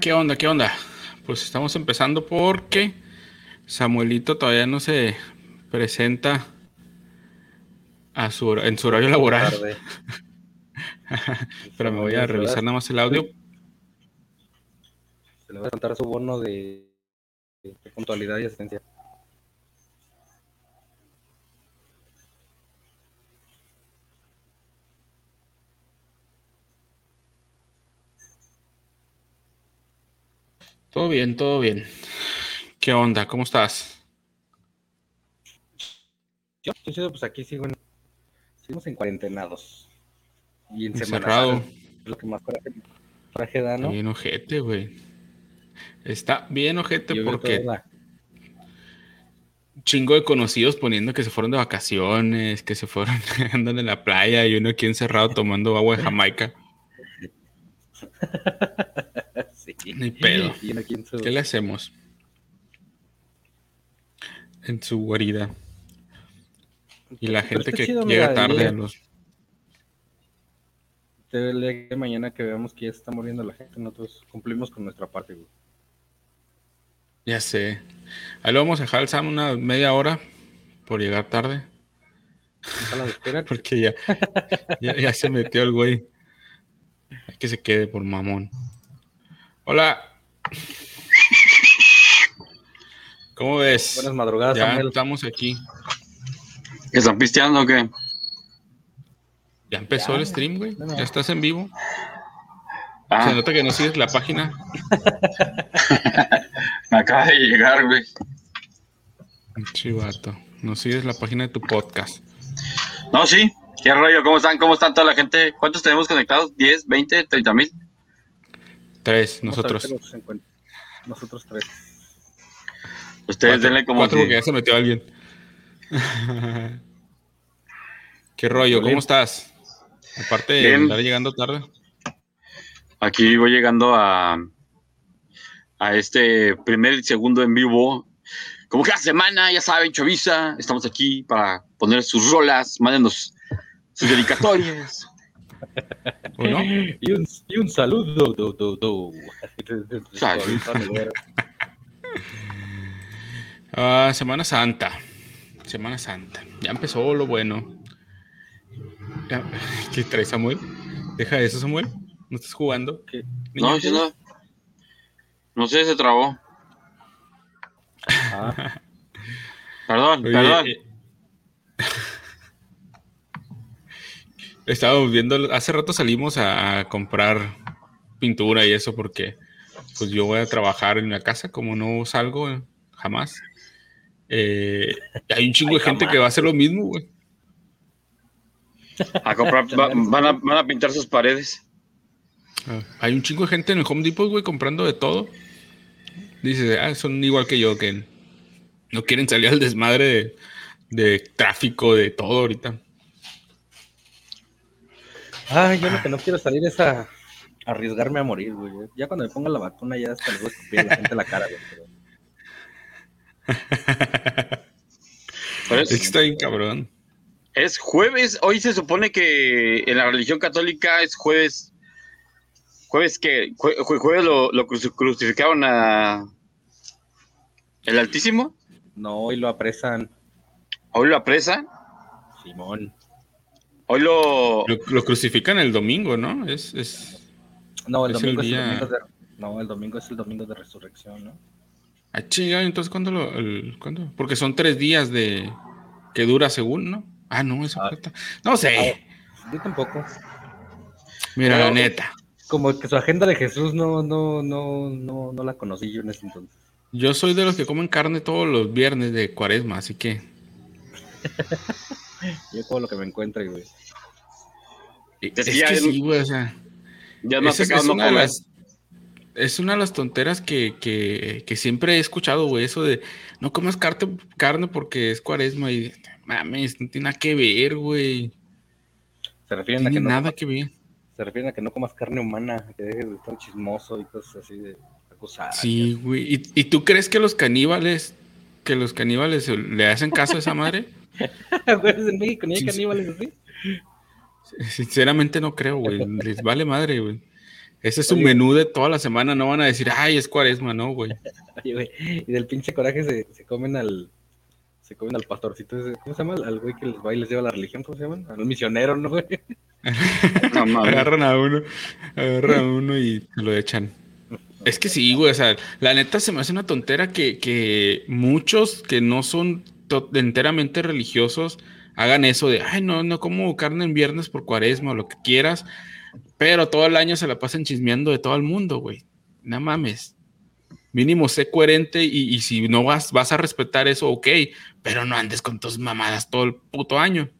¿qué onda? ¿Qué onda? Pues estamos empezando porque Samuelito todavía no se presenta a su, en su horario laboral. Pero me voy a revisar nada más el audio. Se le va a cantar su bono de, de puntualidad y asistencia. Todo bien, todo bien. ¿Qué onda? ¿Cómo estás? Yo, pues aquí sigo en, seguimos en cuarentenados. Y en Encerrado. Semana Lo que más coraje, coraje da, ¿no? Bien ojete, güey. Está bien ojete Yo porque chingo de conocidos poniendo que se fueron de vacaciones, que se fueron, andan en la playa y uno aquí encerrado tomando agua de Jamaica. Ni pedo. Su- ¿Qué le hacemos? En su guarida. Y la gente que chido, llega mira, tarde a los... Te lee mañana que veamos que ya se está muriendo la gente, nosotros cumplimos con nuestra parte, güey. Ya sé. Ahí lo vamos a dejar al Sam una media hora por llegar tarde. De. Porque ya, ya, ya se metió el güey. Hay que se quede por mamón. Hola. ¿Cómo ves? Buenas madrugadas, Ya Samuel. estamos aquí. ¿Que están pisteando o qué? Ya empezó Ya. el stream, güey. No, no. Ya estás en vivo. Se Ah, nota que no sigues la página. me acaba de llegar, güey. Chivato. No sigues la página de tu podcast. No, sí. ¿Qué rollo? ¿Cómo están? ¿Cómo están toda la gente? ¿Cuántos tenemos conectados? ¿10, 20, 30 mil? Tres, nosotros. que Nosotros tres. Ustedes Cuatro, denle como cuatro si- porque ya se metió alguien. ¿Qué rollo? ¿Cómo estás? Aparte de Bien. andar llegando tarde. Aquí voy llegando a, a este primer y segundo en vivo. Como cada semana, ya saben, Chavisa, estamos aquí para poner sus rolas, mándenos sus dedicatorias. ¿O no? Y un, y un saludo. Do, do, do. Salud. Ah, Semana Santa. Semana Santa. Ya empezó lo bueno. Ya- ¿Qué trae Samuel? Deja eso, Samuel. ¿No estás jugando? ¿Qué? No, sí, no. No sé, se trabó. Ah, Perdón, Oye, perdón. eh, Estábamos viendo, hace rato salimos a, a comprar pintura y eso porque pues yo voy a trabajar en la casa, como no salgo eh, jamás. Eh, hay un chingo de gente que va a hacer lo mismo, güey. A comprar, va- van, a, van a pintar sus paredes. Ah, Hay un chingo de gente en el Home Depot, güey, comprando de todo. Dice, ah, son igual que yo, que no quieren salir al desmadre de, de tráfico, de todo ahorita. Ay, yo lo que no quiero salir es a arriesgarme a morir, güey. Ya cuando me ponga la vacuna ya hasta le voy a escupir a la gente en la cara, güey. pero- Es está bien cabrón. es jueves. Hoy se supone que en la religión católica es jueves. Jueves que jue- jue- jueves lo, lo cruci- crucificaron a el Altísimo. No, hoy lo apresan, Hoy lo apresan. Simón. Hoy lo. Lo, lo crucifican el domingo, ¿no? Es, es... No, el Es el domingo es el día- domingo de... No, el domingo es el domingo de resurrección, ¿no? Ah, chinga, entonces ¿cuándo lo...? el- ¿cuándo? Porque son tres días de... que dura según, ¿no? Ah, no, eso Ah. No sé. Yo tampoco. Mira, Pero- la neta. Como que su agenda de Jesús no, no, no, no, no la conocí yo en ese entonces. Yo soy de los que comen carne todos los viernes de cuaresma, así que... Yo como lo que me encuentre, güey. Es Es que que ya es- sí, güey, o sea... Ya no es, es no una de comer. las, es una de las tonteras que, que- que siempre he escuchado, güey, eso de no comas carne, carne porque es cuaresma y mames, no tiene nada que ver, güey. Se No refieren a que no, nada que ver. se refieren a que no comas carne humana, que dejes de estar chismoso y cosas así de acusar. Sí, güey. ¿Y, y tú crees que los caníbales, que los caníbales le hacen caso a esa madre? Güey, en México ni hay sí. caníbales así. Sinceramente no creo, güey. Les vale madre, güey. Ese es su menú de toda la semana. No van a decir, ay, es cuaresma, no, güey. Y del pinche coraje se, comen al. Se comen al pastorcito. ¿Cómo se llama? Al güey que les va y les lleva la religión. ¿Cómo se llaman? Al misionero, ¿no, güey? agarran a uno. Agarran a uno y lo echan. Es que sí, güey. O sea, la neta se me hace una tontera que, que muchos que no son enteramente religiosos hagan eso de, ay, no, no como carne en viernes por cuaresma o lo que quieras, pero todo el año se la pasan chismeando de todo el mundo, güey. No mames. Mínimo sé coherente y, si no vas, vas a respetar eso, ok, pero no andes con tus mamadas todo el puto año.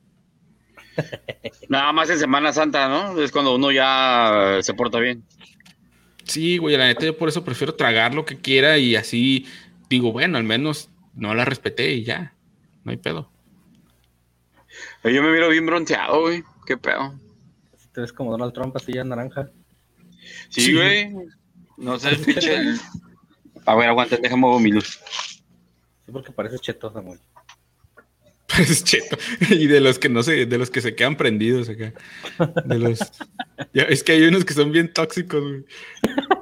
Nada más en Semana Santa, ¿no? Es cuando uno ya se porta bien. Sí, güey, la neta yo por eso prefiero tragar lo que quiera y así digo, bueno, al menos no la respeté y ya, no hay pedo. Yo me miro bien bronceado, güey, qué pedo. Te ves como Donald Trump así ya naranja. Sí, güey. No sé, pinche. A ver, aguanta, déjame mover mi luz. Sí, porque parece cheto, Samuel. Pareces cheto. Y de los que no se, de los que se quedan prendidos acá. De los. es que hay unos que son bien tóxicos, güey.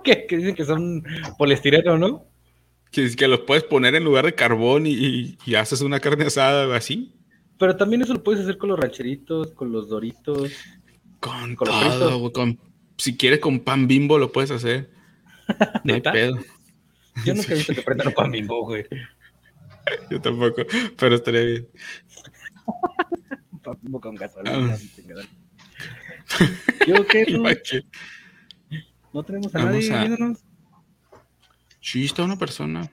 que, dicen que son poliestireno, ¿no? Que, que los puedes poner en lugar de carbón y, haces una carne asada o así. Pero también eso lo puedes hacer con los rancheritos, con los doritos. Con, todo, con, si quieres con pan bimbo lo puedes hacer. No hay pedo. Yo nunca he visto que prendan pan bimbo, güey. Yo tampoco, pero estaría bien. pan bimbo con gasolina. Ah. ¿Yo qué? No? ¿No tenemos a nadie viéndonos? Sí, está una persona.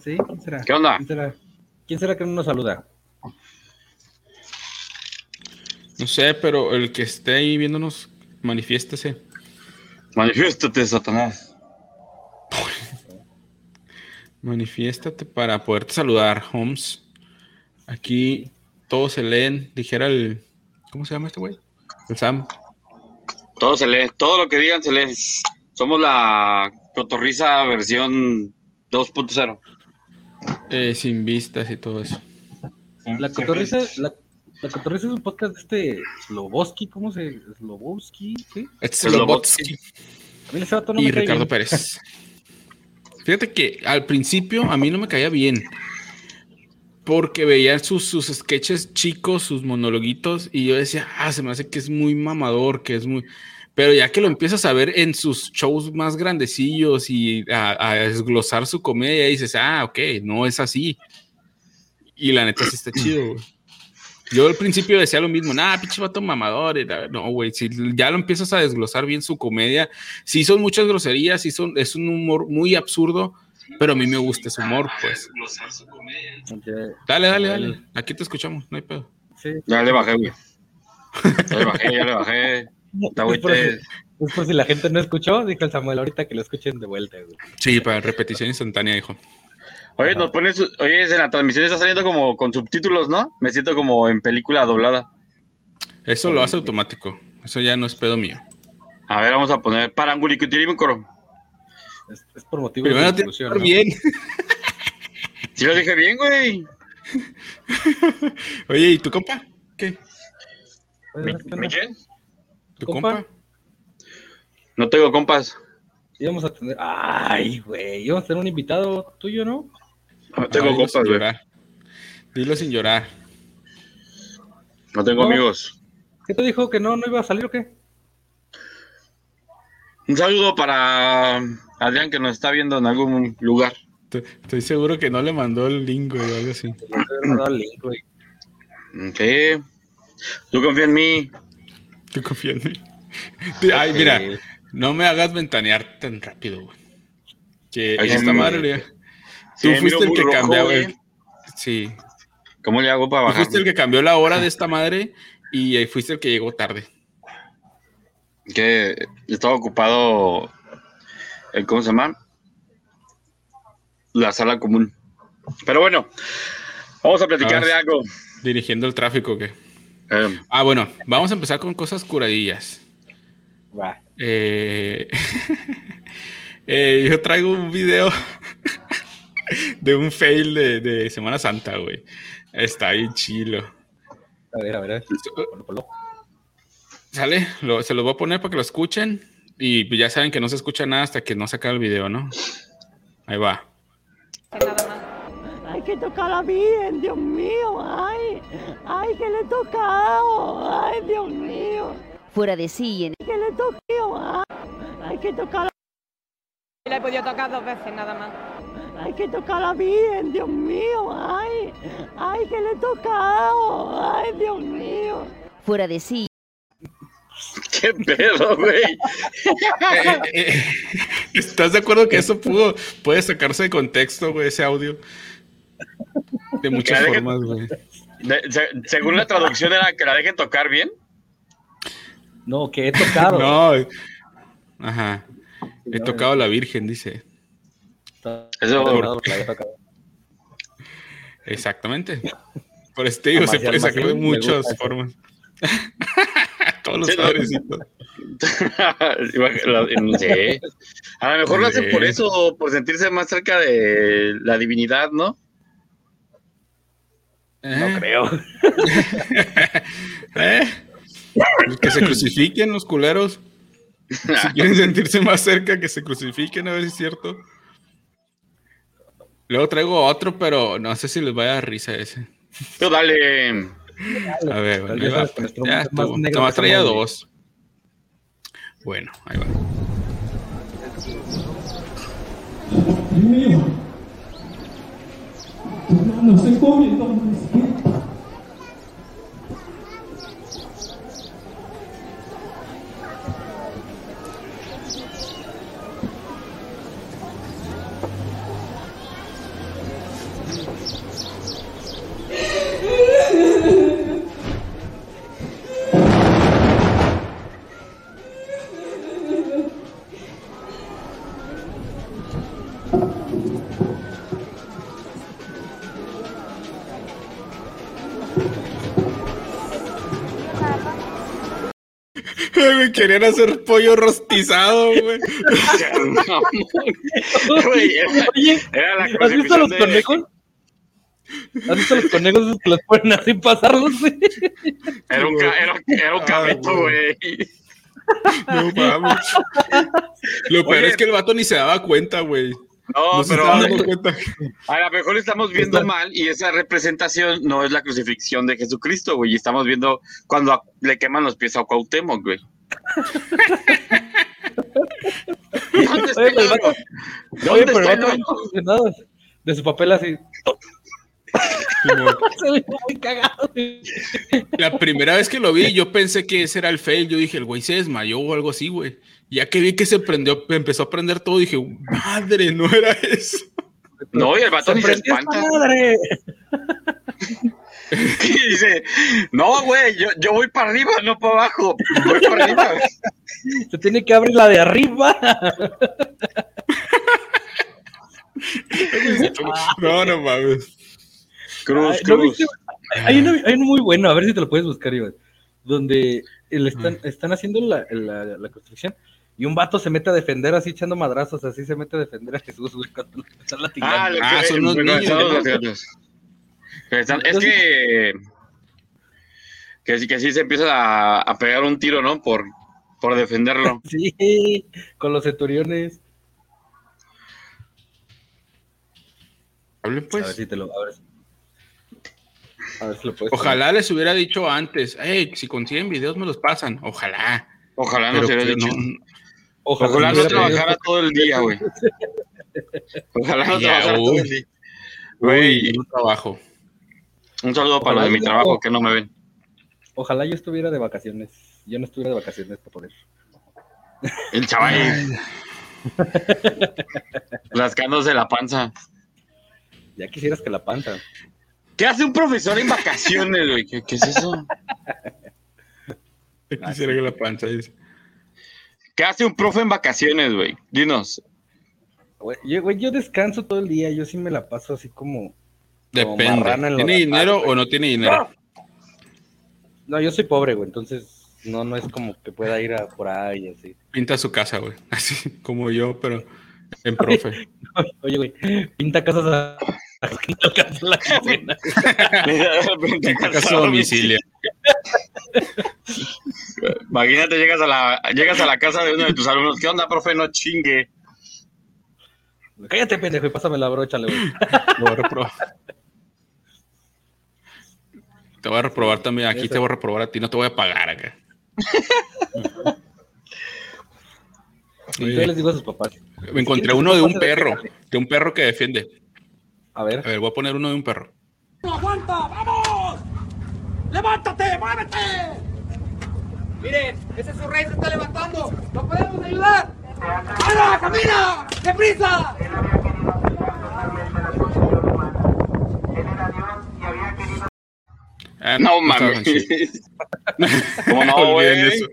¿Sí? ¿Quién será? ¿Qué onda? ¿Quién será, ¿Quién será que no nos saluda? No sé, pero el que esté ahí viéndonos, manifiéstese. Manifiéstate, Satanás. Manifiéstate para poderte saludar, Holmes. Aquí todos se leen, dijera el. ¿Cómo se llama este güey? El Sam. Todo se lee, todo lo que digan se lee. Somos la cotorriza versión 2.0. Eh, sin vistas y todo eso. La cotorriza, la, la Cotorriza es un podcast de este Sloboski, ¿cómo se? Slobowski, ¿sí? Este Slobowski. y Ricardo Pérez. Fíjate que al principio a mí no me caía bien. Porque veía sus, sus sketches chicos, sus monologuitos, y yo decía, ah, se me hace que es muy mamador, que es muy. Pero ya que lo empiezas a ver en sus shows más grandecillos y a, a desglosar su comedia, dices, ah, ok, no es así. Y la neta sí está chido, güey. Yo al principio decía lo mismo, nada, pinche vato mamador. No, güey, si ya lo empiezas a desglosar bien su comedia, sí son muchas groserías, sí son, es un humor muy absurdo, pero a mí me gusta ese humor, pues. Dale, dale, dale. Aquí te escuchamos, no hay pedo. Ya le bajé, güey. Ya le bajé, ya le bajé. Es por, por, si la gente no escuchó, dijo el Samuel, ahorita que lo escuchen de vuelta, güey. Sí, para repetición instantánea, dijo. Oye, nos pones, oye, en la transmisión está saliendo como con subtítulos, ¿no? Me siento como en película doblada. Eso lo hace automático. Eso ya no es pedo mío. A ver, vamos a poner Paranguricutirimicoro. Es, es por motivo de inclusión, ¿no? bien. Sí lo dije bien, güey. Oye, ¿y tu compa? ¿Qué? ¿Mi, quién? ¿Tu compa? No tengo compas. Íbamos a tener. Ay, güey. Íbamos a tener un invitado tuyo, ¿no? No tengo compas, güey. Dilo sin llorar. No tengo amigos. ¿Qué te dijo que no, no iba a salir o qué? Un saludo para Adrián que nos está viendo en algún lugar. Estoy seguro que no le mandó el link, güey, o algo así. Le mandó el link, güey. Sí. Tú confía en mí. Tú confía en mí. Ay, mira, no me hagas ventanear tan rápido, güey. Que esta madre. Tú fuiste el que cambió. Sí. ¿Cómo le hago para bajar? Fuiste el que cambió la hora de esta madre y fuiste el que llegó tarde. Que estaba ocupado. ¿Cómo se llama? La sala común. Pero bueno, vamos a platicar de algo. Dirigiendo el tráfico, ¿qué? Eh. ah, bueno, vamos a empezar con cosas curadillas. Va. Eh, eh, yo traigo un video de un fail de, Semana Santa, güey. Está ahí chilo. A ver, a ver. ¿Sale? se los voy a poner para que lo escuchen. Y ya saben que no se escucha nada hasta que no se acaba el video, ¿no? Ahí va. Nada más. Hay que tocar a la Virgen, Dios mío, ay, ay, que le he tocado, ay, Dios mío, fuera de sí y en que le he tocado, ay, hay que tocar, La he podido tocar dos veces nada más. Hay que tocar a la Virgen, Dios mío, ay, ay, que le he tocado, ay, Dios mío. fuera de sí ¿Qué pedo, güey? Eh, eh, ¿Estás de acuerdo que eso pudo, puede sacarse de contexto, güey, ese audio? De muchas formas, güey. De- se- según la traducción era que la dejen tocar bien. No, que he tocado. No. Ajá. He tocado a la Virgen, dice. Está- Eso-. Exactamente. Por eso te digo, se puede sacar de muchas formas. Todos los Sí, no. A lo mejor lo hacen por Sí. eso, por sentirse más cerca de la divinidad, ¿no? No Eh, creo. eh. Que se crucifiquen los culeros. Si quieren sentirse más cerca, que se crucifiquen, a ver si es cierto. Luego traigo otro, pero no sé si les vaya a dar risa ese. Tú dale. A ver, bueno, ahí va, pues, ya estuvo. Nomás traía dos. Bueno, ahí va. Dios mío. No estoy comiendo Me querían hacer pollo rostizado, güey. Güey, era, Oye, era la ¿has visto a los de- conejos? ¿Has visto a los conejos que los ponen así pasarlos? güey? Era un, ca- era, era un Ah, cabeto, güey. No mames. Lo peor Oye. es que el vato ni se daba cuenta, güey. No, No se pero dando cuenta. a lo mejor estamos viendo Está- mal y esa representación no es la crucifixión de Jesucristo, güey. Y estamos viendo cuando a- le queman los pies a Cuauhtémoc, güey. ¿Dónde está Oye, el pero de su papel así. Se ve muy cagado. güey. La primera vez que lo vi, yo pensé que ese era el fail. Yo dije, el güey se desmayó o algo así, güey. Ya que vi que se prendió, empezó a prender todo, dije, madre, no era eso. No, y el vato ni se espanta. madre. Y dice, no, güey, yo, yo voy para arriba, no para abajo. Voy para arriba. Se tiene que abrir la de arriba. No, no mames. Cruz, Ay, ¿no cruz. viste? Hay uno, hay uno muy bueno, a ver si te lo puedes buscar, Iván. Donde el están, están haciendo la, la, la construcción y un vato se mete a defender así echando madrazos, así se mete a defender a Jesús, güey, cuando lo están latigando. Ah, lo Ah, que- son unos bueno, niños, ¿no? Es que, que, sí, que sí se empieza a, a pegar un tiro, ¿no? Por, por defenderlo. Sí, con los centuriones. Hablen a ver pues. si te lo, a ver, a ver si lo puedes. Ojalá les hubiera dicho antes, hey, si consiguen videos me los pasan. Ojalá. Ojalá no Pero se hubiera que dicho. no- Ojalá, Ojalá no trabajara todo el día, güey. Ojalá no Ya, trabajara todo uy. el día. Güey, un trabajo. Un saludo para los de mi trabajo que no me ven. Ojalá yo estuviera de vacaciones. Yo no estuviera de vacaciones para poder. El chaval. Rascándose la panza. Ya quisieras que la panza. ¿Qué hace un profesor en vacaciones, güey? ¿Qué, qué es eso? Quisiera que la panza dice. ¿Qué hace un profe en vacaciones, güey? Dinos. Güey, yo, güey, yo descanso todo el día, yo sí me la paso así como. Depende. ¿Tiene dinero o no tiene dinero? No, yo soy pobre, güey, entonces no, no es como que pueda ir a por ahí así. Pinta su casa, güey. Así como yo, pero en profe. Oye, güey, pinta casas a. Pinta casa a domicilio. Imagínate, llegas a la, llegas a la casa de uno de tus alumnos. ¿Qué onda, profe? No chingue. Cállate, pendejo, y pásame la brocha, le voy a reprobar. Te voy a reprobar también. Aquí te voy a reprobar a ti. No te voy a pagar acá. Yo les digo a sus papás. Me encontré uno de un perro. De un perro que defiende. A A ver, ver, voy a poner uno de un perro. ¡Aguanta! ¡Vamos! ¡Levántate! ¡Muévete! Miren, ese es su rey, se está levantando. ¿Lo podemos ayudar? ¡Ahora, camina! ¡Deprisa! Ah, No mames. ¿Cómo no, güey? eso.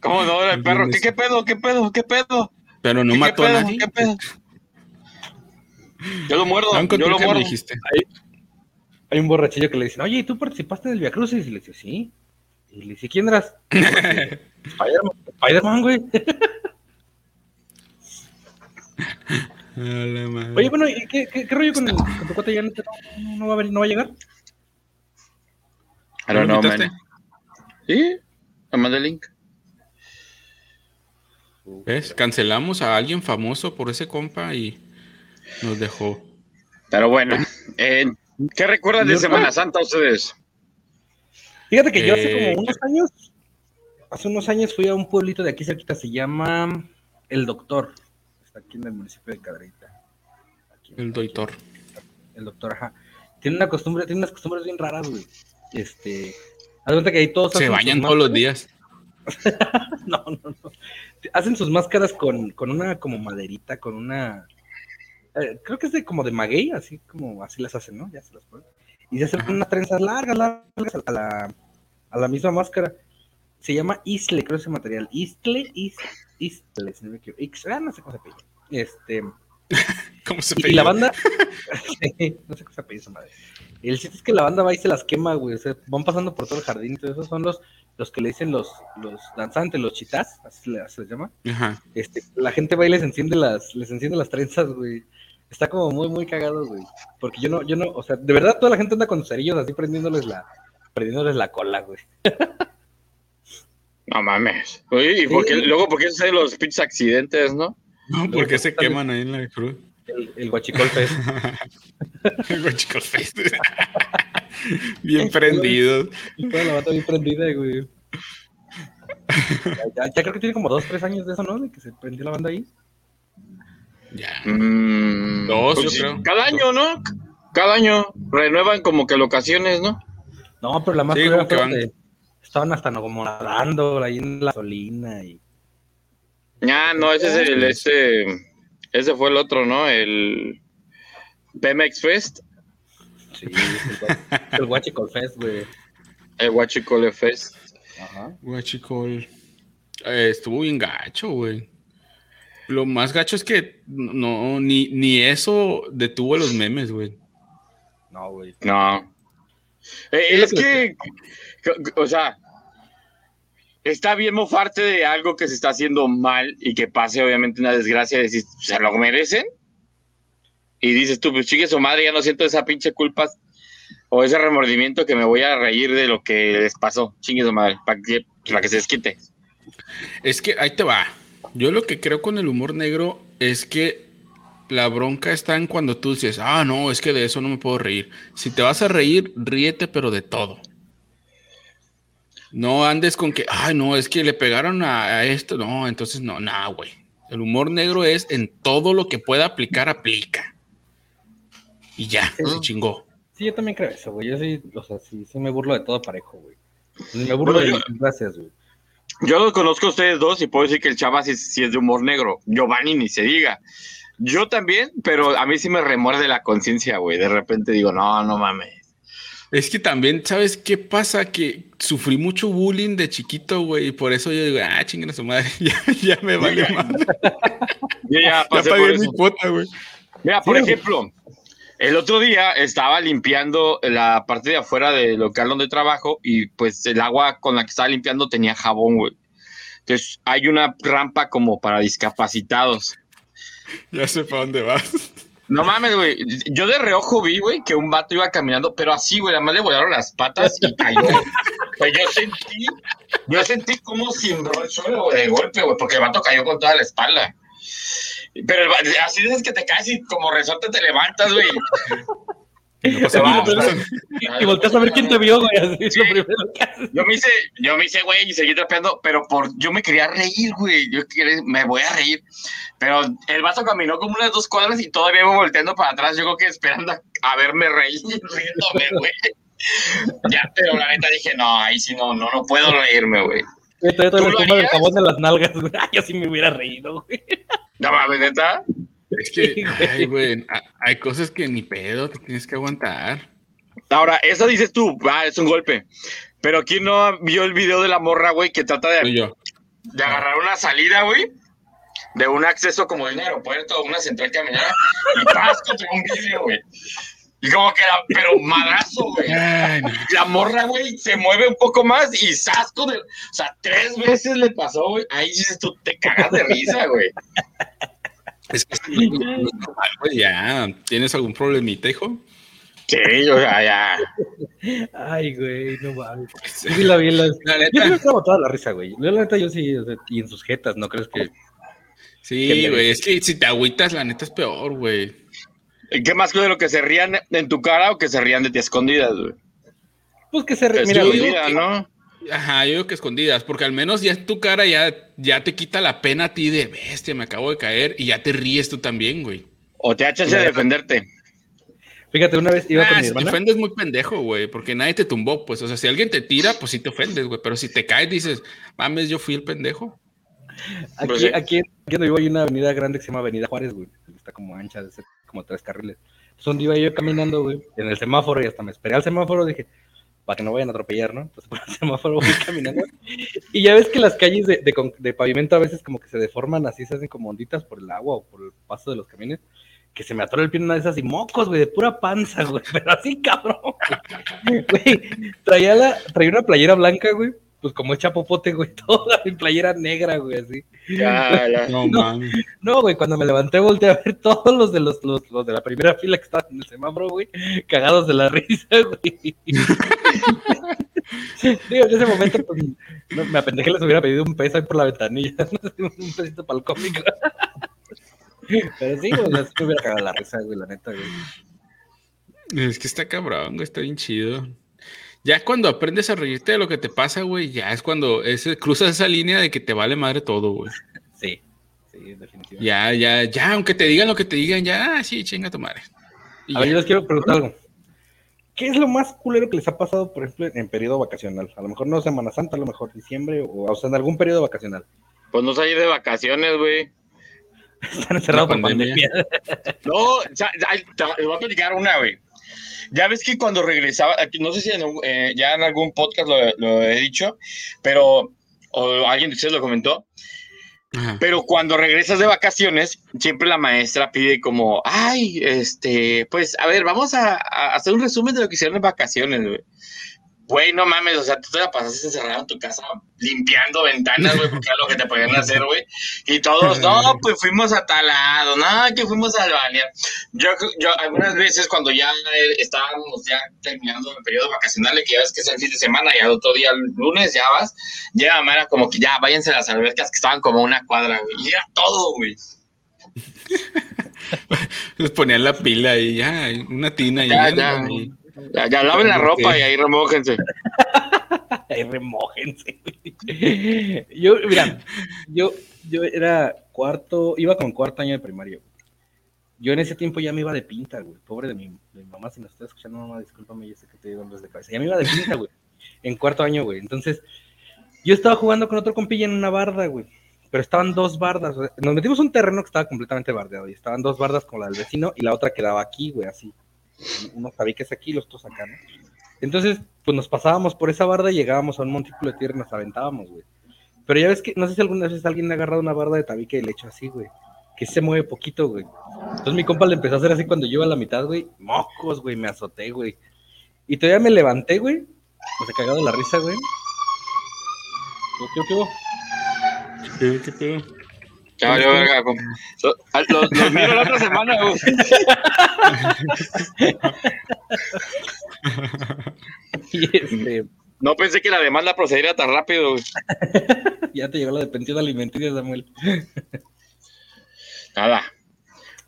¿Cómo no, el perro? ¿Qué, eso. ¿Qué pedo? ¿Qué pedo? ¿Qué pedo? Pero no ¿Qué, mató qué a nadie. ¿Qué pedo? Yo lo muerdo, yo lo muerdo. dijiste. hay un borrachillo que le dicen, oye, ¿y tú participaste en el Via Crucis? Y le dice, sí. Y le dice, ¿quién eras? Spider-Man, güey. Oye, bueno, ¿y qué, qué, qué rollo con, el, con tu cuate? ¿Ya no, no, no va a no va a llegar? I don't ¿No lo know, man. ¿Sí? Me mandé el link. ¿Ves? Cancelamos a alguien famoso por ese compa y nos dejó. Pero bueno, eh, ¿qué recuerdan de Semana Santa ustedes? Fíjate que yo hace Eh, como unos años, hace unos años fui a un pueblito de aquí cerquita, se llama El Doctor. Está aquí en el municipio de Cadereyta. Aquí, El doctor. el doctor, ajá. Tiene una costumbre, tiene unas costumbres bien raras, güey. Este, haz cuenta que ahí todos Se bañan todos los días. No, no, no. Hacen sus máscaras con, con una como maderita, con una. eh, creo que es de como de maguey, así como así las hacen, ¿no? Ya se las ponen. Y se hacen Ajá. unas trenzas largas, largas a la, a la misma máscara. Se llama Isle, creo ese material. Isle, is, Isle, si no me equivoco. Ah, no sé cómo se pide. Este. ¿Cómo se Y, la banda. No sé cómo se apellida esa madre. El chiste es que la banda va y se las quema, güey. O sea, van pasando por todo el jardín. todo Esos son los, los que le dicen los, los danzantes, los chitás, así se les, se les llama. Ajá. Este, la gente va y les enciende las, les enciende las trenzas, güey. Está como muy, muy cagado, güey. Porque yo no, yo no, o sea, de verdad toda la gente anda con sus cerillos así prendiéndoles la, prendiéndoles la cola, güey. No mames. Oye, ¿y por qué, Sí. luego por qué suceden los pinches accidentes, no? No, ¿por qué se queman ahí en la cruz? El, el guachicol fest. El Guachicol Fest. Bien prendidos. Y toda la banda bien prendida, güey. Ya, ya- ya creo que tiene como dos, tres años de eso, ¿no? De que se prendió la banda ahí. Ya. Mm, Dos, pues yo creo. Cada año, ¿no? Cada año renuevan como que locaciones, ¿no? No, pero la más Sí, que fue van- estaban hasta no, como nadando ahí en la solina y Ah, no, ese es el, este, ese fue el otro, ¿no? El Pemex Fest, sí, el, Guachicol Fest, güey. el Huachicole Fest. Ajá. Guachicol. Eh, estuvo bien gacho, güey. Lo más gacho es que no, ni, ni eso detuvo los memes, güey. No, güey. No. Eh, es que, o sea, está bien mofarte de algo que se está haciendo mal y que pase obviamente una desgracia y ¿se lo merecen? Y dices tú, pues chique su madre, ya no siento esa pinche culpa o ese remordimiento que me voy a reír de lo que les pasó. Chingue su madre, para que, para que se desquite. Es que ahí te va. Yo lo que creo con el humor negro es que la bronca está en cuando tú dices, ah, no, es que de eso no me puedo reír. Si te vas a reír, ríete, pero de todo. No andes con que, ay, no, es que le pegaron a, a esto. No, entonces no, nada, güey. El humor negro es en todo lo que pueda aplicar, aplica. Y ya, Sí. se chingó. Sí, yo también creo eso, güey. Yo sí, o sea, sí, sí me burlo de todo parejo, güey. Me burlo Bueno, de yo- mis gracias, güey. Yo los conozco a ustedes dos y puedo decir que el chava sí, sí es de humor negro. Giovanni ni se diga. Yo también, pero a mí sí me remuerde la conciencia, güey. De repente digo, no, no mames. Es que también, ¿sabes qué pasa? Que sufrí mucho bullying de chiquito, güey, y por eso yo digo, ah, chinguen a su madre, ya, ya me vale. Yo ya Ya pasé por pagué mi cuota, güey. Mira, por Sí. ejemplo, el otro día estaba limpiando la parte de afuera del local donde trabajo y pues el agua con la que estaba limpiando tenía jabón, güey. Entonces hay una rampa como para discapacitados. Ya sé para dónde vas. No mames, güey. Yo de reojo vi, güey, que un vato iba caminando, pero así, güey, además le volaron las patas y cayó. Sea, yo sentí, Yo sentí como cimbró el suelo, güey, de golpe, güey, porque el vato cayó con toda la espalda. Pero el así dices que te caes y como resorte te levantas, güey. No nada. Y volteas a ver quién te vio, güey. Así es lo primero que haces. Yo me hice, yo me hice, güey, y seguí trapeando, pero por, yo me quería reír, güey. Yo quería- me voy a reír. Pero el vato caminó como unas dos cuadras y todavía iba volteando para atrás. Yo creo que esperando a, verme reír, riéndome, güey. Ya, pero la neta dije, no, ahí sí no, no, no puedo reírme, güey. Güey, Todavía todo ¿Tú el jabón de las nalgas, güey. Ay, Yo sí me hubiera reído, güey. No mames, neta. Es que, ay, güey, hay cosas que ni pedo te tienes que aguantar. Ahora, eso dices tú, va, es un golpe. Pero ¿quién no vio el video de la morra, güey, que trata de, yo. de agarrar una salida, güey? De un acceso como de un aeropuerto, una central camionera, y paz contra un vidrio, güey. Y como que era, pero madrazo, güey. La morra, güey, se mueve un poco más y sasco de. O sea, tres veces le pasó, güey. Ahí dices tú, te cagas de risa, güey. Es que ya. ¿Tienes algún problemita, hijo? Sí, o sea, ya. Ay, güey, no mames. Yo sí la vi en las... La Yo sí me neta, acabo toda la risa, güey. Yo, la neta, yo sí, o sea, y en sus jetas, ¿no crees que...? sí, güey. Es que si te agüitas, la neta es peor, güey. ¿Qué más que de lo que se rían en tu cara o que se rían de ti a escondidas, güey? Pues que se... re- Mira, yo güey, ¿no? Ajá, yo digo que escondidas, porque al menos ya tu cara ya, ya te quita la pena a ti de bestia, me acabo de caer, y ya te ríes tú también, güey. O te chance de defenderte. Fíjate, una vez iba Ah, con mi si te hermana... ofendes muy pendejo, güey, porque nadie te tumbó, pues, o sea, si alguien te tira, pues sí te ofendes, güey, pero si te caes dices, mames, yo fui el pendejo. Aquí, Pues aquí, aquí donde vivo hay una avenida grande que se llama Avenida Juárez, güey. Está como ancha, de ser como tres carriles. Entonces, donde iba yo caminando, güey, en el semáforo y hasta me esperé al semáforo, dije, para que no vayan a atropellar, ¿no? Entonces, por el semáforo voy caminando. y ya ves que las calles de, pavimento a veces como que se deforman así, se hacen como onditas por el agua o por el paso de los camiones. Que se me atora el pie en una de esas y mocos, güey, de pura panza, güey, pero así cabrón. Güey, traía, la, traía una playera blanca, güey, pues como hecha popote, güey, toda mi playera negra, güey, así. Ya, ya. No, mames. No, güey, cuando me levanté volteé a ver todos los de los, los, los de la primera fila que estaban en el semáforo, güey, cagados de la risa, güey. Digo, en ese momento, pues, no, me apendejé, les hubiera pedido un peso ahí por la ventanilla, un pesito para el cómic. Pero sí, güey, así me hubiera cagado la risa, güey, la neta, güey. Es que está cabrón, güey, está bien chido. Ya cuando aprendes a reírte de lo que te pasa, güey, ya es cuando ese, cruzas esa línea de que te vale madre todo, güey. Sí, sí, definitivamente. Ya, ya, ya, aunque te digan lo que te digan, ya, ah, sí, chinga tu madre. Y A ver, yo les quiero preguntar algo. ¿Qué es lo más culero que les ha pasado, por ejemplo, en periodo vacacional? A lo mejor no Semana Santa, a lo mejor diciembre, o, o sea, en algún periodo vacacional. Pues no salí de vacaciones, güey. Están encerrados por pandemia. pandemia. No, ya, ya, te voy a platicar una, güey. Ya ves que cuando regresaba, aquí, no sé si en eh, ya en algún podcast lo, lo he dicho, pero o alguien de ustedes lo comentó, Ajá. pero cuando regresas de vacaciones, siempre la maestra pide como, ay, este, pues, a ver, vamos a, a hacer un resumen de lo que hicieron en vacaciones, güey. Güey, no mames, o sea, tú te la pasaste encerrado en tu casa limpiando ventanas, güey, porque era lo que te podían hacer, güey. Y todos, no, pues fuimos a tal lado, no, que fuimos a Albania. Yo, yo algunas veces cuando ya eh, estábamos ya terminando el periodo vacacional, que ya ves que es el fin de semana, y al otro día, el lunes, ya vas, ya era como que ya váyanse a las albercas que estaban como una cuadra, güey. Y era todo, güey. Les ponían la pila y ya, una tina y Ya, ya. ya. Ya, ya laven la ropa y ahí remójense. Ay, remójense. Yo, mira, yo, yo era cuarto, iba con cuarto año de primaria. güey. Yo en ese tiempo ya me iba de pinta, güey. Pobre de mi, de mi mamá, si me estás escuchando, mamá, discúlpame, yo sé que te digo hombres de cabeza. Ya me iba de pinta, güey. En cuarto año, güey. Entonces, yo estaba jugando con otro compilla en una barda, güey. Pero estaban dos bardas. Nos metimos un terreno que estaba completamente bardeado. Y estaban dos bardas como la del vecino y la otra quedaba aquí, güey, así. Unos tabiques aquí y los otros acá, ¿no? Entonces, pues nos pasábamos por esa barda y llegábamos a un montículo de tierra y nos aventábamos, güey. Pero ya ves que, no sé si alguna vez alguien ha agarrado una barda de tabique y le hecho así, güey. Que se mueve poquito, güey. Entonces mi compa le empezó a hacer así cuando yo iba a la mitad, güey. Mocos, güey, me azoté, güey. Y todavía me levanté, güey. O sea, cagado la risa, güey. ¿Qué, qué, qué? Ya valió verga. com- so- a- Los, los miro la otra semana, güey. Y este. No pensé que la demanda procediera tan rápido. güey. Ya te llegó la de pensión alimenticia, Samuel. Nada.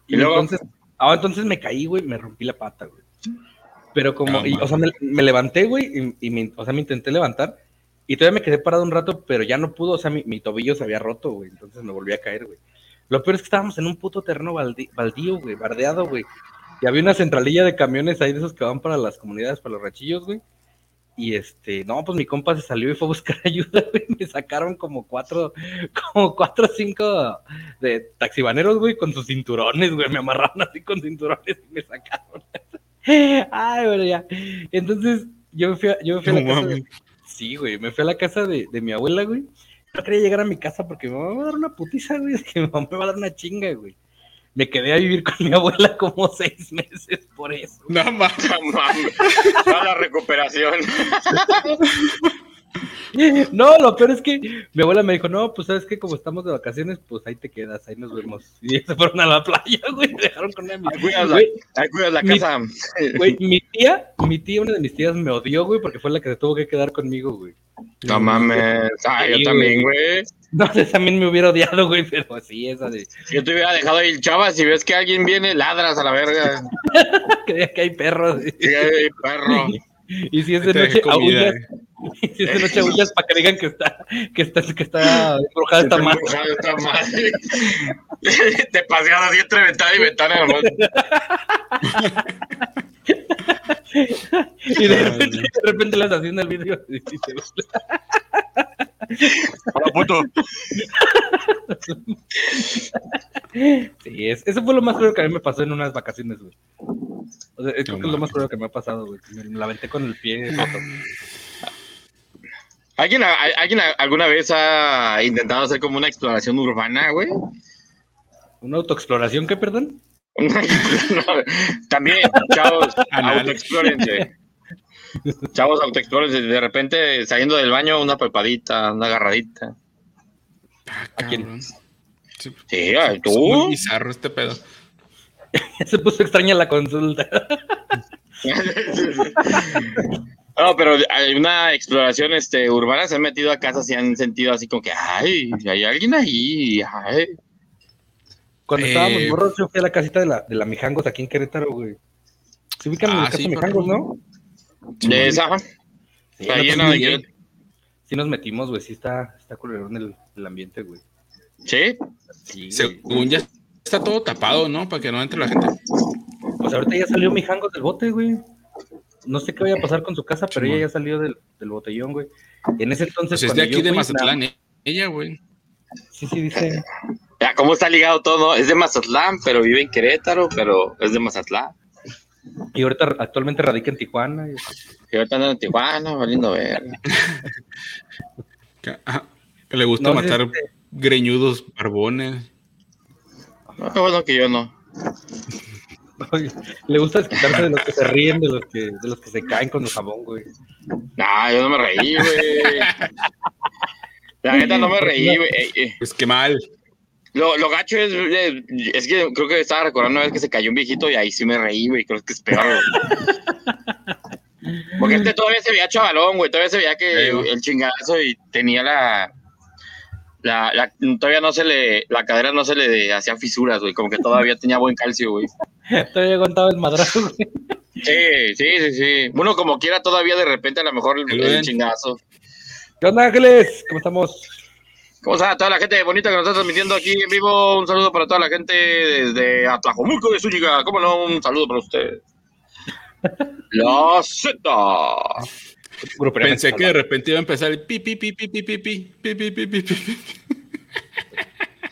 Y, Y luego- entonces, ah, entonces me caí, güey, me rompí la pata, güey. Pero como, Ah, y, o sea, me, me levanté, güey, y, y me, o sea, me intenté levantar. Y todavía me quedé parado un rato, pero ya no pudo, o sea, mi, mi tobillo se había roto, güey. Entonces me volví a caer, güey. Lo peor es que estábamos en un puto terreno baldío, güey, bardeado, güey. Y había una centralilla de camiones ahí de esos que van para las comunidades, para los rachillos, güey. Y este, no, pues mi compa se salió y fue a buscar ayuda, güey. Me sacaron como cuatro, como cuatro o cinco de taxibaneros, güey, con sus cinturones, güey. Me amarraron así con cinturones y me sacaron. Ay, bueno, ya. Entonces, yo me fui a, yo me fui a la casa de, Sí, güey, me fui a la casa de, de mi abuela, güey. No quería llegar a mi casa porque mi mamá me va a dar una putiza, güey. Es que mi mamá me va a dar una chinga, güey. Me quedé a vivir con mi abuela como seis meses por eso. No mames. No mames. Toda la recuperación. No, lo peor es que mi abuela me dijo, no, pues sabes que como estamos de vacaciones, pues ahí te quedas, ahí nos vemos. Y se fueron a la playa, güey, me dejaron con una de mis- Ahí cuidas la, Güey, la Mi- casa. Güey, mi tía, mi tía, una de mis tías me odió, güey, porque fue la que se tuvo que quedar conmigo, güey. No mames. Ah, yo también, güey. No sé, también me hubiera odiado, güey, pero sí, esa de Yo te hubiera dejado ahí, chavas, si ves que alguien viene, ladras a la verga. creía que hay perros. Sí, perro. Y si es de noche, aullas, eh. y si es de noche aullas para que digan que está, que está, que está embrujada esta madre. Esta madre. Te paseas así entre ventana y ventana, nomás. Y de repente, de repente las haciendo el vídeo. Hola, puto. Sí, es, eso fue lo más creo que a mí me pasó en unas vacaciones, güey. O sea, creo que es lo más creo que me ha pasado, güey. que Me la aventé con el pie. ¿Alguien, a- ¿Alguien a- alguna vez ha intentado hacer como una exploración urbana, güey? ¿Una autoexploración qué, perdón? No, también, chavos, autoexplórense. Chavos, autoexplórense. De repente, saliendo del baño, una palpadita, una agarradita. Ah, quién? cabrón. Sí, Sí, ay, es muy tú. bizarro este pedo. Se puso extraña la consulta. No, pero hay una exploración este, urbana, se han metido a casas y han sentido así como que, ay, hay alguien ahí, ay. Cuando Eh, estábamos morros, yo fui a la casita de la, de la Mijangos aquí en Querétaro, güey. ¿Se ubican en Ah, la casa sí, de Mijangos, no? De esa, en nosotros la- sí, sí nos metimos, güey. Sí está, está culerón el, el ambiente, güey. sí, Sí, güey. Según ya está todo tapado, ¿no? Para que no entre la gente. Pues ahorita ya salió Mijangos del bote, güey. No sé qué vaya a pasar con su casa, pero ella ya salió del, del botellón, güey. En ese entonces. Pues es de aquí yo de Mazatlán, eh, ella, güey. Sí, sí, dice. ya, cómo está ligado todo. Es de Mazatlán, pero vive en Querétaro, pero es de Mazatlán. Y ahorita actualmente radica en Tijuana. y- Y ahorita anda en Tijuana, valiendo ver. Que, le gusta No, matar este- greñudos barbones. No, qué bueno que yo no. Le gusta desquitarse de los que se ríen, de los que, de los que se caen con el jabón, güey. No, yo no me reí, güey. La neta no me reí, güey. Pues qué mal. Lo, lo gacho es, eh, es que creo que estaba recordando una vez que se cayó un viejito y ahí sí me reí, güey. Creo que es peor, güey. Porque este todavía se veía chavalón, güey. Todavía se veía que el chingazo y tenía la, la, la- Todavía no se le. La cadera no se le hacía fisuras, güey. Como que todavía tenía buen calcio, güey. Todavía aguantaba el madrazo, güey. Sí, sí, sí, sí. Uno como quiera todavía de repente a lo mejor el, el chingazo. ¿Qué onda, Ángeles? ¿Cómo estamos? ¿Cómo está toda la gente bonita que nos está transmitiendo aquí en vivo? Un saludo para toda la gente desde Atlajomulco de Zúñiga. ¿Cómo no? Un saludo para ustedes. La Z. Pensé que de repente iba a empezar el pi, pi, pi, pi, pi, pi, pi, pi, pi, pi, pi, pi.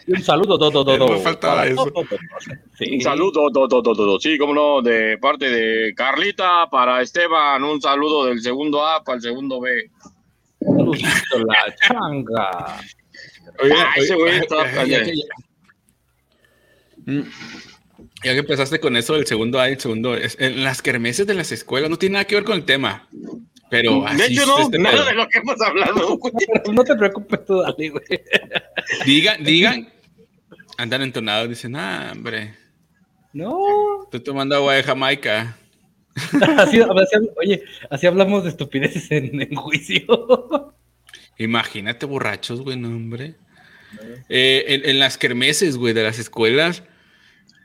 Un saludo, do, do, do, do. Me faltaba eso. Un saludo, do, do, do, do, do. sí, cómo no, de parte de Carlita para Esteban. Un saludo del segundo A para el segundo B. La changa. Oye, Ah, ese oye, güey está- ya, ya que- Mm. Ya que empezaste con eso del segundo A y el segundo, es- en las kermeses de las escuelas no tiene nada que ver con el tema, pero De así hecho, es no, este nada pedo. de lo que hemos hablado, güey. No te preocupes tú, dale, güey. Digan, digan, andan entonados, dicen, ah, hombre, No. estoy tomando agua de Jamaica. Así- así habl- oye, así hablamos de estupideces en, en juicio. Imagínate borrachos, güey, no, hombre. Eh, en, en las kermeses, güey, de las escuelas.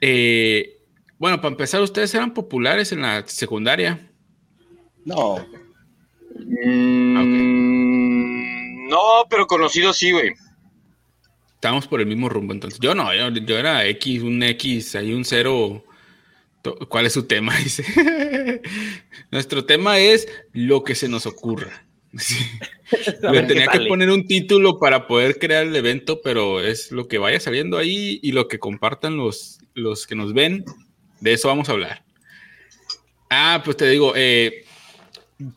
eh, bueno, para empezar, ustedes eran populares en la secundaria. No. Mm, No, pero conocido sí, güey. Estábamos por el mismo rumbo, entonces. Yo no, yo, yo era X, un X, hay un cero. ¿Cuál es su tema? Dice. Nuestro tema es lo que se nos ocurra. Sí. Le tenía que poner un título para poder crear el evento, pero es lo que vaya saliendo ahí y lo que compartan los, los que nos ven. De eso vamos a hablar. Ah, pues te digo, eh,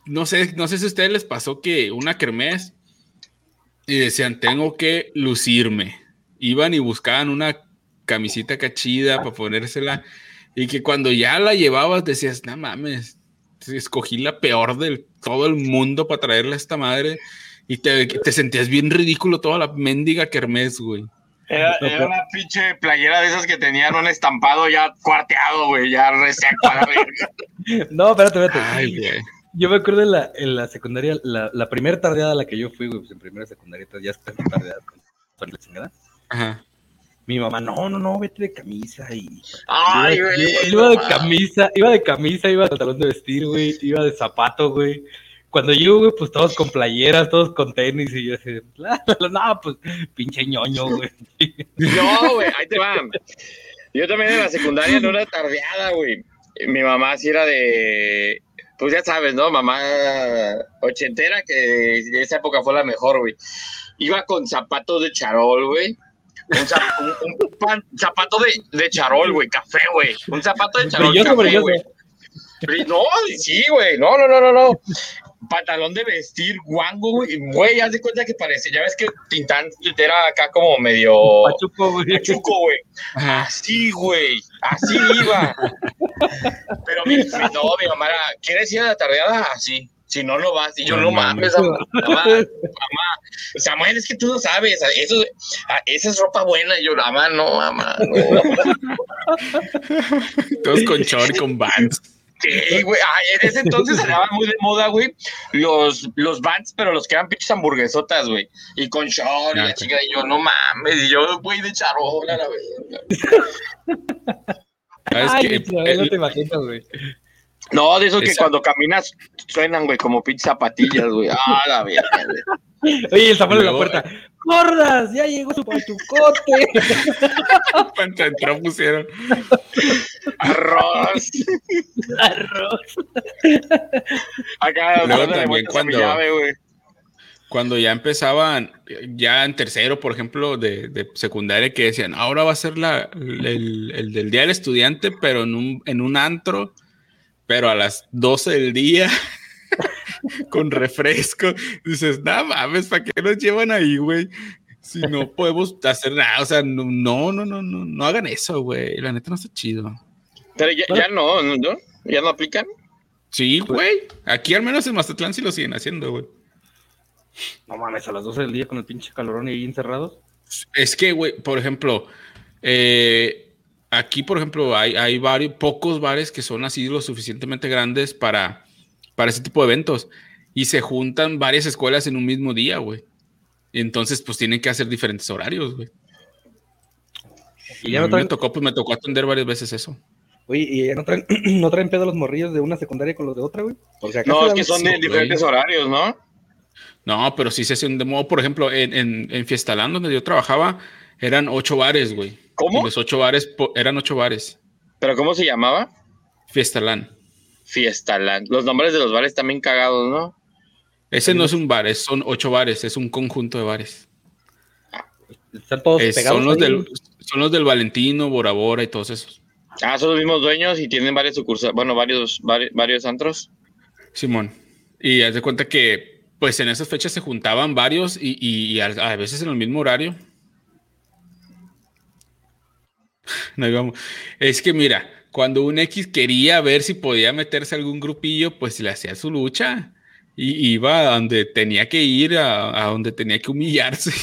no sé, no sé si a ustedes les pasó que una kermés y decían, tengo que lucirme. Iban y buscaban una camisita cachida para ponérsela y que cuando ya la llevabas decías, no mames, escogí la peor de todo el mundo para traerle a esta madre y te, te sentías bien ridículo toda la mendiga kermés, güey. Era, era una pinche playera de esas que tenían un estampado ya cuarteado, güey, ya reseco a la verga. No, espérate, espérate. Ay, güey. Yo me acuerdo en la, en la secundaria, la, la primera tardeada a la que yo fui, güey, pues en primera secundaria, ya está tardeada con la chingada. Ajá. Mi mamá, no, no, no, vete de camisa y. Ay, iba, güey. iba- iba de camisa, iba de camisa, iba de pantalón de vestir, güey, iba de zapato, güey. Cuando yo, güey, pues todos con playeras, todos con tenis, y yo así, no, pues, pinche ñoño, güey. No, güey, ahí te va. Yo también en la secundaria en una tardeada, güey. Mi mamá sí era de, pues ya sabes, ¿no? Mamá ochentera, que de esa época fue la mejor, güey. Iba con zapatos de charol, güey. Un, zap- un- un pan- zapato de, de charol, güey, café, güey. Un zapato de charol, Brilloso, café, brilloso. güey. No, sí, güey. No, no, no, no, no. Pantalón de vestir, guango, güey. Güey, haz de cuenta que parece. Ya ves que Tintán era acá como medio. Pachuco, güey. Pachuco, güey. Así, güey. Así iba. Pero mi, mi- no, mi mamá era, ¿quieres ir a la tardeada? Así. Si no, no vas. Y yo, No no mames, mamá, mamá, mamá. Samuel, es que tú no sabes. Eso, ah, esa es ropa buena. Y yo, mamá, no, mamá. No. Todos con short y con bands. Sí, güey. Ay, en ese entonces estaban muy de moda, güey. Los, los bands, pero los que eran pinches hamburguesotas, güey. Y con short y Ah, la ok. chica. Y yo, no mames. Y yo, güey, de charola, la. ¿Sabes Ay, no El- te imaginas, güey. No, de esos que cuando caminas suenan, güey, como pinches zapatillas, güey. Ah, la verga, güey. Oye, el Samuel en la puerta. ¡Gordas! ¡Ya llegó su pachucote! Cuando entró pusieron. Arroz. Arroz. Acá, Luego también vueltas a mi cuando- llave, güey. Cuando ya empezaban, ya en tercero, por ejemplo, de, de secundaria, que decían, ahora va a ser la, el, el del Día del Estudiante, pero en un, en un antro, pero a las 12 del día, con refresco. Dices, no mames, ¿para qué nos llevan ahí, güey? Si no podemos hacer nada, o sea, no, no, no, no, no, no hagan eso, güey. La neta no está chido. Pero ya, ¿no? ¿no? ¿Ya no aplican? Sí, güey. Aquí al menos en Mazatlán sí lo siguen haciendo, güey. No mames, a las 12 del día con el pinche calorón y ahí encerrados. Es que, güey, por ejemplo, eh, aquí, por ejemplo, hay, hay varios, pocos bares que son así lo suficientemente grandes para, para ese tipo de eventos. Y se juntan varias escuelas en un mismo día, güey. Entonces, pues tienen que hacer diferentes horarios, güey. Y ya a no mí me tocó, pues me tocó atender varias veces eso. oye, y ya no traen, no traen pedo los morrillos de una secundaria con los de otra, güey. O sea, acá No, es que son de diferentes horarios, ¿no? No, pero sí se hacen de modo, por ejemplo, en, en, en Fiestalán, donde yo trabajaba, eran ocho bares, güey. ¿Cómo? Y los ocho bares, eran ocho bares. ¿Pero cómo se llamaba? Fiestalán. Fiestaland. Los nombres de los bares también cagados, ¿no? Ese no es un bar, es- son ocho bares, es un conjunto de bares. Están todos Es- pegados. son, los ahí. del, son los del Valentino, Bora Bora y todos esos. Ah, son los mismos dueños y tienen varias sucursales, bueno, varios, varios, varios antros. Simón. Y haz de cuenta que, pues en esas fechas se juntaban varios y, y- y a, a veces en el mismo horario. No íbamos. Es que mira, cuando un X quería ver si podía meterse a algún grupillo, pues le hacía su lucha. Y iba a donde tenía que ir, a, a donde tenía que humillarse.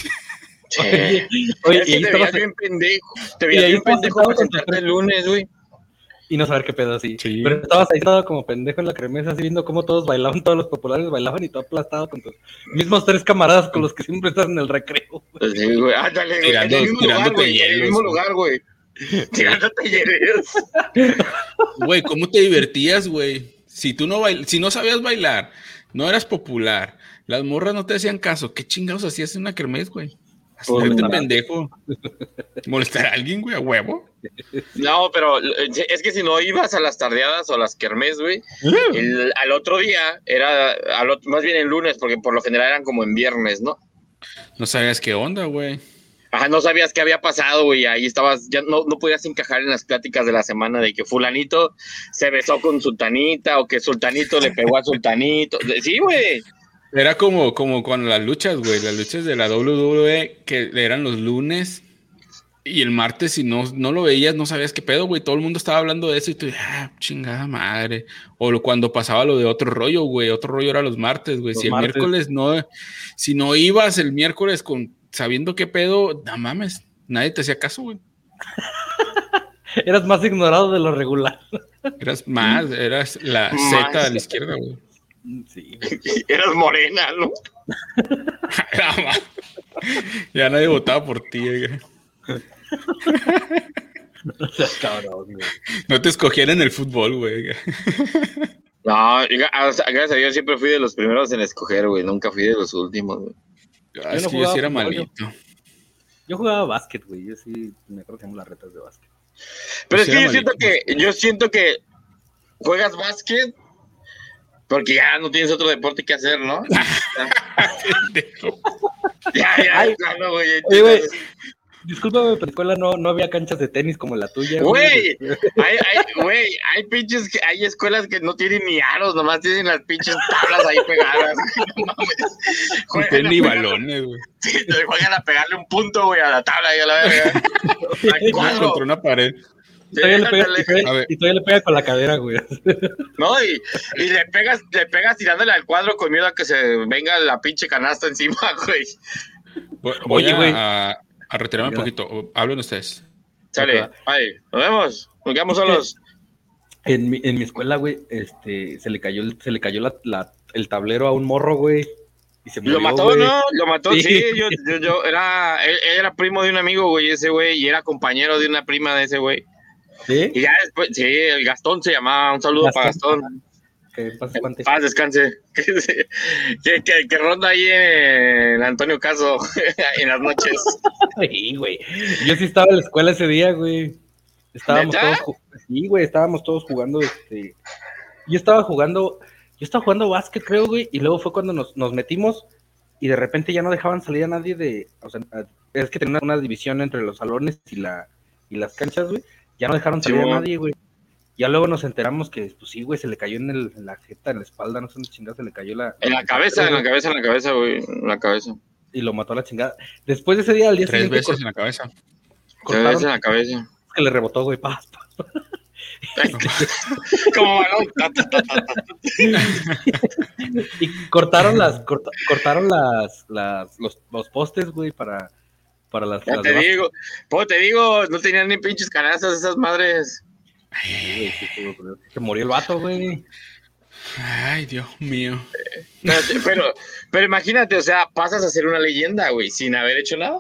Sí. Oye, oye, y te veías bien pendejo. Te veías bien pendejo el lunes, güey. y no saber qué pedo así. Sí. Pero estabas ahí todo como pendejo en la cremesa, así viendo cómo todos bailaban, todos los populares bailaban y tú aplastado con tus mismos tres camaradas con los que siempre estás en el recreo. Sí, güey, ándale, güey. En el mismo lugar, tirándote güey. En el hielos, mismo güey. lugar, güey. Tirándote hielos. Güey, ¿cómo te divertías, güey? Si tú no bail si no sabías bailar, no eras popular, las morras no te hacían caso, ¿qué chingados hacías en una kermés, güey? Hacerte pendejo. ¿Molestar a alguien, güey? ¿A huevo? No, pero es que si no ibas a las tardeadas o a las kermés, güey, el- al otro día era, al más bien el lunes, porque por lo general eran como en viernes, ¿no? No sabías qué onda, güey. Ajá, no sabías qué había pasado, güey. Ahí estabas, ya no, no podías encajar en las pláticas de la semana de que Fulanito se besó con Sultanita o que Sultanito le pegó a Sultanito. Sí, güey. Era como, como con las luchas, güey. Las luchas de la WWE que eran los lunes y el martes, si no, no lo veías, no sabías qué pedo, güey. Todo el mundo estaba hablando de eso y tú, ah, chingada madre. O lo- cuando pasaba lo de otro rollo, güey. Otro rollo era los martes, güey. Los Si el martes. miércoles no, si no ibas el miércoles con sabiendo qué pedo, no mames, nadie te hacía caso, güey. Eras más ignorado de lo regular. Eras más, eras la. Z a la izquierda, güey. Sí. Eras morena, ¿no? Ya nadie votaba por ti, güey. O sea, cabrón, güey. No te escogían en el fútbol, güey. No, gracias a Dios siempre fui de los primeros en escoger, güey. Nunca fui de los últimos, güey. Ah, Yo es no que yo sí jugaba era fútbol, malito. Yo jugaba básquet, güey. Yo sí me acuerdo que las retas de básquet. Pero es que yo siento que, yo siento que juegas básquet porque ya no tienes otro deporte que hacer, ¿no? ya, ya, Ay. güey. Oye, güey, Discúlpame, pero en escuela no, no había canchas de tenis como la tuya. Güey, hay, hay, güey, hay pinches, que- hay escuelas que no tienen ni aros, nomás tienen las pinches tablas ahí pegadas. No mames. Tienen ni balones, güey. sí, te juegan a pegarle un punto, güey, a la tabla y a la verga. Contra una pared. Y todavía, le pega, y todavía- y todavía le pega con la cadera, güey. No, y, y le pegas, le pegas tirándole al cuadro con miedo a que se venga la pinche canasta encima, güey. Voy, voy Oye, güey. a, a retirarme un poquito. Hablen ustedes. Sale, ay, nos vemos, nos quedamos solos. En mi, en mi escuela, güey, este, se le cayó, el- se le cayó la, la- el tablero a un morro, güey. Y se murió, Lo mató, güey. ¿no? Lo mató, sí, Sí. yo, yo, yo, era, él, él era primo de un amigo, güey, ese güey, y era compañero de una prima de ese güey. ¿Sí? Y ya después, sí, el Gastón se llamaba, un saludo para Gastón. Que paz descanse. Paz, descanse. que, que, que ronda ahí en Antonio Caso en las noches. Sí, güey. Yo sí estaba en la escuela ese día, güey. Estábamos ¿Neta? todos, sí, güey, estábamos todos jugando, este, yo estaba jugando, yo estaba jugando básquet, creo, güey, y luego fue cuando nos, nos metimos y de repente ya no dejaban salir a nadie de, o sea, es que tenía una división entre los salones y la, y las canchas, güey, ya no dejaron salir a nadie, güey. Ya luego nos enteramos que, pues sí, güey, se le cayó en, el, en la jeta, en la espalda, no sé dónde chingada se le cayó la... En la cabeza, en la cabeza, en la cabeza, güey, en la cabeza. Y lo mató a la chingada. Después de ese día, al día Tres siguiente, veces en la cabeza. Tres veces en la cabeza. que le rebotó, güey, paz, paz. Como. Y cortaron las, corta- cortaron las, las, los, los postes, güey, para, para las, Ya las te demás. digo, pues te digo, no tenían ni pinches canastas esas madres. Se murió el vato, güey. Ay, Dios mío. Pero, pero imagínate, o sea, pasas a ser una leyenda, güey, sin haber hecho nada.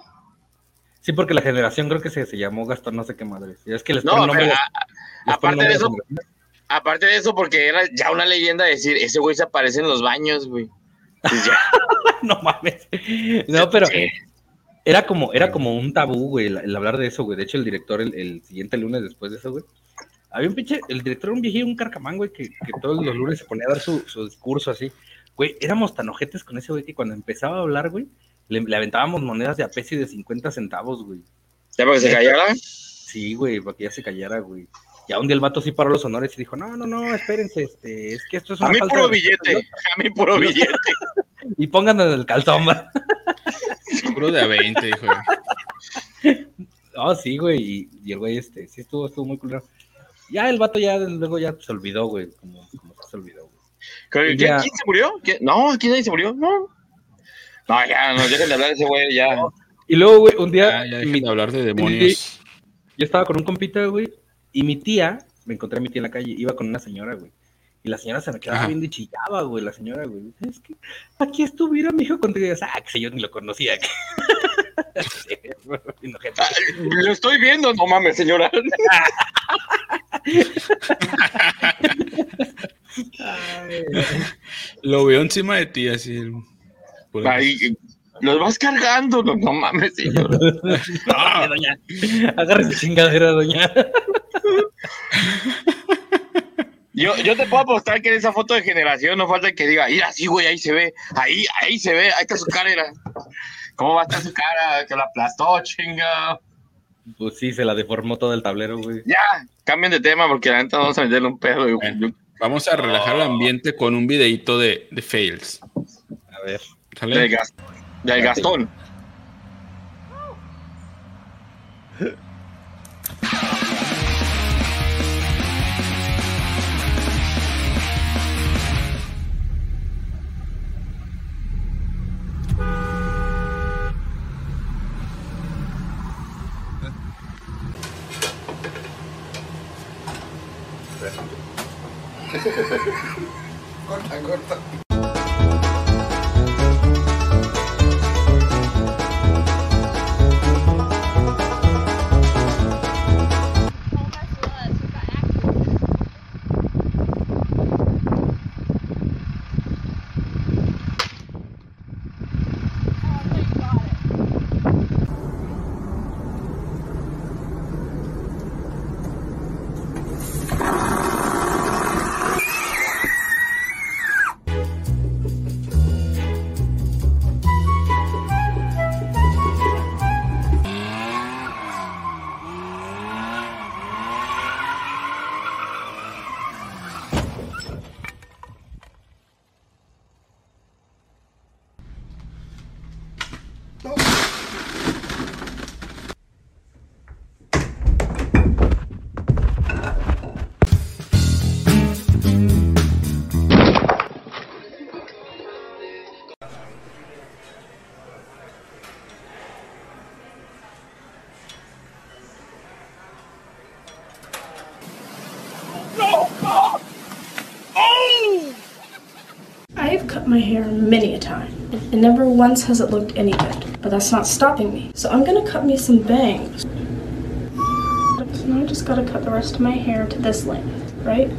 Sí, porque la generación creo que se, se llamó Gastón, no sé qué madre. Es que les No, nombre. les aparte de eso, aparte de eso, porque era ya una leyenda decir, ese güey se aparece en los baños, güey. Pues ya. no mames. No, pero era como, era como un tabú, güey, el, el hablar de eso, güey. De hecho, el director, el, el siguiente lunes después de eso, güey, había un pinche, el director era un viejillo, un carcamán, güey, que, que todos los lunes se ponía a dar su, su discurso así. Güey, éramos tan ojetes con ese güey que cuando empezaba a hablar, güey, le, le aventábamos monedas de a peso y de 50 centavos, güey. ¿Ya para que se callara? Sí, güey, para que ya se callara, güey. Ya un día el vato sí paró los honores y dijo, no, no, no, espérense, este, es que esto es A una mí falta puro de billete, a mí puro billete. Y pónganme en el calzón, va. Puro de a 20, dijo. No, sí, güey, y, y el güey, este, sí estuvo, estuvo muy culero. Ya el vato ya, luego ya se olvidó, güey, como, como se olvidó, güey. ¿Quién, Ya. quién se murió? ¿Quién? No, ¿quién nadie se murió? No. No, ya, no, dejen de hablar de ese güey, ya. Y luego, güey, un día, Ya, ya mi- de hablar de demonios. yo estaba con un compita, güey, y mi tía me encontré a mi tía en la calle, iba con una señora, güey. Y la señora se me quedaba viendo y chillaba, güey, la señora, güey. Es que aquí estuviera mi hijo contigo. Y yo, ah, que sé, yo ni lo conocía. Sí. Lo estoy viendo, no mames, señora. Lo veo encima de ti, así. el- por- Ahí, los vas cargando, no, no mames, señora. Doña. Agarre su chingadera, doña. Yo, yo te puedo apostar que en esa foto de generación no falta que diga, mira, sí, güey, ahí se ve, ahí, ahí se ve, ahí está su cara. ¿Cómo va a estar su cara? Que la aplastó, chinga. Pues sí, se la deformó todo el tablero, güey. Ya, cambien de tema porque la neta vamos a meterle un pedo. Yo- Bueno. yo- Vamos a relajar el ambiente con un videito de, de fails. A ver. ¿Sale? del, gas- del Gastón. my hair many a time, and never once has it looked any good. But that's not stopping me. So I'm gonna cut me some bangs. So now I just gotta cut the rest of my hair to this length, right?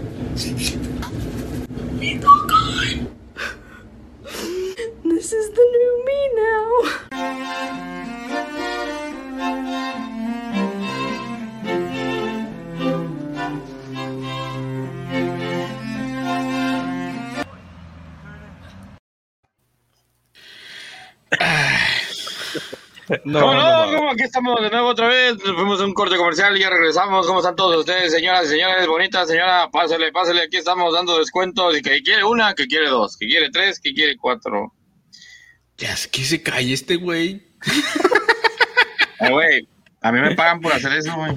Estamos de nuevo otra vez. Nos fuimos a un corte comercial y ya regresamos. ¿Cómo están todos ustedes, señoras y señores? Bonitas, señora, pásele, pásele. Aquí estamos dando descuentos. Y que quiere una, que quiere dos, que quiere tres, que quiere cuatro. Ya es que se cae este güey. Eh, güey, a mí me pagan por hacer eso, güey.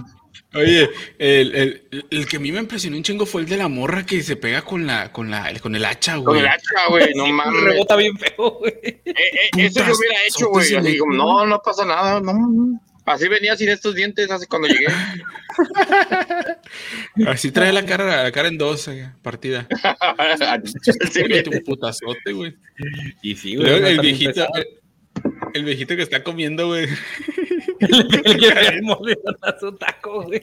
Oye, el, el, el que a mí me impresionó un chingo fue el de la morra que se pega con la, con la, con el hacha, güey. Con el hacha, güey, no mames. Rebota bien feo, güey. Eh, eh, eso yo hubiera hecho, güey. Así como, no, no pasa nada, no. no. Así venía sin estos dientes hace cuando llegué. Así trae la cara, la cara en dos, eh, partida. Sí, un putazote, güey. Y sí, güey. el bien viejito, el, el viejito que está comiendo, güey. Le quiere morder a su taco, güey.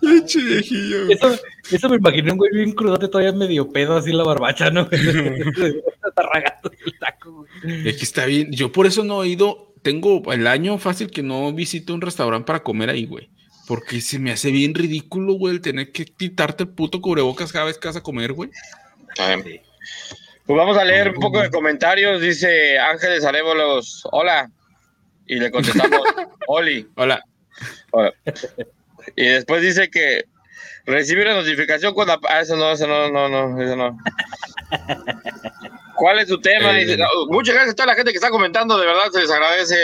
Pinche viejillo, güey. Eso, eso me imaginé un güey bien crudote, todavía medio pedo así en la barbacha, ¿no? Está el taco, güey. Aquí está bien. Yo por eso no he ido. Tengo el año fácil que no visito un restaurante para comer ahí, güey. Porque se me hace bien ridículo, güey, el tener que quitarte el puto cubrebocas cada vez que vas a comer, güey. Pues vamos a leer un poco de comentarios. Dice Ángeles Arébolos, hola. Y le contestamos, Oli. Hola. Hola. Y después dice que recibe una notificación cuando... Ah, eso no, eso no, no, no, eso no. ¿Cuál es su tema? Eh, no, muchas gracias a toda la gente que está comentando, de verdad se les agradece.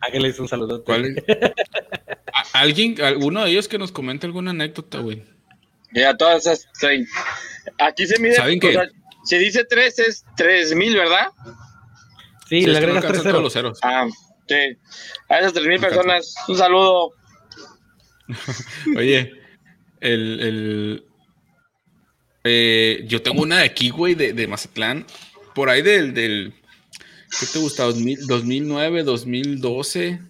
Hágales un saludote. ¿Cuál es? A- ¿Alguien, alguno de ellos que nos comente alguna anécdota, güey? Y a todas esas... sí. Aquí se mide... ¿Saben qué? sea, si dice tres es tres mil, ¿verdad? Sí, Sí, le que no agregas tres todos ceros. los ceros. Ah, sí. A esas tres mil personas, un saludo. Oye, el, el- eh, yo tengo una de aquí, güey, de, de Mazatlán, por ahí del, ¿qué te gusta? 2000 2009, 2012.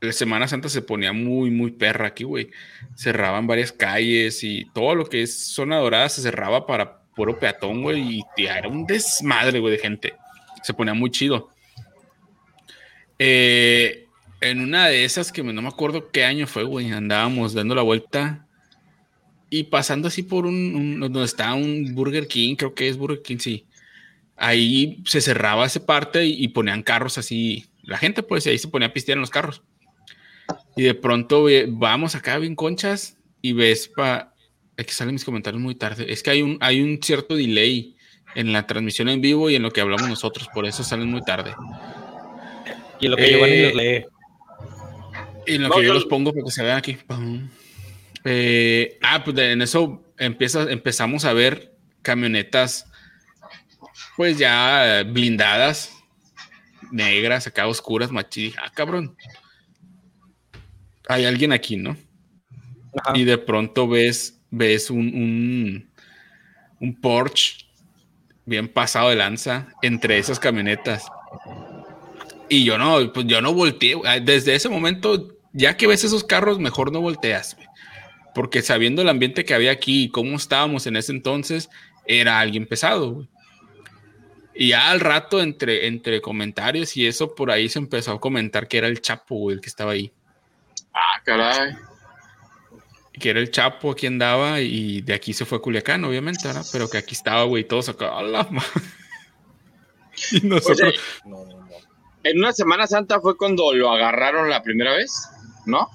La Semana Santa se ponía muy, muy perra aquí, güey. Cerraban varias calles y todo lo que es zona dorada se cerraba para puro peatón, güey, y era un desmadre, güey, de gente. Se ponía muy chido. Eh, en una de esas que no me acuerdo qué año fue, güey, andábamos dando la vuelta y pasando así por un, un- donde está un Burger King, creo que es Burger King, sí. Ahí se cerraba esa parte y, y ponían carros así, la gente pues y ahí se ponía a pistear en los carros. Y de pronto ve- vamos acá bien conchas y ves pa es que salen mis comentarios muy tarde. Es que hay un, hay un cierto delay en la transmisión en vivo y en lo que hablamos nosotros, por eso salen muy tarde. Y lo que Eh, Giovanni los lee. Y en lo No, que yo yo- los pongo para que se vean aquí. Pum. Eh, ah, pues en eso empieza, empezamos a ver camionetas, pues ya blindadas, negras, acá oscuras, machi. Ah, cabrón. Hay alguien aquí, ¿no? Ajá. Y de pronto ves, ves un, un, un Porsche bien pasado de lanza entre esas camionetas. Y yo no, pues yo no volteé. Desde ese momento, ya que ves esos carros, mejor no volteas. Porque sabiendo el ambiente que había aquí y cómo estábamos en ese entonces, era alguien pesado. güey. Y ya al rato, entre, entre comentarios y eso, por ahí se empezó a comentar que era el Chapo, güey, el que estaba ahí. Ah, caray. Que era el Chapo, aquí andaba y de aquí se fue a Culiacán, obviamente, ¿verdad? Pero que aquí estaba, güey, todos acá. ¡A la madre! Y nosotros. Oye, No, no, no. en una Semana Santa fue cuando lo agarraron la primera vez, ¿no?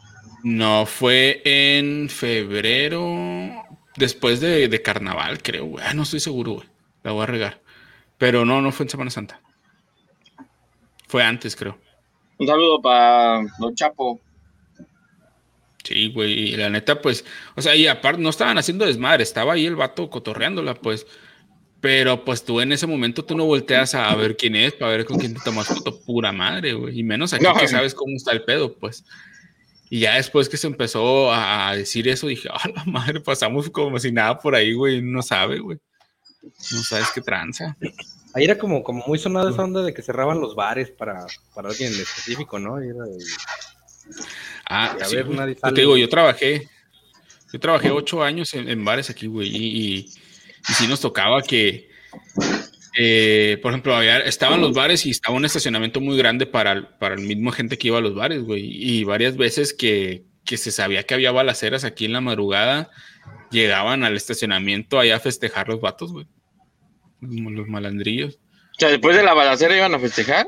No, fue en febrero, después de, de carnaval, creo, güey. Ah, no estoy seguro, güey. La voy a regar. Pero no, no fue en Semana Santa. Fue antes, creo. Un saludo para Don Chapo. Sí, güey. Y la neta, pues, o sea, y aparte no estaban haciendo desmadre, estaba ahí el vato cotorreándola, pues. Pero pues tú en ese momento tú no volteas a ver quién es, para ver con quién te tomas foto, pura madre, güey. Y menos aquí No. que sabes cómo está el pedo, pues. Y ya después que se empezó a decir eso, dije, a la madre, pasamos como si nada por ahí, güey. No sabe, güey. No sabes qué tranza. Ahí era como, como muy sonada esa onda de que cerraban los bares para, para alguien en específico, ¿no? Era de- Ah, a sí, ver, nadie Yo sale. te digo, yo trabajé, yo trabajé ocho años en, en bares aquí, güey, y, y, y sí nos tocaba que, eh, por ejemplo, había- estaban los bares y estaba un estacionamiento muy grande para, el- para el mismo gente que iba a los bares, güey, y varias veces que, que se sabía que había balaceras aquí en la madrugada, llegaban al estacionamiento allá a festejar los vatos, güey, los malandrillos. O sea, después de la balacera iban a festejar.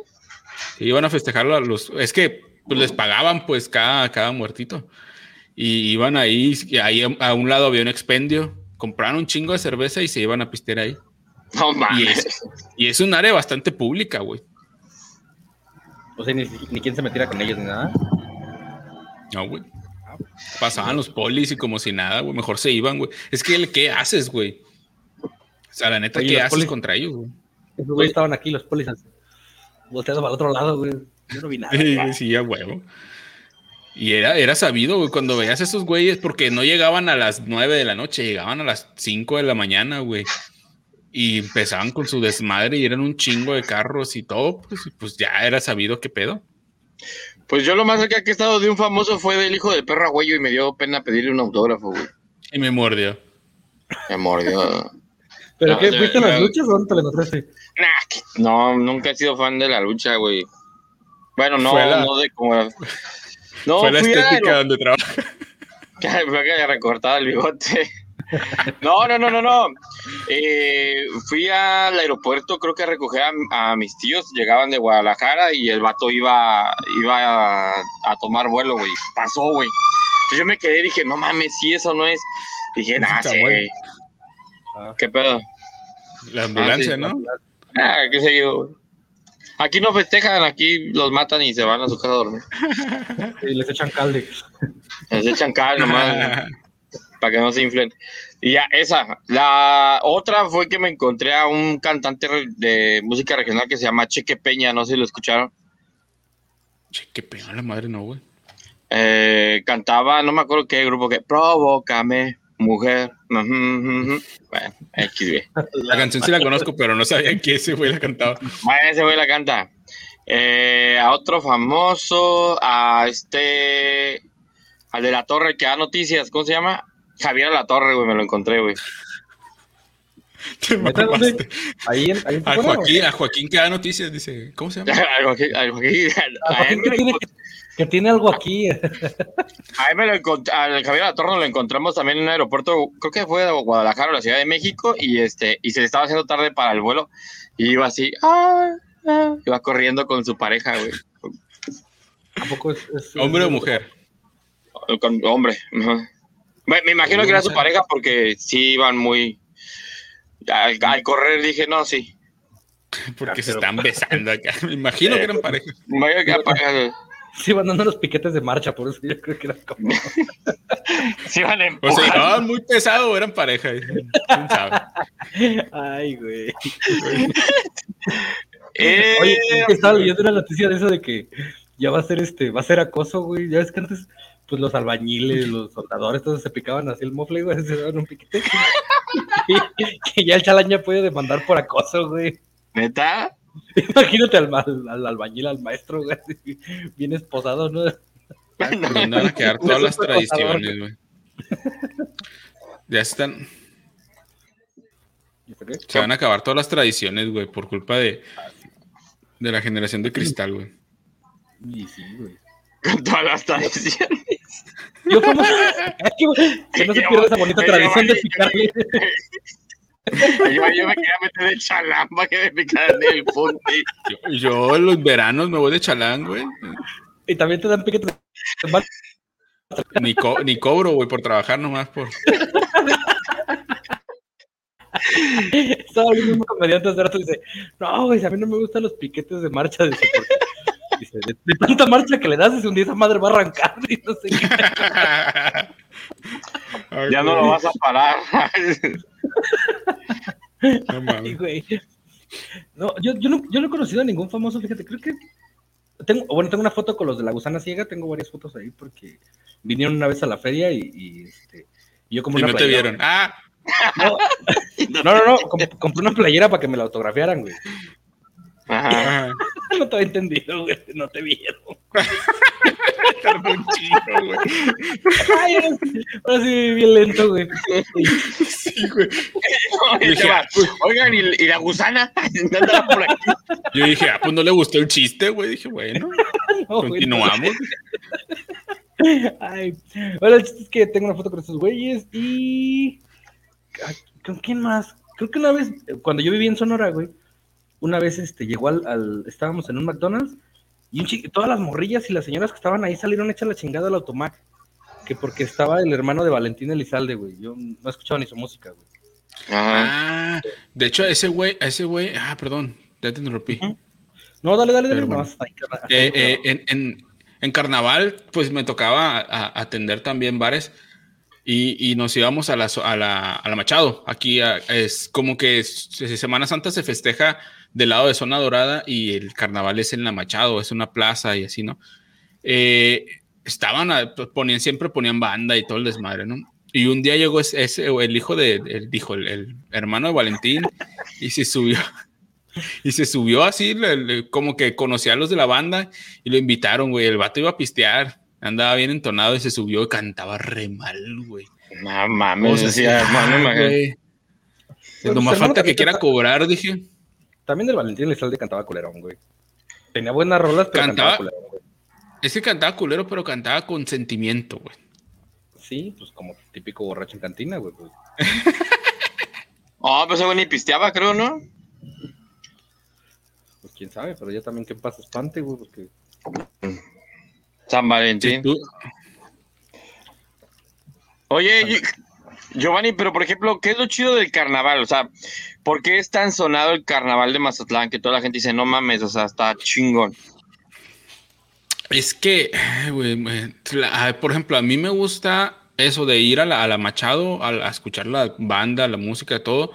Sí, iban a festejarlo a los. Es que pues, les pagaban pues cada, cada muertito. Y iban ahí, y ahí a- a un lado había un expendio, compraron un chingo de cerveza y se iban a pistear ahí. No Y mames. es, y es un área bastante pública, güey. O sea, ni, ni quién se metiera con ellos ni nada. No, güey. Pasaban los polis y como si nada, güey. Mejor se iban, güey. Es que, ¿qué haces, güey? O sea, la neta, Oye, ¿qué haces polis- contra ellos, güey? Esos güeyes estaban aquí, los polis, volteados para el otro lado, güey. Yo no vi nada. Sí, sí, a huevo. Y era, era sabido, güey, cuando veías a esos güeyes, porque no llegaban a las 9 de la noche, llegaban a las 5 de la mañana, güey. Y empezaban con su desmadre y eran un chingo de carros y todo, pues, y pues ya era sabido qué pedo. Pues yo lo más cerca que he estado de un famoso fue del hijo del perro agüello y me dio pena pedirle un autógrafo, güey. Y me mordió. Me mordió. ¿Pero No, qué? ¿Fuiste a las luchas o dónde te lo encontraste? Nah, no, nunca he sido fan de la lucha, güey. Bueno, no, la- no de como. No, Fue la fui a estética donde trabaja. Que recortado el bigote. No, no, no, no, no. Eh, fui al aeropuerto, creo que a recoger a, a mis tíos. Llegaban de Guadalajara y el vato iba, iba a, a tomar vuelo, güey. Pasó, güey. Entonces yo me quedé y dije, no mames, si eso no es. Dije, nah, sí, güey. ¿Qué pedo? La ambulancia, sí, ¿no? Ah, qué seguido, güey. Aquí no festejan, aquí los matan y se van a su casa a dormir. Y les echan calde. Les echan cal nomás. para que no se inflen. Y ya, esa. La otra fue que me encontré a un cantante de música regional que se llama Cheque Peña, no sé si lo escucharon. Che, qué pena la madre, no, güey. eh, cantaba, no me acuerdo qué grupo, que provócame, mujer. Bueno, X, güey. La canción sí la conozco, pero no sabía que ese güey la cantaba. Bueno, ese güey la canta. Eh, a otro famoso, a este, al de la torre que da noticias, ¿cómo se llama? Javier La Torre, güey, me lo encontré, güey. Ahí en, ahí en A Joaquín, a Joaquín que da noticias, dice, ¿cómo se llama? A Joaquín que tiene, encont- que tiene algo aquí. a él me lo encont- al Javier La Torre nos lo encontramos también en un aeropuerto, creo que fue de Guadalajara o la Ciudad de México, y este, y se le estaba haciendo tarde para el vuelo, y iba así, ah, ah, iba corriendo con su pareja, güey. ¿A poco es, es- ¿Hombre o mujer? Con hombre. ajá. Me, me imagino que era su pareja porque sí iban muy. Al, al correr dije, no, sí. Porque se están besando acá. Me imagino que eran pareja. Me imagino que era pareja. Sí, van dando los piquetes de marcha, por eso yo creo que era como. Sí iban O sea, llevaban muy pesado o eran pareja. ¿Quién sabe? Ay, güey. Eh, Oye, estaba leyendo una noticia de eso de que ya va a ser este, va a ser acoso, güey. Ya ves que antes, pues los albañiles, los soldadores, todos se picaban así el mofle, güey, se daban un piquete. Que ya el chalán ya puede demandar por acoso, güey. ¿Neta? Imagínate al, al, al albañil, al maestro, güey, así, bien esposado, ¿no? Pues no van a quedar todas las tradiciones, güey. Ya están. Se van a acabar todas las tradiciones, güey, por culpa de, de la generación de cristal, güey. Y sí, güey. Con todas las tradiciones. Yo como que, no se pierda esa bonita tradición de picarle. Yo, yo me quería meter de chalamba que me picaran el punti. Yo, yo en los veranos me voy de chalán, güey. Y también te dan piquetes de marcha. Ni, co- ni cobro, güey, por trabajar nomás por. Estaba viendo un comediante hace rato y dice, no, güey, a mí no me gustan los piquetes de marcha. Dice, porque, dice, de, de tanta marcha que le das, dice, un día esa madre va a arrancar y no sé qué. Ay, Ya no lo vas a parar. no Ay, güey. No, yo, yo, no, yo no he conocido a ningún famoso, fíjate, creo que tengo, bueno, tengo una foto con los de la gusana ciega, tengo varias fotos ahí porque vinieron una vez a la feria y, y, este, y yo como Y una no te vieron. Ah, No, no, no, no, comp- compré una playera para que me la autografiaran, güey. Ajá. No te había entendido, güey, no te vieron. Tardó un chingo, güey. Ay, ahora sí, ahora sí, bien lento, güey. Sí, güey. Y Dije, se va, Oigan, ¿y, y la gusana? Andaba por aquí. Yo dije, ah, pues no le gustó el chiste, güey. Dije, bueno, No, güey, continuamos. Ay, bueno, el chiste es que tengo una foto con estos güeyes y. ¿Con quién más? Creo que una vez, cuando yo vivía en Sonora, güey, una vez este, llegó al, al- Estábamos en un McDonald's y un todas las morrillas y las señoras que estaban ahí salieron hechas la chingada al automac. Que porque estaba el hermano de Valentín Elizalde, güey. Yo no he escuchado ni su música, güey. Ah, de hecho, ese güey, a ese güey, ah, perdón, ya te interrumpí. No, dale, dale, dale. Bueno. ay, carnal. Eh, eh, en, en- en carnaval, pues me tocaba a- a- atender también bares y, y nos íbamos a la, so- a la, a la Machado. Aquí a- es como que es- Semana Santa se festeja del lado de Zona Dorada y el carnaval es en la Machado, es una plaza y así, ¿no? Eh, estaban, a- ponían, siempre ponían banda y todo el desmadre, ¿no? Y un día llegó ese, ese- el hijo de, el, dijo, el, el hermano de Valentín y se subió. Y se subió así, le- le- como que conocía a los de la banda y lo invitaron, güey. El vato iba a pistear, andaba bien entonado y se subió y cantaba re mal, güey. No mames, O sea, decía, sí, hermano, imagínate. güey. Pues, Nomás falta que quiera cobrar, dije. También del Valentín Elizalde cantaba culerón, güey. Tenía buenas rolas, pero cantaba, Cantaba- culerón, güey. Es que cantaba culero, pero cantaba con sentimiento, güey. Sí, pues como típico borracho en cantina, güey. pues. Oh, pues ese güey ni pisteaba, creo, ¿no? Pues quién sabe, pero ya también que pasa espante, güey, porque San Sí, Valentín. tú- Oye, Giovanni, pero por ejemplo, ¿qué es lo chido del carnaval? O sea, ¿por qué es tan sonado el carnaval de Mazatlán que toda la gente dice, no mames, o sea, está chingón? Es que, por ejemplo, a mí me gusta eso de ir a la, Machado, a escuchar la banda, la música, todo,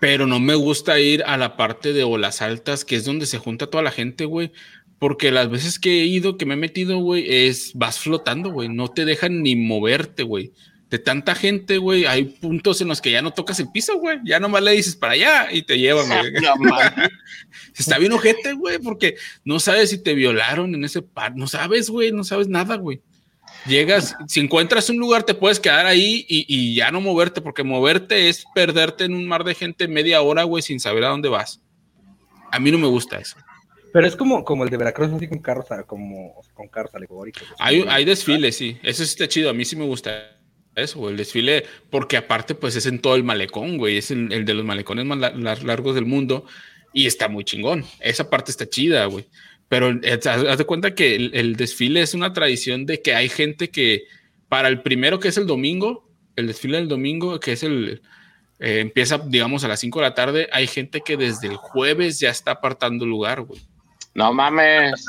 pero no me gusta ir a la parte de olas altas, que es donde se junta toda la gente, güey, Porque las veces que he ido, que me he metido, güey, es vas flotando, güey. No te dejan ni moverte, güey. De tanta gente, güey, hay puntos en los que ya no tocas el piso, güey. Ya nomás le dices para allá y te llevan, güey. Está bien ojete, güey, porque no sabes si te violaron en ese par. No sabes, güey, no sabes nada, güey. Llegas, si encuentras un lugar, te puedes quedar ahí y, y ya no moverte, porque moverte es perderte en un mar de gente media hora, güey, sin saber a dónde vas. A mí no me gusta eso. Pero es como, como el de Veracruz, así con carros, como con carros alegóricos. Hay, hay desfiles, sí. Eso sí está chido. A mí sí me gusta eso, güey. El desfile, porque aparte, pues es en todo el malecón, güey. Es el, el de los malecones más la- la- largos del mundo y está muy chingón. Esa parte está chida, güey. Pero eh, haz haz de cuenta que el, el desfile es una tradición de que hay gente que para el primero, que es el domingo, el desfile del domingo, que es el. eh, empieza, digamos, a las 5 de la tarde. Hay gente que desde el jueves ya está apartando lugar, güey. No mames.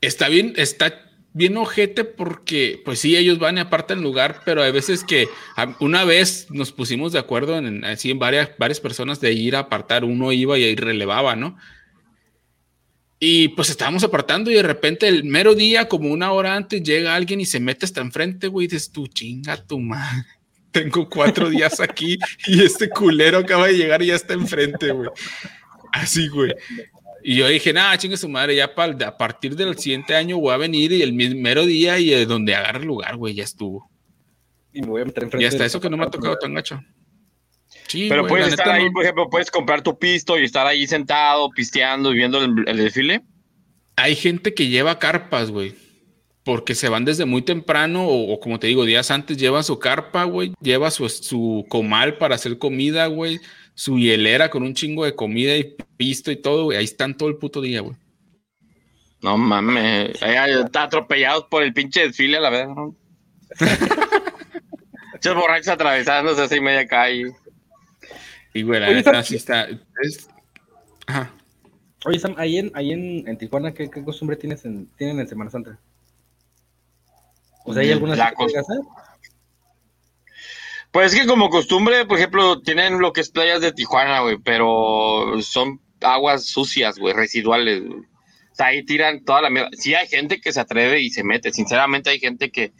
está bien, está bien ojete porque, pues sí, ellos van y apartan lugar, pero hay veces que una vez nos pusimos de acuerdo en- así en varias, varias personas de ir a apartar, uno iba y ahí relevaba, ¿no? Y pues estábamos apartando y de repente el mero día, como una hora antes, llega alguien y se mete hasta enfrente, güey, y dices tú, chinga tu madre. Tengo cuatro días aquí y este culero acaba de llegar y ya está enfrente, güey. Así, güey. Y yo dije, nada, chingue su madre, ya pa- a partir del siguiente año voy a venir y el mismo mero día y eh, donde agarre lugar, güey, ya estuvo. Y me voy a meter Y enfrente. hasta de- eso que no me ha tocado tan gacho. Sí, Pero güey, puedes estar neta ahí, no- por ejemplo, puedes comprar tu pisto y estar ahí sentado, pisteando y viendo el, el desfile. Hay gente que lleva carpas, güey. Porque se van desde muy temprano o, o como te digo, días antes lleva su carpa, güey. Lleva su, su comal para hacer comida, güey. Su hielera con un chingo de comida y pisto y todo, güey. Ahí están todo el puto día, güey. No mames. Está atropellados por el pinche desfile, a la verdad. ¿no? Muchos borrachos atravesándose así media calle. Y, güey, la neta ¿sabes sí está. es- Ajá. Oye, Sam, ahí en, ahí en, en Tijuana, ¿qué, qué costumbre tienes en, tienen en Semana Santa? O sea, ¿hay Mm, alguna la que te cos- digas, ah? Pues es que como costumbre, por ejemplo, tienen lo que es playas de Tijuana, güey, pero son aguas sucias, güey, residuales. güey. O sea, ahí tiran toda la mierda. Sí hay gente que se atreve y se mete. Sinceramente hay gente que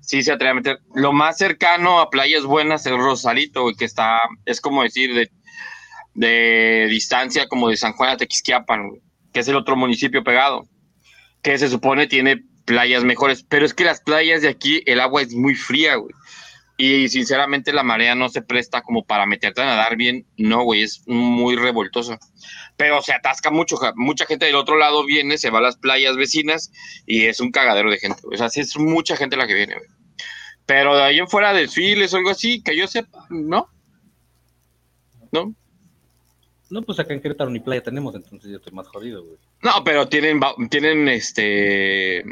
sí se atreve a meter. Lo más cercano a playas buenas es Rosarito, güey, que está, es como decir, de, de distancia como de San Juan a Tequisquiapan, güey, que es el otro municipio pegado, que se supone tiene playas mejores. Pero es que las playas de aquí, el agua es muy fría, güey. Y sinceramente la marea no se presta como para meterte a nadar bien. No, güey, es muy revoltoso. Pero se atasca mucho. Mucha gente del otro lado viene, se va a las playas vecinas y es un cagadero de gente. O sea, sí es mucha gente la que viene, güey. Pero de ahí en fuera desfiles o algo así, que yo sepa, ¿no? ¿No? No, pues acá en Querétaro ni playa tenemos, entonces yo estoy más jodido, güey. No, pero tienen, tienen este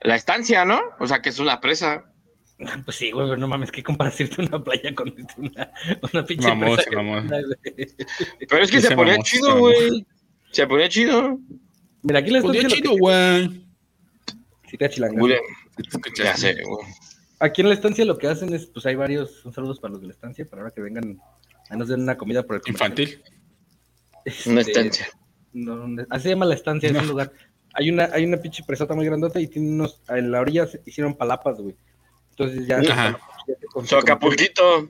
la estancia, ¿no? O sea, que es una presa. Pues sí, güey, pero no mames, ¿qué comparas irte a una playa con una, una pinche Vamos, que-. Pero es que se se ponía chido, güey. Se ponía chido. Mira, aquí la ya estancia... chido, güey. Sí te achilanga. Güey, Ya sé, güey. Aquí en la estancia lo que hacen es, pues hay varios, un saludos para los de la estancia, para ahora que vengan a nos den una comida por el. Infantil. Una Este, estancia. no, no, así se llama la estancia, es No. un lugar. Hay una, hay una pinche presota muy grandota y tiene unos, en la orilla se hicieron palapas, güey. Entonces ya. Ajá. ya te Acapulquito.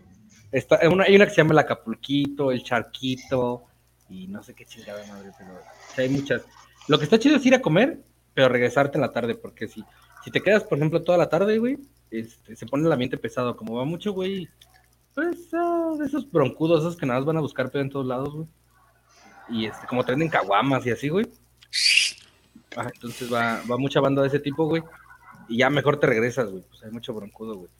Está, hay una, hay una que se llama el Acapulquito, el Charquito, y no sé qué chingada madre, pero o sea, hay muchas. Lo que está chido es ir a comer, pero regresarte en la tarde, porque si, si te quedas, por ejemplo, toda la tarde, güey, este, se pone el ambiente pesado. Como va mucho, güey, pues ah, esos broncudos, esos que nada más van a buscar pedo en todos lados, güey. Y este, como traen en caguamas y así, güey. Ah, entonces va, va mucha banda de ese tipo, güey. Y ya mejor te regresas, güey. Pues hay mucho broncudo, güey.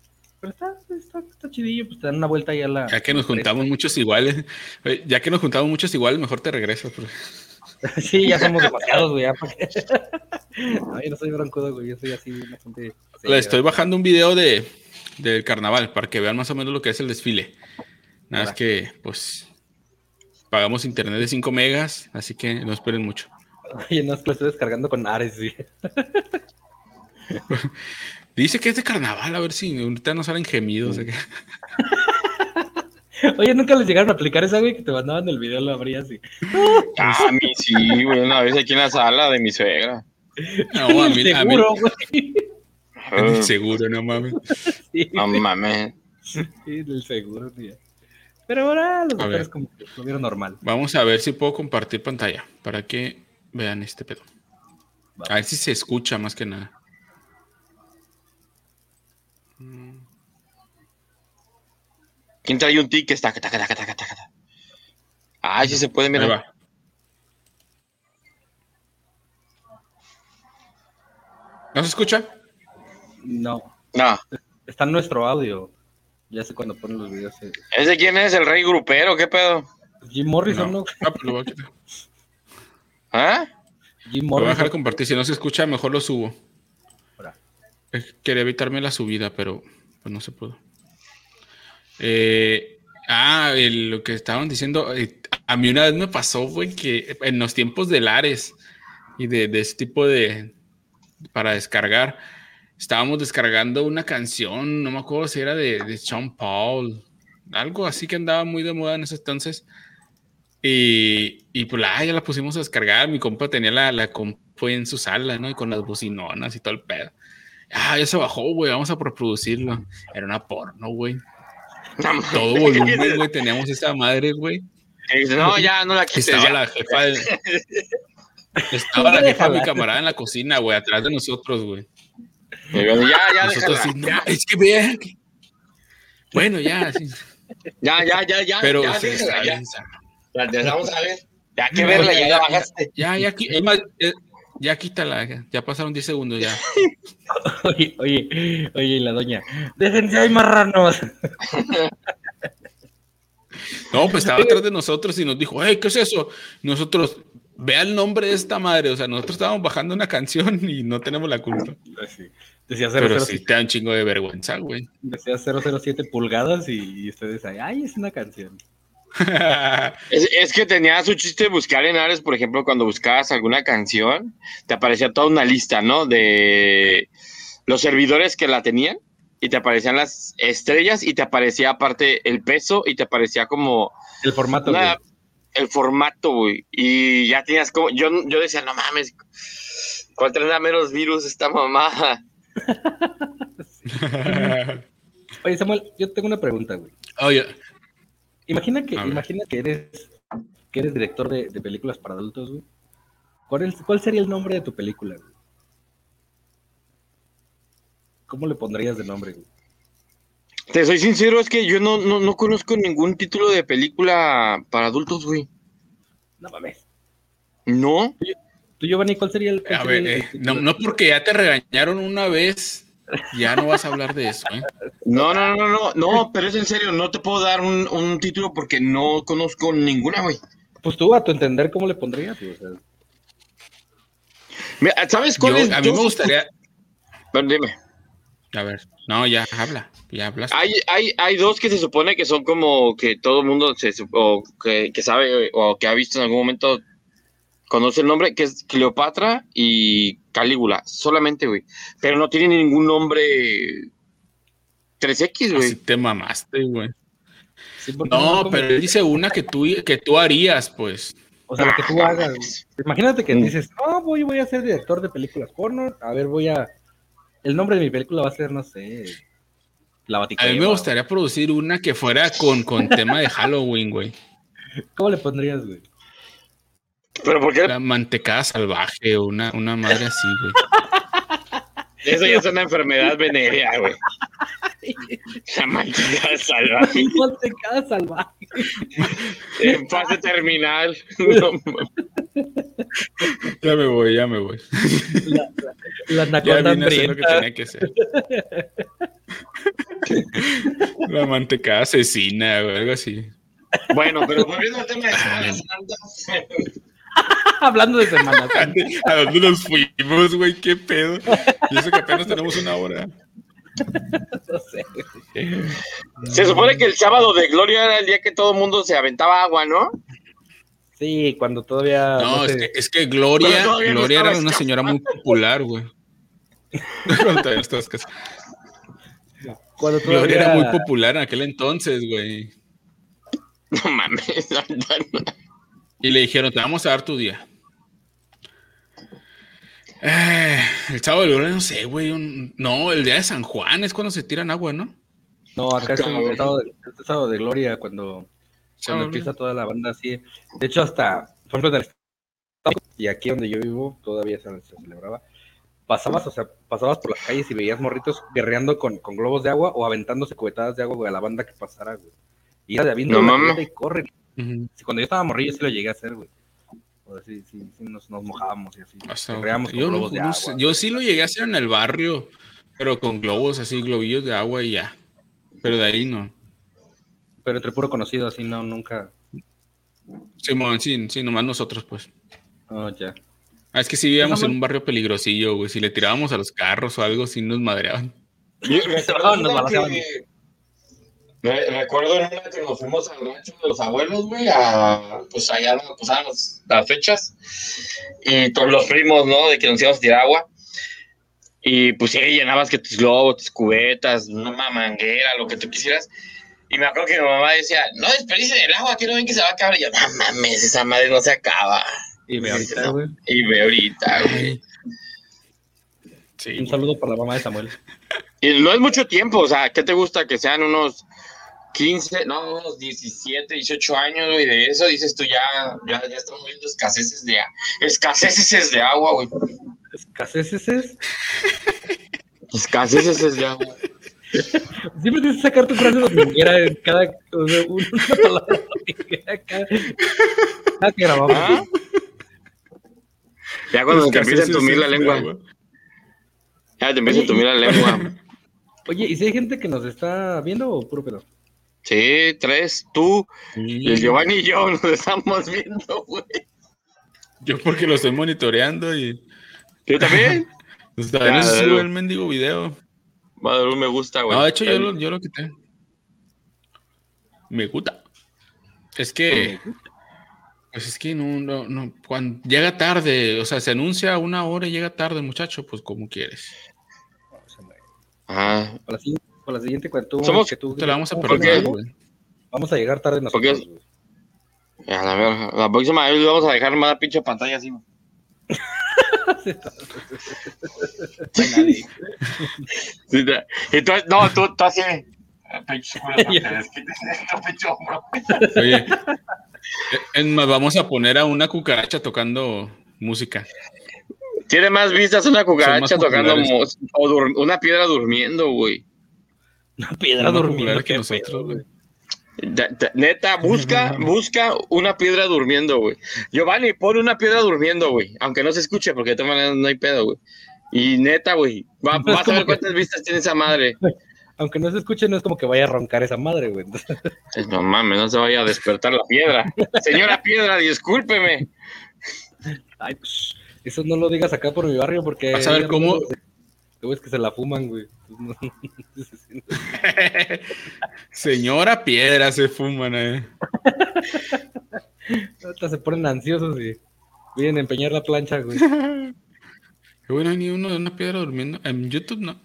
Pero está, está, está chidillo, pues te dan una vuelta ahí a la. Ya que nos juntamos muchos iguales, eh, ya que nos juntamos muchos iguales, mejor te regresas. porque- Sí, ya somos demasiados, güey. No, yo no soy broncudo, güey. Yo soy así, gente. Le estoy bajando un video de, del carnaval para que vean más o menos lo que es el desfile. Nada más que, pues, pagamos internet de 5 megas, así que no esperen mucho. Oye, no es que lo estoy descargando con Ares, güey. Dice que es de carnaval, a ver si ahorita no salen gemidos. Oye, nunca les llegaron a aplicar esa, güey, que te mandaban el video, lo abrías y. Ah, a mí sí, güey, una vez aquí en la sala de mi suegra. No, a mí, a mí- Seguro, güey. Seguro, no mames. Sí, No mames. sí, del seguro, tío. Pero ahora los doctores como que lo vieron normal. Vamos a ver si puedo compartir pantalla para que vean este pedo. A ver si se escucha más que nada. ¿Quién trae un ticket? Taca, taca, taca, taca, taca, taca. Ay, sí se puede, Ahí mira. va. ¿No se escucha? No, No. está en nuestro audio. Ya sé cuando ponen los videos. eh. ¿Ese quién es? ¿El rey grupero? ¿Qué pedo? Jim Morrison, No. ¿no? Ah, pues lo voy a quitar. ¿Ah? Jim Lo voy a dejar Morrison. de compartir. Si no se escucha, mejor lo subo. Quería evitarme la subida, pero pues no se pudo. Eh, ah, el- lo que estaban diciendo. eh, a mí una vez me pasó, güey, que en los tiempos de Lares y de, de ese tipo de. para descargar, estábamos descargando una canción, no me acuerdo si era de, de Sean Paul, algo así que andaba muy de moda en ese entonces. Y, y pues la, ya la pusimos a descargar. Mi compa tenía la, la compu en su sala, ¿no? Y con las bocinonas y todo el pedo. Ah, ya se bajó, güey. Vamos a reproducirlo. Era una porno, güey. No, Todo volumen, güey. Teníamos esa madre, güey. No, ya, no la quites. Estaba ya. la jefa de- Estaba la jefa de mi camarada en la cocina, güey, atrás de nosotros, güey. Y yo, ya, ya, Nosotros déjala. sí, no, es que vean. Bueno, ya, sí. Ya, ya, ya, ya. Pero ya, déjala, está ya. Ya, ya, vamos a ver. Ya que verla, ya la bajaste. Ya, ya, es más, eh, ya quítala. Ya, pasaron 10 segundos ya. Oye, oye, oye, la doña. Déjense ahí, marranos. No, pues estaba atrás de nosotros y nos dijo, hey, ¿qué es eso? Nosotros, vea el nombre de esta madre. O sea, nosotros estábamos bajando una canción y no tenemos la culpa. Sí. Decía, Pero 007, sí te da un chingo de vergüenza, güey. decía 007 pulgadas y, y ustedes ahí, ay, es una canción. Es, es que tenía su chiste de buscar en Ares, por ejemplo, cuando buscabas alguna canción, te aparecía toda una lista, ¿no? De los servidores que la tenían y te aparecían las estrellas y te aparecía aparte el peso y te aparecía como El formato, una- güey. el formato, güey. Y ya tenías como, yo, yo decía, no mames, ¿cuál tendrá menos virus esta mamada? Oye, Samuel, yo tengo una pregunta, güey. Oye, Imagina que, imagina que eres, que eres director de, de películas para adultos, güey. ¿Cuál, es- ¿Cuál sería el nombre de tu película, güey? ¿Cómo le pondrías de nombre, güey? Te soy sincero, es que yo no, no, no conozco ningún título de película para adultos, güey. No mames. No. Tú, Giovanni, ¿cuál sería el, cuál a sería ver, el eh, título? no, no porque ya te regañaron una vez, ya no vas a hablar de eso, ¿eh? No, no, no, no, no, pero es en serio, no te puedo dar un, un título porque no conozco ninguna, güey. Pues tú, a tu entender, ¿cómo le pondrías? güey? O sea, Mira, ¿Sabes cuál Yo- es? a mí Yo- me gustaría. Bueno, dime. A ver, no, ya habla, ya hablas. Hay, hay, hay dos que se supone que son como que todo el mundo se, o que, que sabe o que ha visto en algún momento, conoce el nombre, que es Cleopatra y Calígula, solamente, güey. Pero no tienen ningún nombre 3X, Así güey. te mamaste, güey. sí, No, pero él dice una que tú, que tú harías, pues. O sea, lo que tú Ah, hagas. Imagínate que Mm. dices, no, voy, voy a ser director de películas porno. A ver, voy a. El nombre de mi película va a ser, no sé. La A Vaticana. mí me gustaría producir una que fuera con, con tema de Halloween, güey. ¿Cómo le pondrías, güey? Pero ¿por qué? La mantecada salvaje o una, una madre así, güey. Eso ya es una enfermedad venérea, güey. La maldita salvaje. Mantecada salvaje. En fase terminal. No, Ya me voy, ya me voy. La, la, la Ya anaconda vine a hacer lo que hambrienta. tenía que hacer. La mantecada asesina o algo así. Bueno, pero volviendo al tema de Semana Santa. Hablando de Semana ¿A Santa. dónde- ¿A dónde nos fuimos, güey? ¿Qué pedo? Y eso que apenas tenemos una hora. No sé. Se supone que el sábado de Gloria era el día que todo el mundo se aventaba agua, ¿no? Sí, cuando todavía. No, no es sé, que, es que Gloria, no Gloria era una señora muy popular, güey. Cuando todavía no Gloria era muy popular en aquel entonces, güey. No mames. Y le dijeron, te vamos a dar tu día. Eh, el sábado de gloria, no sé, güey. un- No, el día de San Juan es cuando se tiran agua, ¿no? No, acá es Cabrón. el sábado de, este sábado de gloria cuando, cuando empieza toda la banda así. De hecho, hasta, por ejemplo, en el y aquí donde yo vivo, todavía se, se celebraba. Pasabas, o sea, pasabas por las calles y veías morritos guerreando con, con globos de agua o aventándose cubetadas de agua, güey, a la banda que pasara, güey. Y era de No y corre. Sí, Cuando yo estaba morrillo sí lo llegué a hacer, güey. O sea, sí, sí, sí, nos, nos mojábamos y así. Guerreábamos con yo, no- globos de agua. yo sí lo llegué a hacer en el barrio, pero con globos así, globillos de agua y ya. Pero de ahí no. Pero entre puro conocido, así no, nunca. Simón, sí, sí, nomás nosotros, pues. No, ya. Ah, es que si vivíamos Ajá, en un barrio peligrosillo, güey. Si le tirábamos a los carros o algo, sí nos madreaban. Yo que- re- recuerdo en una que nos fuimos al rancho de los abuelos, güey, a, pues allá nos pasaban los- las fechas, y todos los primos, ¿no? De que nos íbamos a tirar agua, y pues sí, llenabas que tus globos, tus cubetas, una manguera, lo que tú quisieras, y me acuerdo que mi mamá decía, no desperdicien el agua, que no ven que se va a acabar, y yo, no mames, esa madre no se acaba, Y ve Sí, ahorita, no. güey. y ve ahorita, güey. Sí, Un saludo para la mamá de Samuel. Y no es mucho tiempo, o sea, ¿qué te gusta? Que sean unos 15, no, unos 17, 18 años, güey, de eso dices tú ya, ya, ya estamos viendo escaseces de, escaseces de agua, güey. ¿Escaseces es? Escaseces de agua. Siempre tienes que sacar tu frase dominguera en cada. O sea, una palabra dominguera cada, cada que grabamos. ¿Ah? Ya cuando te empieza a entumir la lengua, ya te empieza a entumir la lengua. Oye, ¿y si hay gente que nos está viendo o puro pedo? Sí, tres, tú, el. Giovanni y yo nos estamos viendo, güey. Yo porque lo estoy monitoreando y Yo también. pues, no Ya, se sube el mendigo video. Va a dar un me gusta, güey. No, de hecho yo lo, yo lo quité. Me gusta. Es que, pues es que no, no, no, cuando llega tarde, o sea, se anuncia una hora y llega tarde, muchacho, pues como quieres. Ah, Para la, siguiente- cuando tú, Somos- que tú- Te la vamos a güey. Vamos a llegar tarde nosotros. a la, verga. la próxima vez vamos a dejar más la pinche pantalla así. Sí, tú, no, tú, tú así. hombro. Oye, es más, vamos a poner a una cucaracha tocando música. Tiene más vistas una cucaracha tocando mus- o una piedra durmiendo, güey. Una piedra durmiendo. que nosotros, güey. Neta, busca, busca una piedra durmiendo, güey. Giovanni, pon una piedra durmiendo, güey. Aunque no se escuche, porque de todas maneras no hay pedo, güey. Y neta, güey. va- No vas a ver que- cuántas vistas tiene esa madre. Aunque no se escuche, no es como que vaya a roncar esa madre, güey. Entonces, No mames, no se vaya a despertar la piedra. Señora piedra, discúlpeme. Ay, psh, eso no lo digas acá por mi barrio porque. Vas a ver cómo- Güey, es que se la fuman, güey. No, se siente. Señora piedra se fuman, eh. Ahorita se ponen ansiosos y vienen a empeñar la plancha, güey. Qué bueno, hay ni uno de una piedra durmiendo. En YouTube no.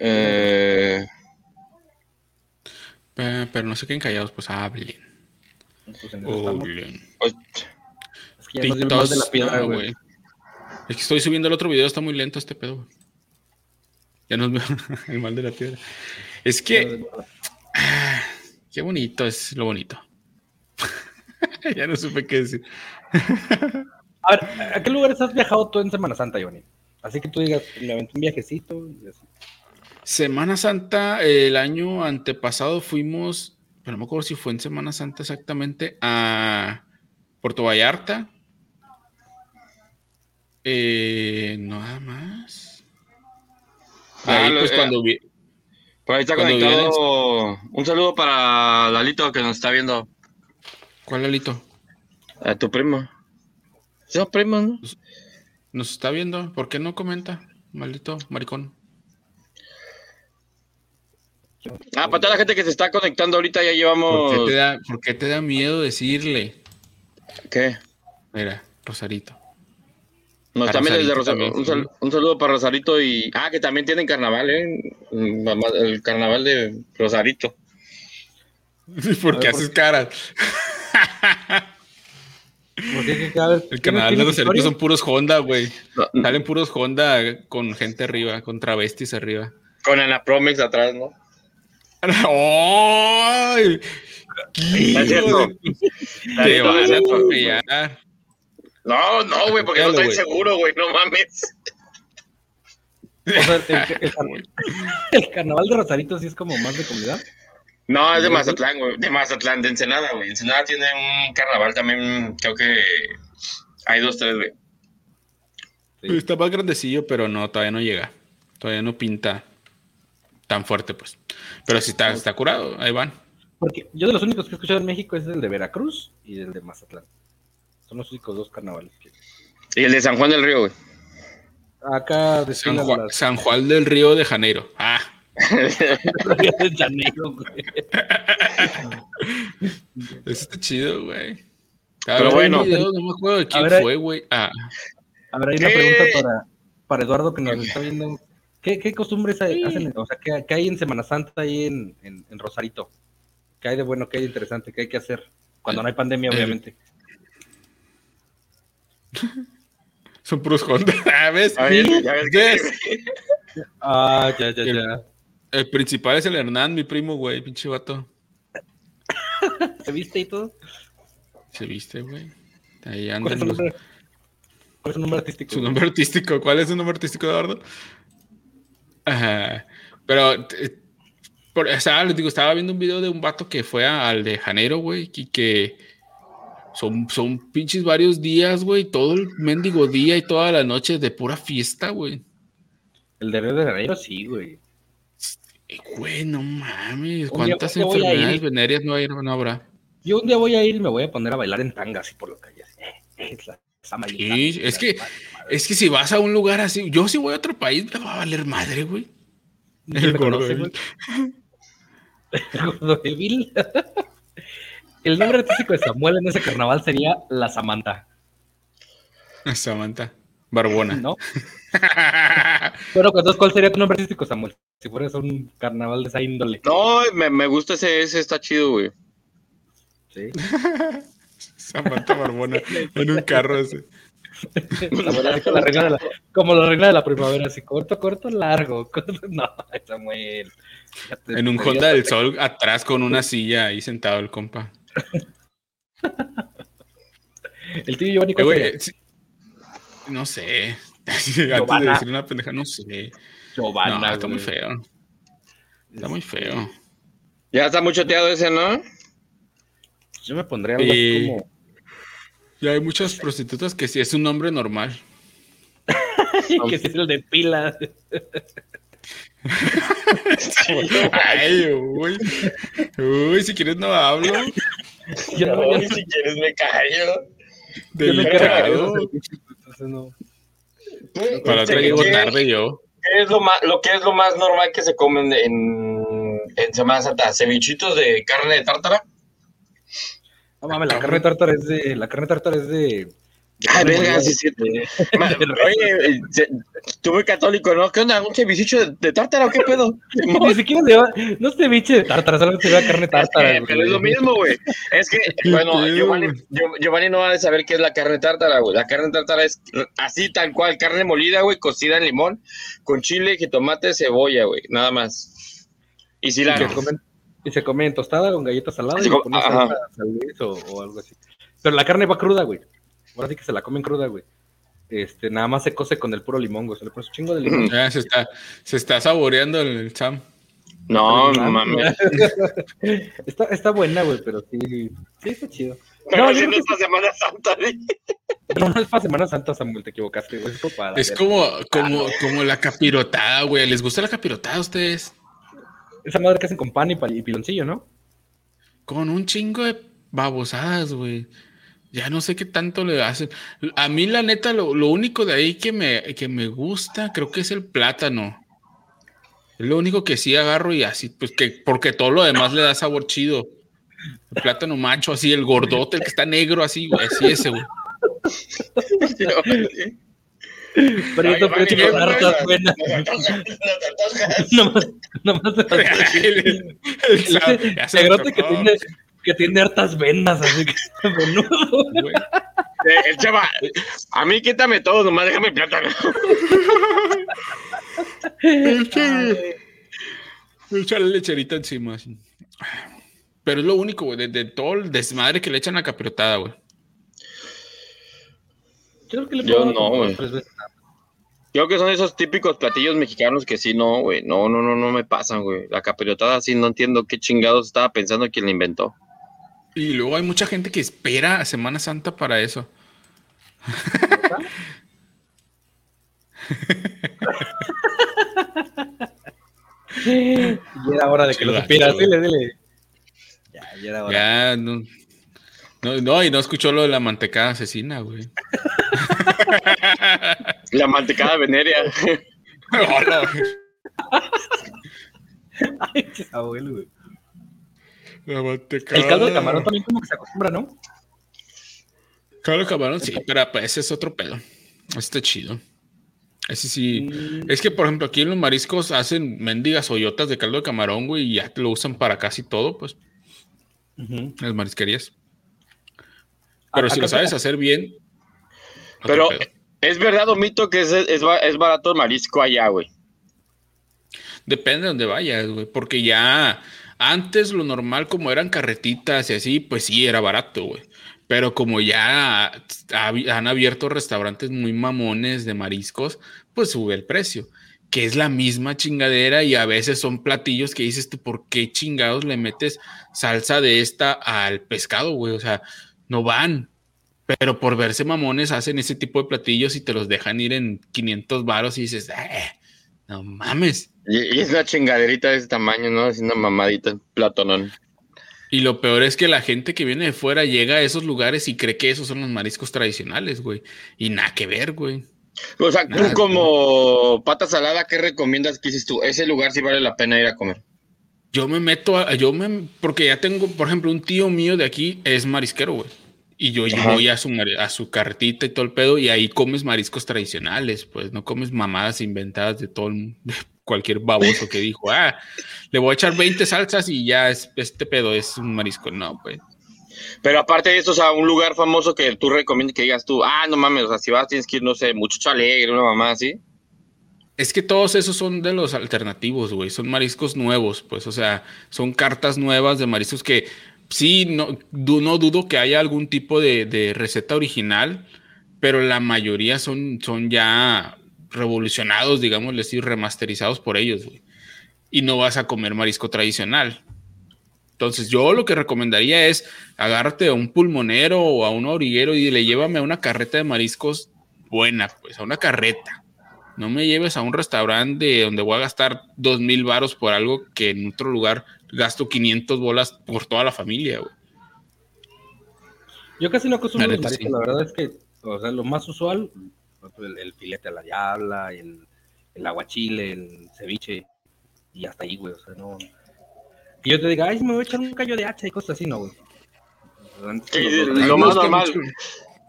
Eh, Pe- Pero no se queden callados, pues hablen. Pues en eso estamos. Hablen. Es que ya de la piedra, güey. Es que estoy subiendo el otro video, está muy lento este pedo, güey. Ya nos veo el mal de la piedra. Es que, ah, qué bonito es lo bonito. ya no supe qué decir. A ver, ¿a qué lugares has viajado tú en Semana Santa, Johnny? Así que tú digas, me aventé un viajecito y así. Semana Santa, el año antepasado fuimos, pero no me acuerdo si fue en Semana Santa exactamente, a Puerto Vallarta. Eh, nada más. Ah, ahí, lo- pues eh, cuando vi- por ahí está conectado. Un saludo para Lalito que nos está viendo. ¿Cuál Lalito? A tu primo. Son primos, ¿no? ¿Nos está viendo? ¿Por qué no comenta? Maldito maricón. Ah, para toda la gente que se está conectando ahorita, ya ¿Por llevamos. qué te da, por qué te da miedo decirle? ¿Qué? Mira, Rosarito. No, también desde Rosarito Rosa- también, un, sal- un saludo para Rosarito y. Ah, que también tienen carnaval, ¿eh? El carnaval de Rosarito. ¿Por qué ver, haces caras? Porque que cada vez- El ¿Qué canal de los son puros Honda, güey. No, Salen puros Honda con gente arriba, con travestis arriba. Con Anapromex atrás, ¿no? ¡Ay! Te van a atropellar. No, no, güey, porque no estoy seguro, güey, no mames. O sea, el, el- el car- el carnaval de Rosarito sí es como más de comunidad. No, es de Mazatlán, güey. De Mazatlán, de Ensenada, güey. Ensenada tiene un carnaval también, creo que hay dos, tres, güey. Sí. Está más grandecillo, pero no, todavía no llega. Todavía no pinta tan fuerte, pues. Pero sí está, está curado, ahí van. Porque yo de los únicos que he escuchado en México es el de Veracruz y el de Mazatlán. Son los únicos dos carnavales que. Y el de San Juan del Río, güey. Acá San, desfilan Juan, las San Juan del Río de Janeiro. Ah, Río de Janeiro, güey. eso está chido, güey. Pero bueno. Video, no me acuerdo de quién ver, fue, güey. Ah, A ver, hay una pregunta para, para Eduardo que nos está viendo. ¿Qué, qué costumbres hacen? O sea, ¿qué, qué hay en Semana Santa ahí en, en, en Rosarito? ¿Qué hay de bueno, qué hay de interesante, qué hay que hacer? Cuando no hay pandemia, obviamente. son puros Honda. Ah, ¿Ves? Ya ves. Ah, ya, ya, El- ya. El principal es el Hernán, mi primo, güey, pinche vato. ¿Se viste y todo? Se viste, güey. Ahí ¿Cuál andan es su los- nombre? ¿Cuál es su nombre artístico? Su nombre artístico, ¿cuál es su nombre artístico, Eduardo? Ajá. Pero, eh, por, o sea, les digo, estaba viendo un video de un vato que fue a- al de Janeiro, güey, y que son, son pinches varios días, güey, todo el mendigo día y toda la noche de pura fiesta, güey. El de Río de Janeiro, sí, güey. Eh, Güey, no mames, ¿cuántas enfermedades venéreas no, hay, no habrá? Yo un día voy a ir y me voy a poner a bailar en tanga así por la calle. así. Eh, es la- esa maldita- Sí, es que, es que si vas a un lugar así, yo si voy a otro país me va a valer madre, güey. ¿Quién El gordo? El gordo débil. El nombre artístico de Samuel en ese carnaval sería La Samantha, Samantha, Barbona. ¿no? Pero entonces, ¿cuál sería tu nombre artístico, Samuel? Si fueras un carnaval de esa índole. No, me, me gusta ese, ese está chido, güey. Sí. Samantha Barbona en un carro ese. Samuel, así como la reina de la, como la reina de la primavera, así corto, corto, largo. corto- No, Samuel. En un Honda del Sol atrás con una silla ahí sentado el compa. El tío Giovanni, Eh, ¿cuál güey, sería? sí. No sé. Antes de decir una pendeja, no sé. Giovanna, No, está güey. muy feo. Está muy feo. Ya está muy choteado ese, ¿no? Yo me pondría algo Y- como. Y hay muchas prostitutas que sí es un nombre normal. que es el de Ay, uy. Uy, si quieres no hablo. Yo no, si quieres me callo. Delicado. no. Para otra ¿Qué- llego tarde yo. ¿Qué es lo más, lo que es lo más normal que se comen en, en Semana Santa? ¿Cevichitos de carne de tártara? No mames, la carne tártara es de. La carne tártara es de. Ay, carne verga, sí, sí. Oye, eh, se- tú muy católico, ¿no? ¿Qué onda? ¿Un cevichito de, de tártara o qué pedo? Ni siquiera se va. No se biche de tártara, solo se ve carne tártara. Eh, pero es lo mismo, güey. Es que, bueno, Giovanni, no va a saber qué es la carne tártara, güey. La carne tártara es así, tal cual, carne molida, güey, cocida en limón, con chile, jitomate, cebolla, güey, nada más. Y Y cilantro. se comen- Y se come tostada con galletas saladas y salsa Luis o, o algo así. Pero la carne va cruda, güey. Ahora sí que se la comen cruda, güey. Este, nada más se cose con el puro limón, güey. Se le pone un chingo de limón. Ya se está, se está saboreando el Sam. No, no mames. está, está buena, güey, pero sí, sí está chido. Pero No, yo haciendo creo esta Semana Santa. No, no es para Semana Santa, Samuel, te equivocaste, güey. Es para Es como, como, como la capirotada, güey. ¿Les gusta la capirotada a ustedes? Esa madre que hacen con pan y, pa- y piloncillo, ¿no? Con un chingo de babosadas, güey. Ya no sé qué tanto le hacen. A mí, la neta, lo, lo único de ahí que me, que me gusta, creo que es el plátano. Es lo único que sí agarro y así, pues que, porque todo lo demás le da sabor chido. El plátano macho, así, el gordote, el que está negro, así, güey, así ese, güey. Prieto, Vani, con no, hartas Nomás, nomás El- el- se negrote que antojó, tiene, que tiene hartas venas, así que menudo. Eh, El chava, a mí quítame todo, nomás déjame plátano. Echarle lecherita encima. así. Pero es lo único, güey, de, de todo el desmadre que le echan a capirotada, güey. Yo creo que le he Yo no, güey. Creo que son esos típicos platillos mexicanos que sí, no, güey. No, no, no, no me pasan, güey. La capirotada sí no entiendo qué chingados estaba pensando quien la inventó. Y luego hay mucha gente que espera a Semana Santa para eso. Y era hora de que lo supieras. Dile, dile. Ya, ya era hora. Ya, no, no. No, y no escuchó lo de la mantecada asesina, güey. La mantecada venerea. Hola, güey. Ay, qué abuelo, güey. La mantecada. El caldo de camarón también como que se acostumbra, ¿no? Caldo de camarón, sí, pero pues, ese es otro pedo. Este chido. Ese sí. Mm. Es que, por ejemplo, aquí en los mariscos hacen mendigas hoyotas de caldo de camarón, güey, y ya lo usan para casi todo, pues, Ujú. en las marisquerías. Pero A- si lo sabes hacer bien. Pero. ¿es verdad o mito que es, es barato el marisco allá, güey? Depende de dónde vayas, güey. Porque ya antes lo normal, como eran carretitas y así, pues sí, era barato, güey. Pero como ya han abierto restaurantes muy mamones de mariscos, pues sube el precio. Que es la misma chingadera y a veces son platillos que dices tú, ¿por qué chingados le metes salsa de esta al pescado, güey? O sea, no van. Pero por verse mamones hacen ese tipo de platillos y te los dejan ir en 500 varos y dices, "Eh, no mames. Y, y es una chingaderita de ese tamaño, ¿no? Es una mamadita, platonón. Y lo peor es que la gente que viene de fuera llega a esos lugares y cree que esos son los mariscos tradicionales, güey. Y nada que ver, güey. O sea, tú como pata salada, ¿qué recomiendas? ¿Qué dices tú? Ese lugar sí vale la pena ir a comer. Yo me meto a, yo me, porque ya tengo, por ejemplo, un tío mío de aquí es marisquero, güey. Y yo, voy a su, mari- a su carretita y todo el pedo y ahí comes mariscos tradicionales, pues no comes mamadas inventadas de todo el- de cualquier baboso que dijo, ah, le voy a echar 20 salsas y ya es, este pedo es un marisco. No, pues. Pero aparte de eso, o sea, un lugar famoso que tú recomiendas que digas tú, ah, no mames, o sea, si vas tienes que ir, no sé, mucho alegre, una mamá así. Es que todos esos son de los alternativos, güey. Son mariscos nuevos, pues. O sea, son cartas nuevas de mariscos que sí, no, no dudo que haya algún tipo de, receta original, pero la mayoría son, son ya revolucionados, digamos, decir, remasterizados por ellos, güey. Y no vas a comer marisco tradicional. Entonces, yo lo que recomendaría es agárrate a un pulmonero o a un origuero y le llévame a una carreta de mariscos buena, pues, a una carreta. No me lleves a un restaurante donde voy a gastar dos mil varos por algo que en otro lugar gasto 500 bolas por toda la familia, güey. Yo casi no La los mariscos, sí. la verdad es que, o sea, lo más usual, el, el filete a la diabla, el, el aguachile, el ceviche, y hasta ahí, güey, o sea, no... Que yo te diga, ay, me voy a echar un callo de hacha y cosas así, no, güey. Sí, lo más normal. mucho-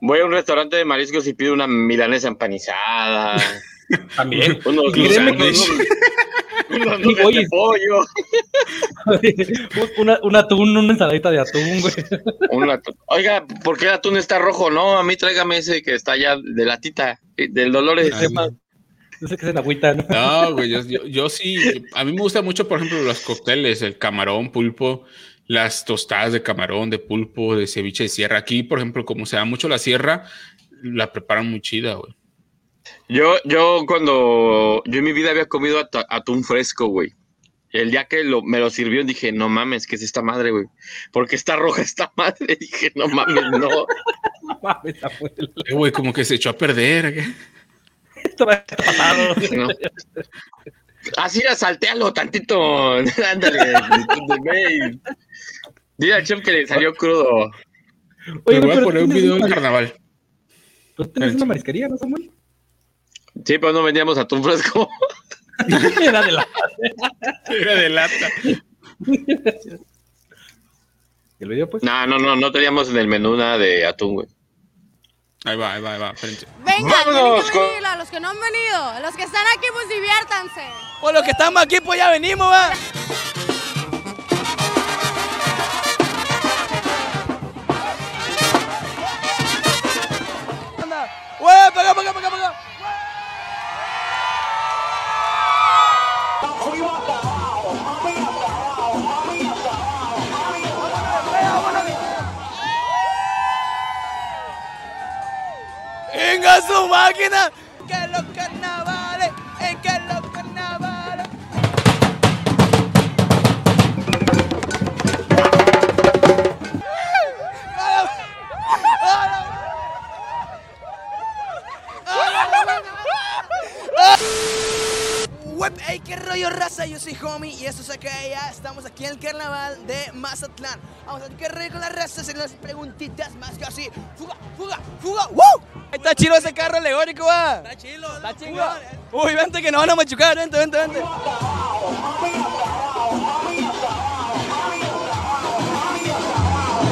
Voy a un restaurante de mariscos y pido una milanesa empanizada, También. unos, Y créeme que- unos, unos de pollo, una, un atún, una ensaladita de atún, güey. un atún. Oiga, ¿por qué el atún está rojo? No, a mí tráigame ese que está allá de latita, eh, del Dolores. Ay, sepa. Yo sé que es en agüita, ¿no? No, güey, yo, yo- yo sí, a mí me gusta mucho, por ejemplo, los cócteles, el camarón, pulpo, las tostadas de camarón, de pulpo, de ceviche de sierra. Aquí, por ejemplo, como se da mucho la sierra, la preparan muy chida, güey. Yo, yo cuando yo en mi vida había comido at- atún fresco, güey. El día que lo, me lo sirvió dije, no mames, ¿qué es esta madre, güey? Porque está roja esta madre. Dije, no mames, no. No mames, abuelo. Eh, güey, como que se echó a perder. Esto va a estar pasado. no. Así era, saltealo tantito. Ándale, güey. Dile al chef que le salió crudo. Te voy a poner un video del carnaval. pero tienes una marisquería, ¿no, Samuel? Sí, pero no vendíamos atún fresco. Era de la... Era de lata. ¿El video, pues? No, no, no, no teníamos en el menú nada de atún, güey. Ahí va, ahí va, ahí va. espérense. Venga, Vámonos tienen que venir, a los que no han venido, los que están aquí, pues diviértanse. Por lo que estamos aquí, pues ya venimos, va. Anda. Güey, para acá, para acá, para acá, para acá. ¡Venga su máquina! ¡Que Web, hey, qué rollo raza, yo soy Homie y eso es acá ya estamos aquí en el carnaval de Mazatlán. Vamos a ver qué rollo con la raza, hacer las preguntitas más que así. Fuga, fuga, fuga, ¡Woo! Está chido ese carro alegórico, va. Está chido, está chingón. Uy, vente que nos van a machucar, vente, vente, vente.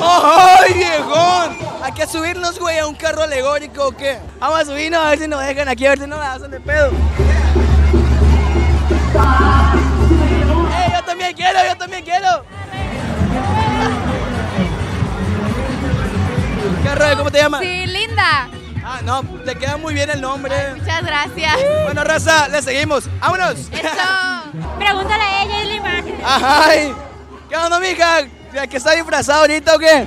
¡Ay, viejón! Hay que subirnos, güey, a un carro alegórico o qué. Vamos a subirnos a ver si nos dejan aquí, a ver si no la hacen de pedo. ¡Eh, yo también quiero, yo también quiero! ¿Qué rollo? ¿Cómo te llamas? Sí, linda. Ah, no, te queda muy bien el nombre. Muchas gracias. Bueno, raza, le seguimos. ¡Vámonos! Eso. Pregúntale a ella, es la imagen. ¡Ay! ¿Qué onda, mija? ¿Que está disfrazado ahorita o qué?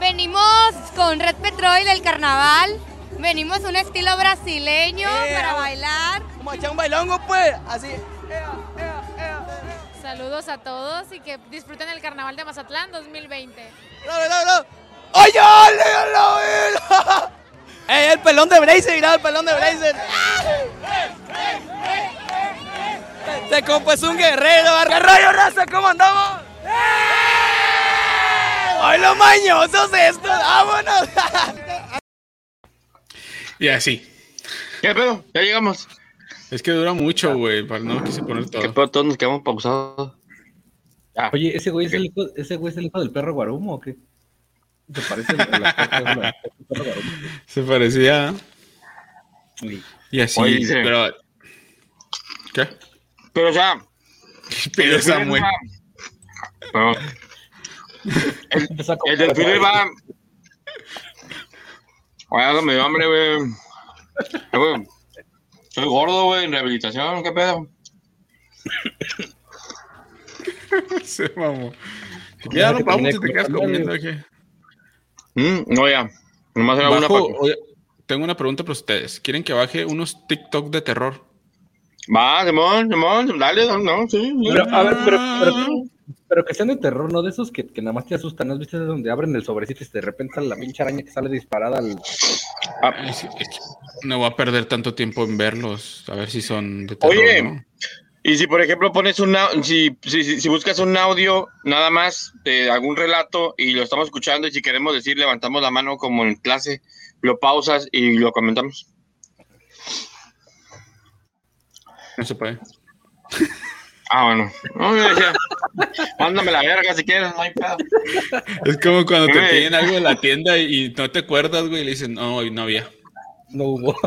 Venimos con Red Petrol del carnaval. Venimos un estilo brasileño Eh, para vamos. bailar. A echar un bailongo, pues. Así. Saludos a todos y que disfruten el carnaval de Mazatlán 2020. ¡No, no, no! ¡Oye! ¡Eh, el pelón de Bracer! ¡Mira el pelón de Bracer! Se compa es un guerrero. ¿Qué rollo, raza? ¿Cómo andamos? ¡Ay, los mañosos estos! ¡Vámonos! Y así. ¿Qué pedo? Ya llegamos. Es que dura mucho, güey. para- No quise poner todo. ¿Qué pedo? Todos nos quedamos pausados. Ya. Oye, ¿ese güey, es el hijo, ¿ese güey es el hijo del perro Guarumo o qué? ¿Se parece al perro Guarumo? Se parecía. Sí. Y así, Oye, dice- pero. ¿Qué? Pero, o sea. Pero el Samuel. Pero, el, el desfile va. Oye, algo me dio hambre, güey. Soy gordo, güey, en rehabilitación, ¿qué pedo? Se mamó. Ya no vamos si te quedas comiendo aquí. Mm, no, ya. Nomás era una oye, tengo una pregunta para ustedes. ¿Quieren que baje unos TikTok de terror? Va, Simón, Simón, dale, no, no, sí. sí. Pero, a ver, pero, pero, pero que sean de terror, no de esos que, que nada más te asustan, ¿no has visto donde abren el sobrecito y de repente sale la pinche araña que sale disparada al... Es que- es que no voy a perder tanto tiempo en verlos. A ver si son de terror. Oye, ¿no? y si por ejemplo pones un si, si, si, buscas un audio nada más de algún relato y lo estamos escuchando y si queremos decir levantamos la mano como en clase, lo pausas y lo comentamos. No se puede. Ah, bueno. No, decía, mándame la verga si quieres, no hay pedo. Es como cuando te piden algo en la tienda y, y no te acuerdas, güey, y le dicen, no, hoy no había. No hubo.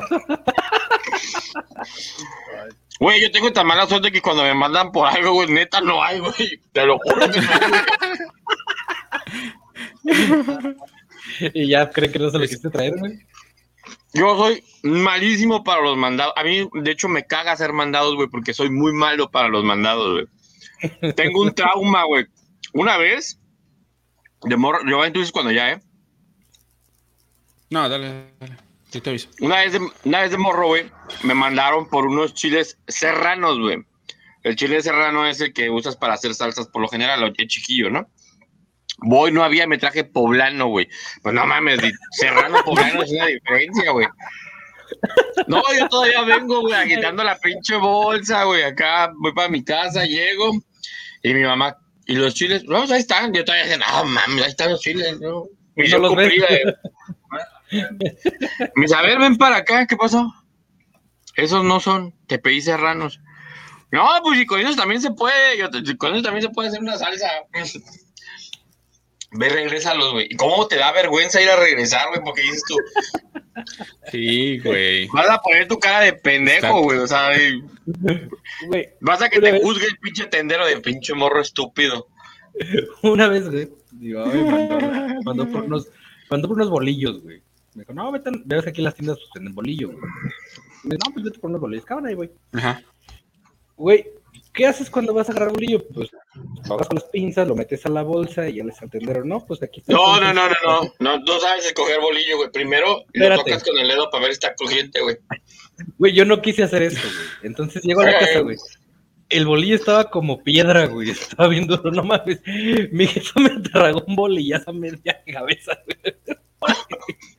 Güey, yo tengo tan mala suerte que cuando me mandan por algo, güey, neta no hay, güey. Te lo juro que no hay, güey. y ya creen que no se lo quisiste traer, güey. Yo soy malísimo para los mandados. A mí, de hecho, me caga hacer mandados, güey, porque soy muy malo para los mandados, güey. Tengo un trauma, güey. Una vez, de morro, yo entonces cuando ya, ¿eh? No, dale, dale. Yo te aviso. Una vez de, una vez de morro, güey, me mandaron por unos chiles serranos, güey. El chile serrano es el que usas para hacer salsas por lo general, el chiquillo, ¿no? Voy, no había, me traje poblano, güey. Pues no mames, serrano poblano es una diferencia, güey. No, yo todavía vengo, güey, agitando la pinche bolsa, güey. Acá voy para mi casa, llego. Y mi mamá, ¿y los chiles? No, pues ahí están. Yo todavía diciendo, no mames, ahí están los chiles, ¿no? No Misión los ves. cumplida, eh. Me dice, a ver, ven para acá, ¿qué pasó? Esos no son, te pedí serranos. No, pues y con ellos también se puede, yo con ellos también se puede hacer una salsa. Ve, regrésalos, güey. ¿Y cómo te da vergüenza ir a regresar, güey? Porque dices tú, Sí, güey. vas a poner tu cara de pendejo, güey. O sea, Güey, vas a que te vez- juzgue el pinche tendero de pinche morro estúpido. una vez, güey, digo, ay, mandó, mandó por unos, mandó por unos bolillos, güey. Me dijo, no, vete, ves que aquí en las tiendas pues, venden bolillo, güey. Y me dijo, no, pues vete por unos bolillos, cabrón, ahí, güey. Ajá. Güey, ¿qué haces cuando vas a agarrar bolillo? Pues lo agarras con las pinzas, lo metes a la bolsa y ya les al tendero, no, pues aquí está. No, no, no, no, no. No, no sabes escoger bolillo, güey. Primero lo Espérate. tocas con el dedo para ver si está crujiente, güey. Güey, yo no quise hacer eso, güey. Entonces llego a la casa, güey. El bolillo estaba como piedra, güey. Estaba bien duro, no mames. Mi jefa me tragó un bolillazo a media cabeza, güey.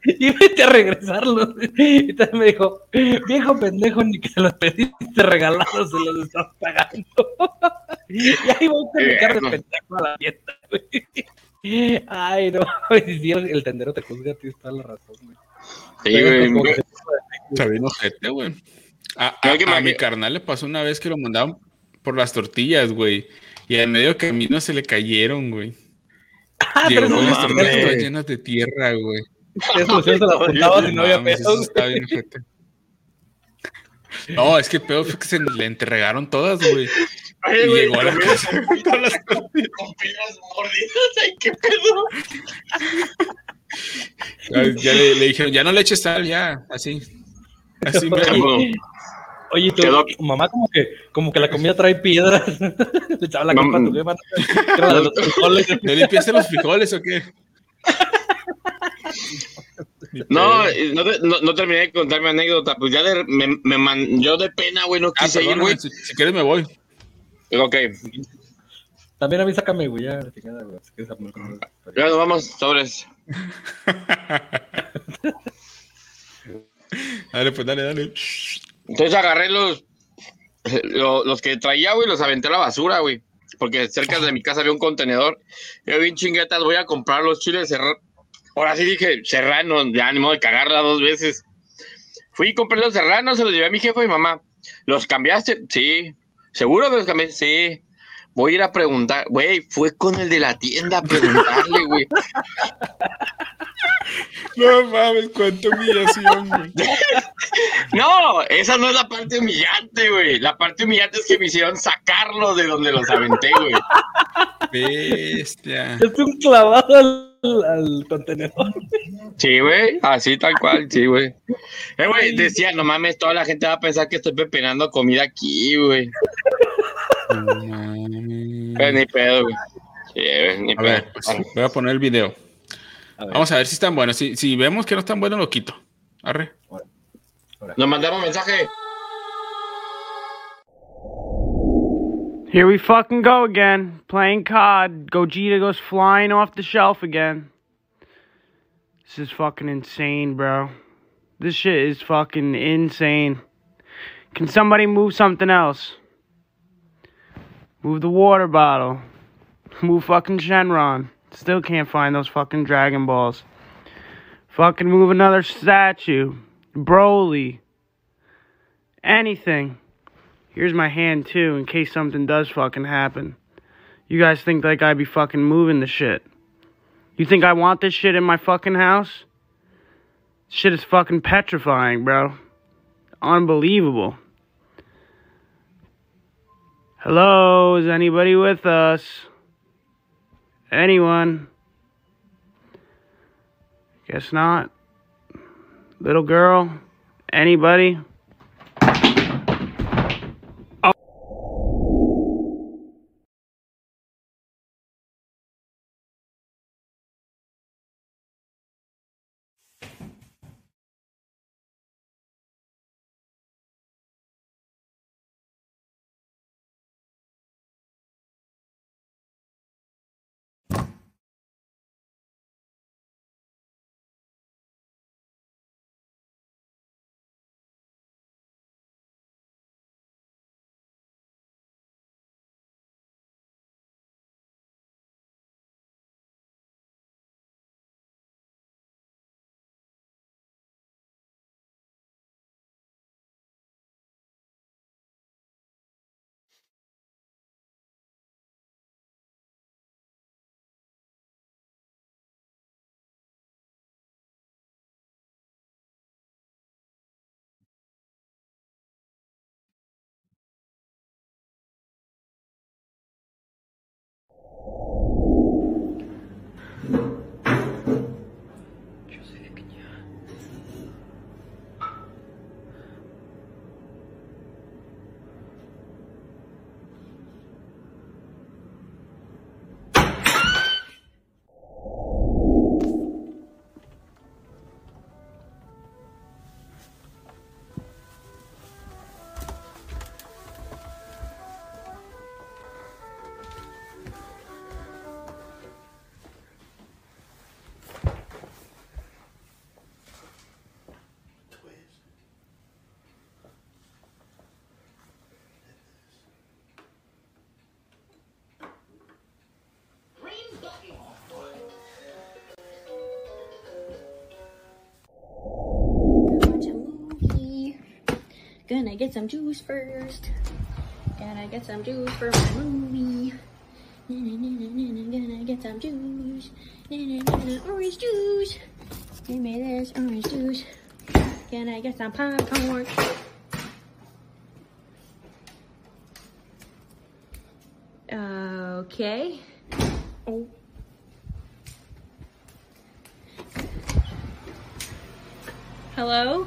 Y vete a regresarlo. Y también me dijo, viejo pendejo, ni que se los pediste regalados, se los estás pagando. Y ahí voy con mi cara de pendejo a la tienda, güey. Ay, no. Si el, el tendero te juzga, tienes toda la razón, güey. Sí, güey. Está ojete, güey. A, mi carnal le pasó una vez que lo mandaban por las tortillas, güey. Y en medio camino se le cayeron, güey. Llegó pero con no las tortillas mames. todas llenas de tierra, güey. Eso se las apuntabas y no había es que el pedo fue que se le entregaron todas, güey. Ay, Y güey, llegó a la casa con todas las tortillas. Con piedras mordidas, ay, qué pedo. Ya, ya le, le dijeron, ya no le eches sal, ya, así. Así me Oye, tu, Quedó- mamá como que, como que la comida trae piedras. Le echaba la culpa a tu jefa. los frijoles. ¿Le limpiaste los frijoles o qué? No, no, te- no, no terminé de contar mi anécdota. Pues ya de- me, me man- yo de pena, güey, no Ah, quise ir, güey. si, si quieres me voy. Ok, También a mí sácame, güey, ya, ya nos vamos, sobres. Dale, pues dale, dale. Entonces agarré los, lo- los, que traía, güey, los aventé a la basura, güey. Porque cerca de mi casa había un contenedor. Yo bien chinguetas, voy a comprar los chiles serranos. Ahora sí dije, serranos, ya ni modo de cagarla dos veces. Fui y compré los serranos, se los llevé a mi jefe y mamá. ¿Los cambiaste? Sí. ¿Seguro que los cambié? Sí. Voy a ir a preguntar. Güey, fue con el de la tienda a preguntarle, güey. No mames, cuánta humillación, güey. No, esa no es la parte humillante, güey. La parte humillante es que me hicieron sacarlos de donde los aventé, güey. Bestia. Es un clavado al, al contenedor. Sí, güey, así tal cual, sí, güey. Eh, güey, decía, no mames, toda la gente va a pensar que estoy pepenando comida aquí, güey. Pero ni pedo, güey. Sí, ni A pedo. ver, pues, voy a poner el video. Vamos a ver si están buenos. Si, si vemos que no están buenos, lo quito. Arre. Nos mandamos mensaje. Here we fucking go again. Playing COD. Gogeta goes flying off the shelf again. This is fucking insane, bro. This shit is fucking insane. Can somebody move something else? Move the water bottle. Move fucking Shenron. Still can't find those fucking Dragon Balls. Fucking move another statue. Broly. Anything. Here's my hand too, in case something does fucking happen. You guys think like I'd be fucking moving the shit. You think I want this shit in my fucking house? Shit is fucking petrifying, bro. Unbelievable. Hello, is anybody with us? Anyone? Guess not. Little girl? Anybody? Gonna get some juice first. Gonna get some juice for my movie. Gonna get some juice. Orange juice. Give me this orange juice. Gonna get some popcorn. Okay. Oh. Hello?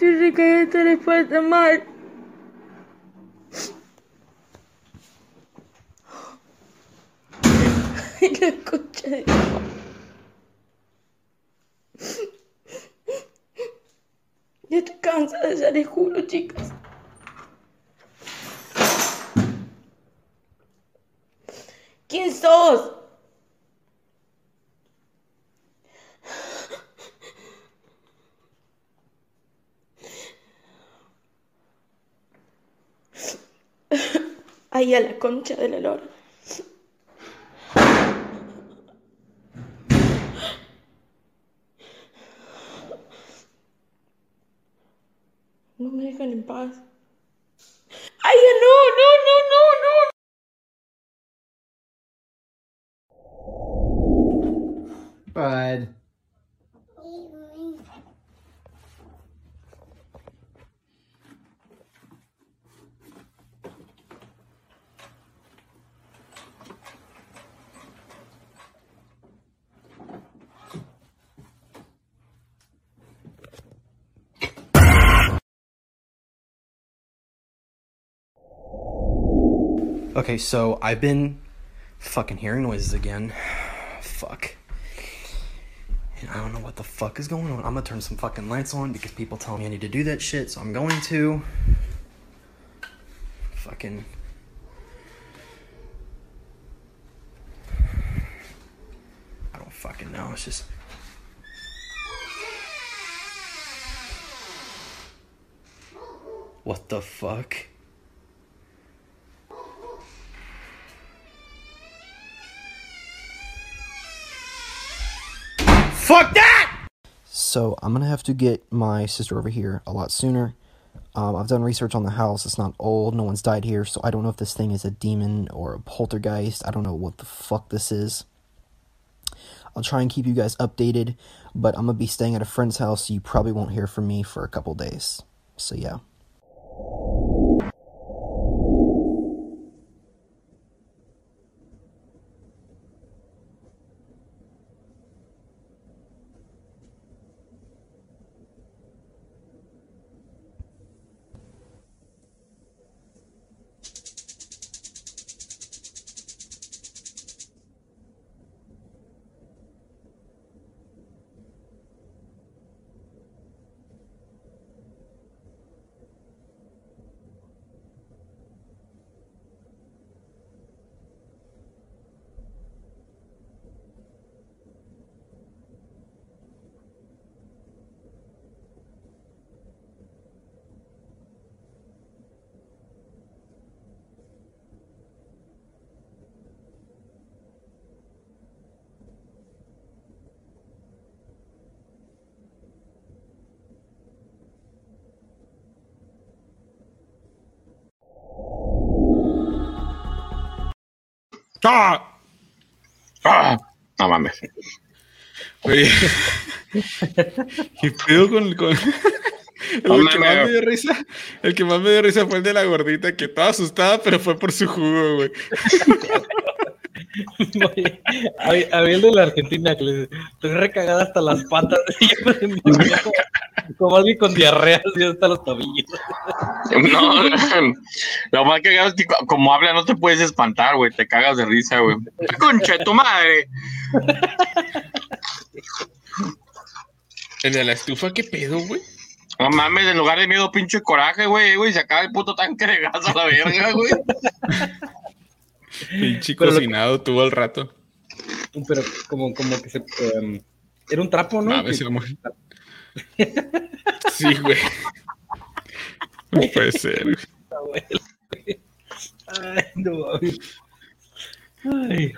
Dice que esto les puede mal. Y lo escuché. Ya estoy cansada, ya les juro, chicas. A la concha de la lora. No me dejan en paz. Okay, so I've been fucking hearing noises again. Fuck. And I don't know what the fuck is going on. I'm gonna turn some fucking lights on because people tell me I need to do that shit, so I'm going to. Fucking. I don't fucking know. It's just. What the fuck? Fuck that! So I'm gonna have to get my sister over here a lot sooner. Um, I've done research on the house. It's not old. No one's died here, so I don't know if this thing is a demon or a poltergeist. I don't know what the fuck this is. I'll try and keep you guys updated, but I'm gonna be staying at a friend's house, so you probably won't hear from me for a couple days. So yeah. ¡Ah! ¡Ah! No mames. Oye, ¿qué pedo con, con- El No que más me dio risa, el que más me dio risa fue el de la gordita, que estaba asustada, pero fue por su jugo, güey. Oye, el de la Argentina que le dice, estoy recagada hasta las patas. Como alguien con diarrea, así hasta los tobillos. No, lo más que es que como habla no te puedes espantar, güey. Te cagas de risa, güey. Concha de tu madre. El de la estufa, ¿qué pedo, güey? No mames, en lugar de miedo, pinche coraje, güey, güey. Se acaba el puto tanque de gas a la verga, güey. Pinche cocinado tuvo al rato. Pero como, como que se. em, era un trapo, ¿no? Mames, Que-. Sí, güey. No puede ser, güey. Ay, no. Ay,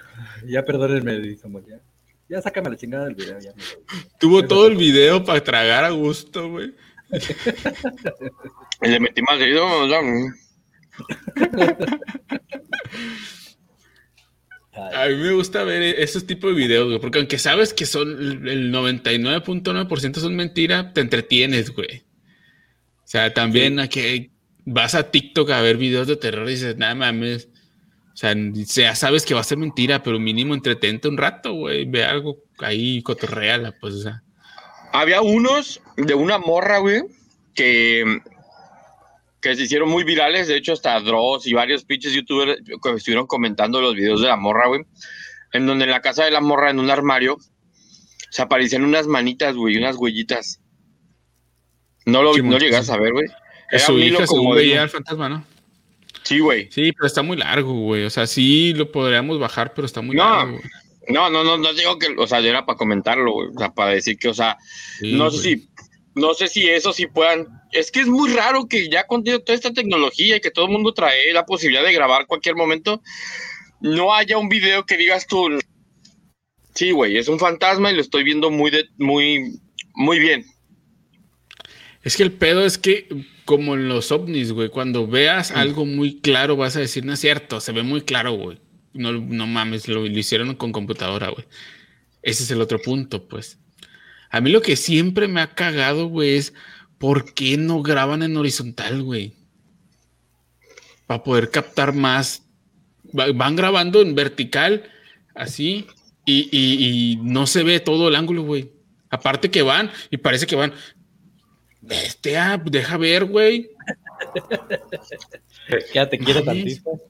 ya perdónenme, Samuel. Ya, ya sácame la chingada del video. Ya, me voy. Tuvo todo el video para tragar a gusto, güey. Le metí más dedo, o sea, A mí me gusta ver esos tipos de videos, güey, porque aunque sabes que son el el 99.9% son mentira, te entretienes, güey. O sea, también aquí vas a TikTok a ver videos de terror y dices, nada mames. O sea, ya sabes que va a ser mentira, pero mínimo entretente un rato, güey. Ve algo ahí, cotorreala, pues, o sea. Había unos de una morra, güey, que, que se hicieron muy virales. De hecho, hasta Dross y varios pinches youtubers que estuvieron comentando los videos de la morra, güey. En donde en la casa de la morra, en un armario, se aparecían unas manitas, güey, unas huellitas. No lo no llegas a ver, güey. Era Su un hilo hija como de- veía al fantasma, ¿no? Sí, güey. Sí, pero está muy largo, güey. O sea, sí lo podríamos bajar, pero está muy No, largo. güey. No, no, no, no digo que, o sea, yo era para comentarlo, güey, o sea, para decir que, o sea, Sí, no sé si, no sé si eso sí puedan, es que es muy raro que ya con toda esta tecnología y que todo el mundo trae la posibilidad de grabar cualquier momento, no haya un video que digas tú, sí, güey, es un fantasma y lo estoy viendo muy, de, muy, muy bien. Es que el pedo es que, como en los ovnis, güey, cuando Mm. veas algo muy claro, vas a decir, no es cierto, se ve muy claro, güey. No, no mames, lo, lo hicieron con computadora, güey. Ese es el otro punto, pues. A mí lo que siempre me ha cagado, güey, es por qué no graban en horizontal, güey. Para poder captar más. Va- Van grabando en vertical, así, y, y- y no se ve todo el ángulo, güey. Aparte que van, y parece que van. Bestia, deja ver, güey. Quédate quieto Mames. tantito.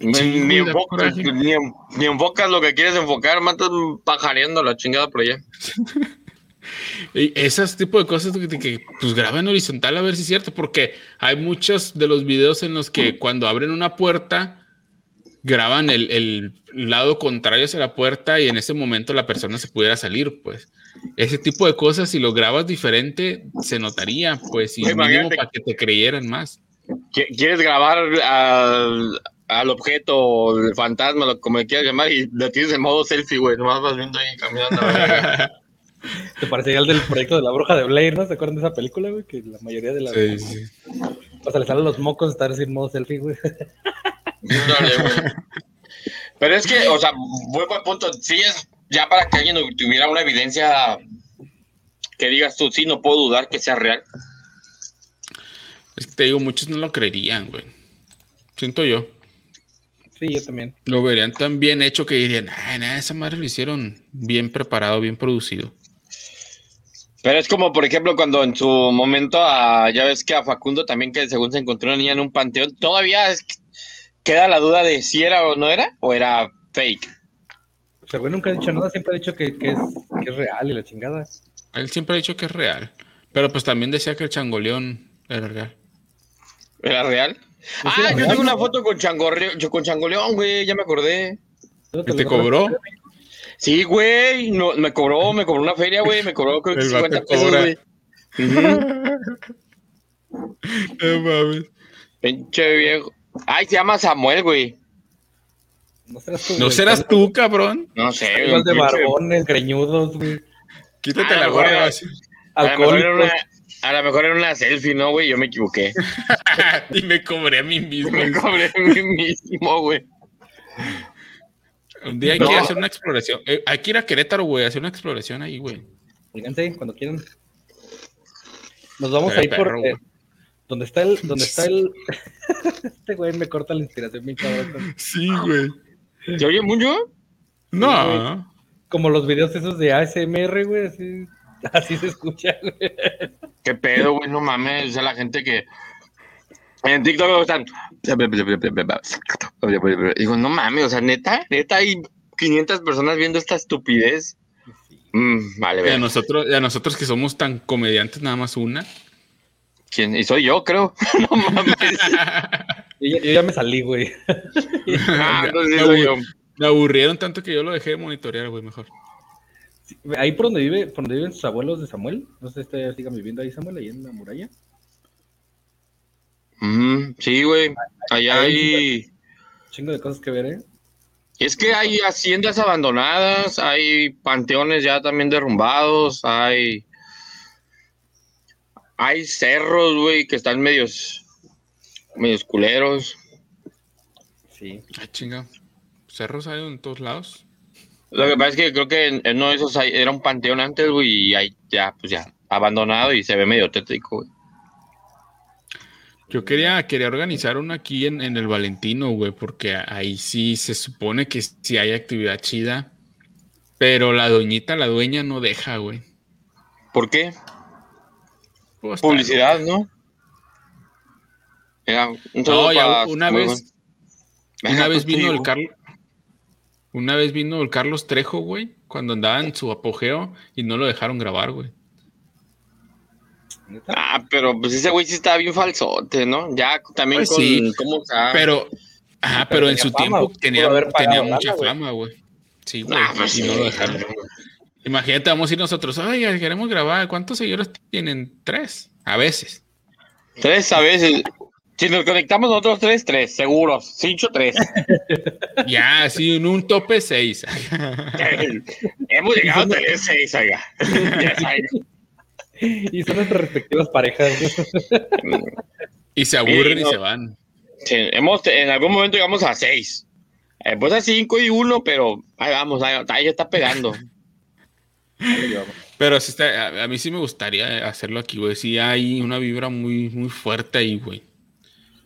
Enfocas, ni enfocas lo que quieres enfocar, matas pajareando la chingada por allá. Esas tipo de cosas que, que, pues graban horizontal a ver si es cierto, porque hay muchos de los videos en los que cuando abren una puerta, graban el, el lado contrario hacia la puerta y en ese momento la persona se pudiera salir, pues. Ese tipo de cosas, si lo grabas diferente, se notaría, pues, y mínimo imagínate. para que te creyeran más. Qui- quieres grabar al, al objeto, el fantasma, lo como le quieras llamar, y lo tienes en modo selfie, güey. Nomás vas viendo ahí caminando. Te parecería el del proyecto de la bruja de Blair, ¿no? ¿Se acuerdan de esa película, güey? Que la mayoría de las. Sí, sí. O sea, le salen los mocos estar en modo selfie, güey. Pero es que, o sea, vuelvo al punto. Sí, es ya para que alguien tuviera una evidencia que digas tú, sí, no puedo dudar que sea real. Es que te digo, muchos no lo creerían, güey. Siento yo. Sí, yo también. Lo verían tan bien hecho que dirían, ah, nada, esa madre lo hicieron bien preparado, bien producido. Pero es como, por ejemplo, cuando en su momento, a- ya ves que a Facundo también, que según se encontró una niña en un panteón, todavía es- queda la duda de si era o no era, o era fake. O sea, güey nunca ha dicho nada, siempre ha dicho que, que es, que es real y la chingada. Él siempre ha dicho que es real. Pero pues también decía que el changoleón era real. ¿Era real? Pues ah, yo real, tengo una foto con, Changorre- yo con Changoleón, güey, ya me acordé. ¿Y te cobró? Sí, güey, no, me cobró, me cobró una feria, güey, me cobró creo que El vato 50 pesos, cobra. güey. Ujú. No mames. Pinche viejo. Ay, se llama Samuel, güey. No serás tú. ¿No güey. serás tú, cabrón? No sé, Igual de barbones, greñudos, güey. Quítate Ah, la gorra. A lo, mejor una, a lo mejor era una selfie, ¿no, güey? Yo me equivoqué. y me cobré a mí mismo. me cobré a mí mismo, güey. Un día hay que No. hacer una exploración. Eh, hay que ir a Querétaro, güey, a hacer una exploración ahí, güey. Fíjense, cuando quieran. Nos vamos Estaría a ir por. eh, donde está el. Donde está el. este güey me corta la inspiración, bien cabrón. Sí, güey. ¿Se oye mucho? No. Como los videos esos de ASMR, güey, así. Así se escucha, güey. ¿Qué pedo, güey? No mames. O sea, la gente que. En TikTok están. Digo, no mames, o sea, neta, neta, hay 500 personas viendo esta estupidez. Mm, vale, Y a nosotros, y a nosotros que somos tan comediantes, nada más una. ¿Quién? Y soy yo, creo. no mames. Yo, ya- yo ya me salí, güey. Ah, me, entonces sí me soy abu- yo. me aburrieron tanto que yo lo dejé de monitorear, güey, mejor. Ahí por donde vive, por donde viven sus abuelos de Samuel. No sé si sigan viviendo ahí, Samuel, ahí en la muralla. Mm, sí, güey. Allá hay. Chingo de cosas que ver, ¿eh? Es que hay haciendas abandonadas, hay panteones ya también derrumbados, hay. Hay cerros, güey, que están medios. medios culeros. Sí. Ah, chinga. Cerros hay en todos lados. Lo que pasa es que creo que en, en uno de esos hay- era un panteón antes, güey, y ahí ya, pues ya, abandonado y se ve medio tétrico, güey. Yo quería, quería organizar uno aquí en, en el Valentino, güey, porque ahí sí se supone que sí hay actividad chida, pero la doñita, la dueña, no deja, güey. ¿Por qué? Pues, Publicidad, ¿no? Un No, ya para- una vez, una vez vino el. Carlos, una vez vino el Carlos Trejo, güey, cuando andaba en su apogeo y no lo dejaron grabar, güey. Ah, pero pues ese güey sí estaba bien falsote, ¿no? Ya también Pues con sí, cómo está. Pero, ajá, pero, pero en su fama, tiempo tenía, tenía mucha güey. fama, güey. Sí, güey. Ah, pues y no sí. lo dejaron. Imagínate, vamos a ir nosotros. Oiga, queremos grabar. ¿Cuántos seguidores tienen? Tres. A veces. Tres a veces. Si nos conectamos nosotros tres, tres, seguros. Cincho, tres. Ya, sí, en un tope seis. Hemos llegado a tener seis, oiga. Ya sabes. Y son nuestras respectivas parejas. y se aburren y no. se van. Sí, hemos, en algún momento llegamos a seis. Eh, pues a cinco y uno, pero ahí vamos, ahí, ahí ya está pegando. Pero sí está, a, a mí sí me gustaría hacerlo aquí, güey. Sí hay una vibra muy, muy fuerte ahí, güey.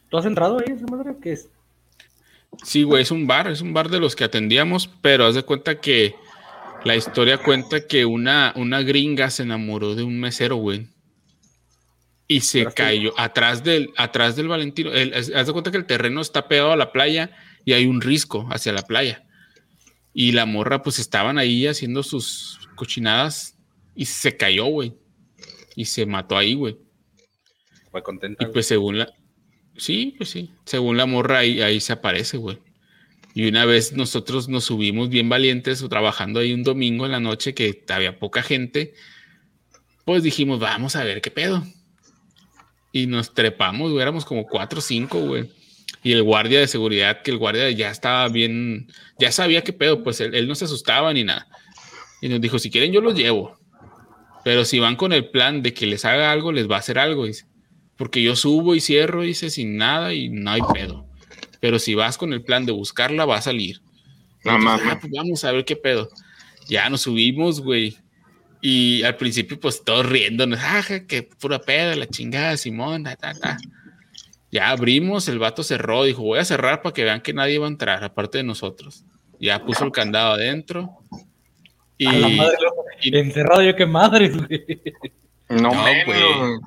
¿Tú has entrado ahí, esa madre? ¿Qué es? Sí, güey, es un bar, es un bar de los que atendíamos, pero haz de cuenta que la historia cuenta que una, una gringa se enamoró de un mesero, güey. Y se cayó atrás del, atrás del Valentino. El- haz de cuenta que el terreno está pegado a la playa y hay un risco hacia la playa. Y la morra, pues estaban ahí haciendo sus cochinadas y se cayó, güey. Y se mató ahí, güey. Fue contenta. Y pues según la... Sí, pues sí. Según la morra ahí, ahí se aparece, güey. Y una vez nosotros nos subimos bien valientes trabajando ahí un domingo en la noche que había poca gente, pues dijimos, vamos a ver qué pedo. Y nos trepamos, güey, éramos como cuatro o cinco, güey. Y el guardia de seguridad, que el guardia ya estaba bien, ya sabía qué pedo, pues él, él no se asustaba ni nada. Y nos dijo, si quieren yo los llevo. Pero si van con el plan de que les haga algo, les va a hacer algo, dice. Porque yo subo y cierro, dice, sin nada y no hay pedo. Pero si vas con el plan de buscarla, va a salir. No Entonces, ah, pues vamos a ver qué pedo. Ya nos subimos, güey. Y al principio, pues todos riéndonos. Ah, ja, que pura peda, la chingada, Simón, ta, ta, ta. Ya abrimos, el vato cerró. Dijo, voy a cerrar para que vean que nadie va a entrar, aparte de nosotros. Ya puso el candado adentro. Y, A la madre, loco. Encerrado yo, qué madre, güey. No, güey.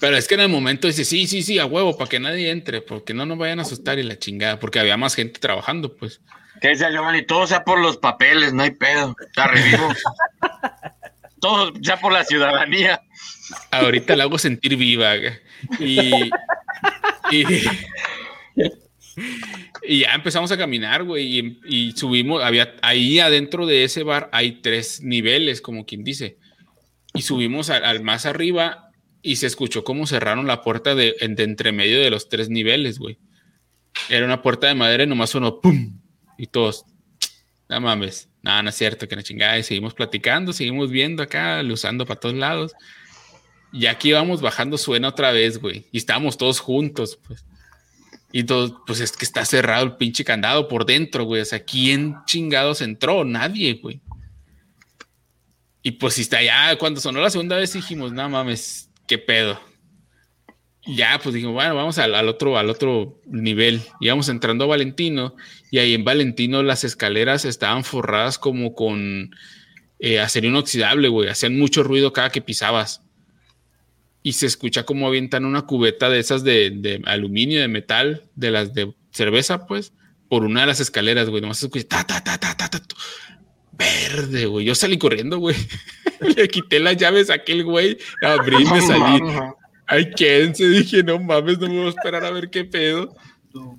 Pero es que en el momento dice, sí, sí, sí, a huevo, para que nadie entre, porque no nos vayan a asustar y la chingada, porque había más gente trabajando, pues. Que decía Giovanni, todo sea por los papeles, no hay pedo. Está revivo. todo sea por la ciudadanía. Ahorita la hago sentir viva. y, y ya empezamos a caminar, güey, y, y subimos, había, ahí adentro de ese bar hay tres niveles, como quien dice. Y subimos al, más arriba y se escuchó cómo cerraron la puerta de, entre medio de los tres niveles, güey. Era una puerta de madera y nomás sonó ¡pum! Y todos, no mames, nada, no es cierto, que la chingada. Y seguimos platicando, seguimos viendo acá, usando para todos lados. Y aquí íbamos bajando, suena otra vez, güey. Y estábamos todos juntos, pues. Y todos, pues es que está cerrado el pinche candado por dentro, güey. O sea, ¿quién chingados entró? Nadie, güey. Y pues si está ya, cuando sonó la segunda vez dijimos, no mames, qué pedo. Ya, pues dijimos, bueno, vamos al, al otro, al otro nivel. Íbamos entrando a Valentino, y ahí en Valentino las escaleras estaban forradas como con eh, acero inoxidable, güey. Hacían mucho ruido cada que pisabas. y se escucha como avientan una cubeta de esas de, de aluminio, de metal, de las de cerveza, pues, por una de las escaleras, güey. Nomás se escucha ta, ta, ta, ta, ta, ta, Verde, güey. Yo salí corriendo, güey. Le quité las llaves a aquel güey, abrí y me salí. Ay, quédense, dije, no mames, no me voy a esperar a ver qué pedo.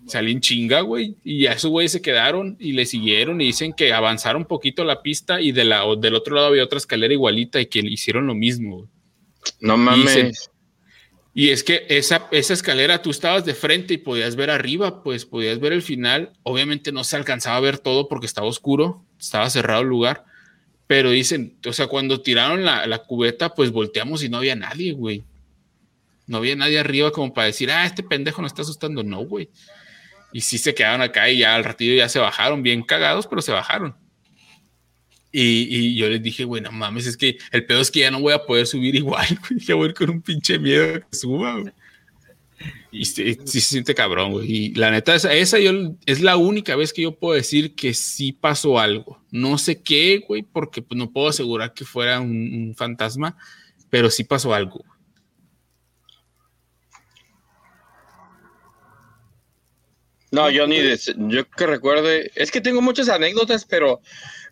Salí en chinga, güey. Y a esos güeyes se quedaron y le siguieron y dicen que avanzaron un poquito la pista y de la, o del otro lado había otra escalera igualita y que hicieron lo mismo. No mames. Y es que esa, esa escalera tú estabas de frente y podías ver arriba, pues podías ver el final. Obviamente no se alcanzaba a ver todo porque estaba oscuro, estaba cerrado el lugar. Pero dicen, o sea, cuando tiraron la, la cubeta, pues volteamos y no había nadie, güey. No había nadie arriba como para decir, ah, este pendejo nos está asustando. No, güey. Y sí se quedaron acá y ya al ratito ya se bajaron, bien cagados, pero se bajaron. Y, yo les dije, güey, no mames, es que el pedo es que ya no voy a poder subir igual, güey. Voy con un pinche miedo que suba, güey. Y sí se siente cabrón, güey. Y la neta, esa, esa yo, es la única vez que yo puedo decir que sí pasó algo. No sé qué, güey, porque pues, no puedo asegurar que fuera un, un fantasma, pero sí pasó algo. No, yo ni de- yo que recuerde, es que tengo muchas anécdotas, pero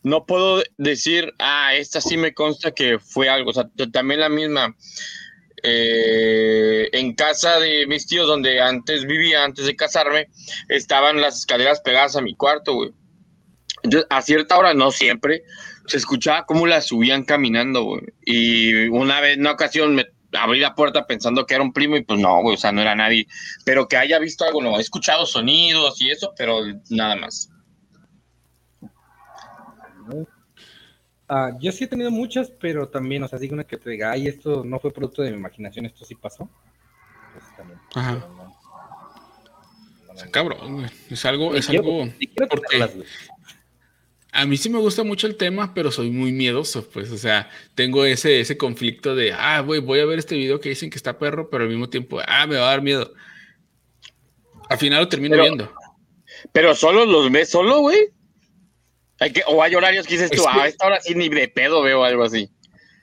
no puedo decir, ah, esta sí me consta que fue algo. O sea, también la misma. eh, en casa de mis tíos, donde antes vivía, antes de casarme, estaban las escaleras pegadas a mi cuarto, güey. A cierta hora, no siempre, se escuchaba cómo las subían caminando, güey. Y una vez, una ocasión, me abrí la puerta pensando que era un primo y pues no, güey, o sea, no era nadie. Pero que haya visto algo, no, he escuchado sonidos y eso, pero nada más. Ah, yo sí he tenido muchas, pero también, o sea, digo una que te diga, ay, esto no fue producto de mi imaginación, esto sí pasó. Pues también. Ajá. no. Sea, cabrón, güey. Es algo, es quiero- algo. porque a mí sí me gusta mucho el tema, pero soy muy miedoso, pues. O sea, tengo ese, ese conflicto de, ah, güey, voy a ver este video que dicen que está perro, pero al mismo tiempo, ah, me va a dar miedo. Al final lo termino Pero- viendo. Pero solo los ves solo, güey. Hay que, o hay horarios que dices tú, Es que- ah, a esta hora sí ni de pedo veo algo así.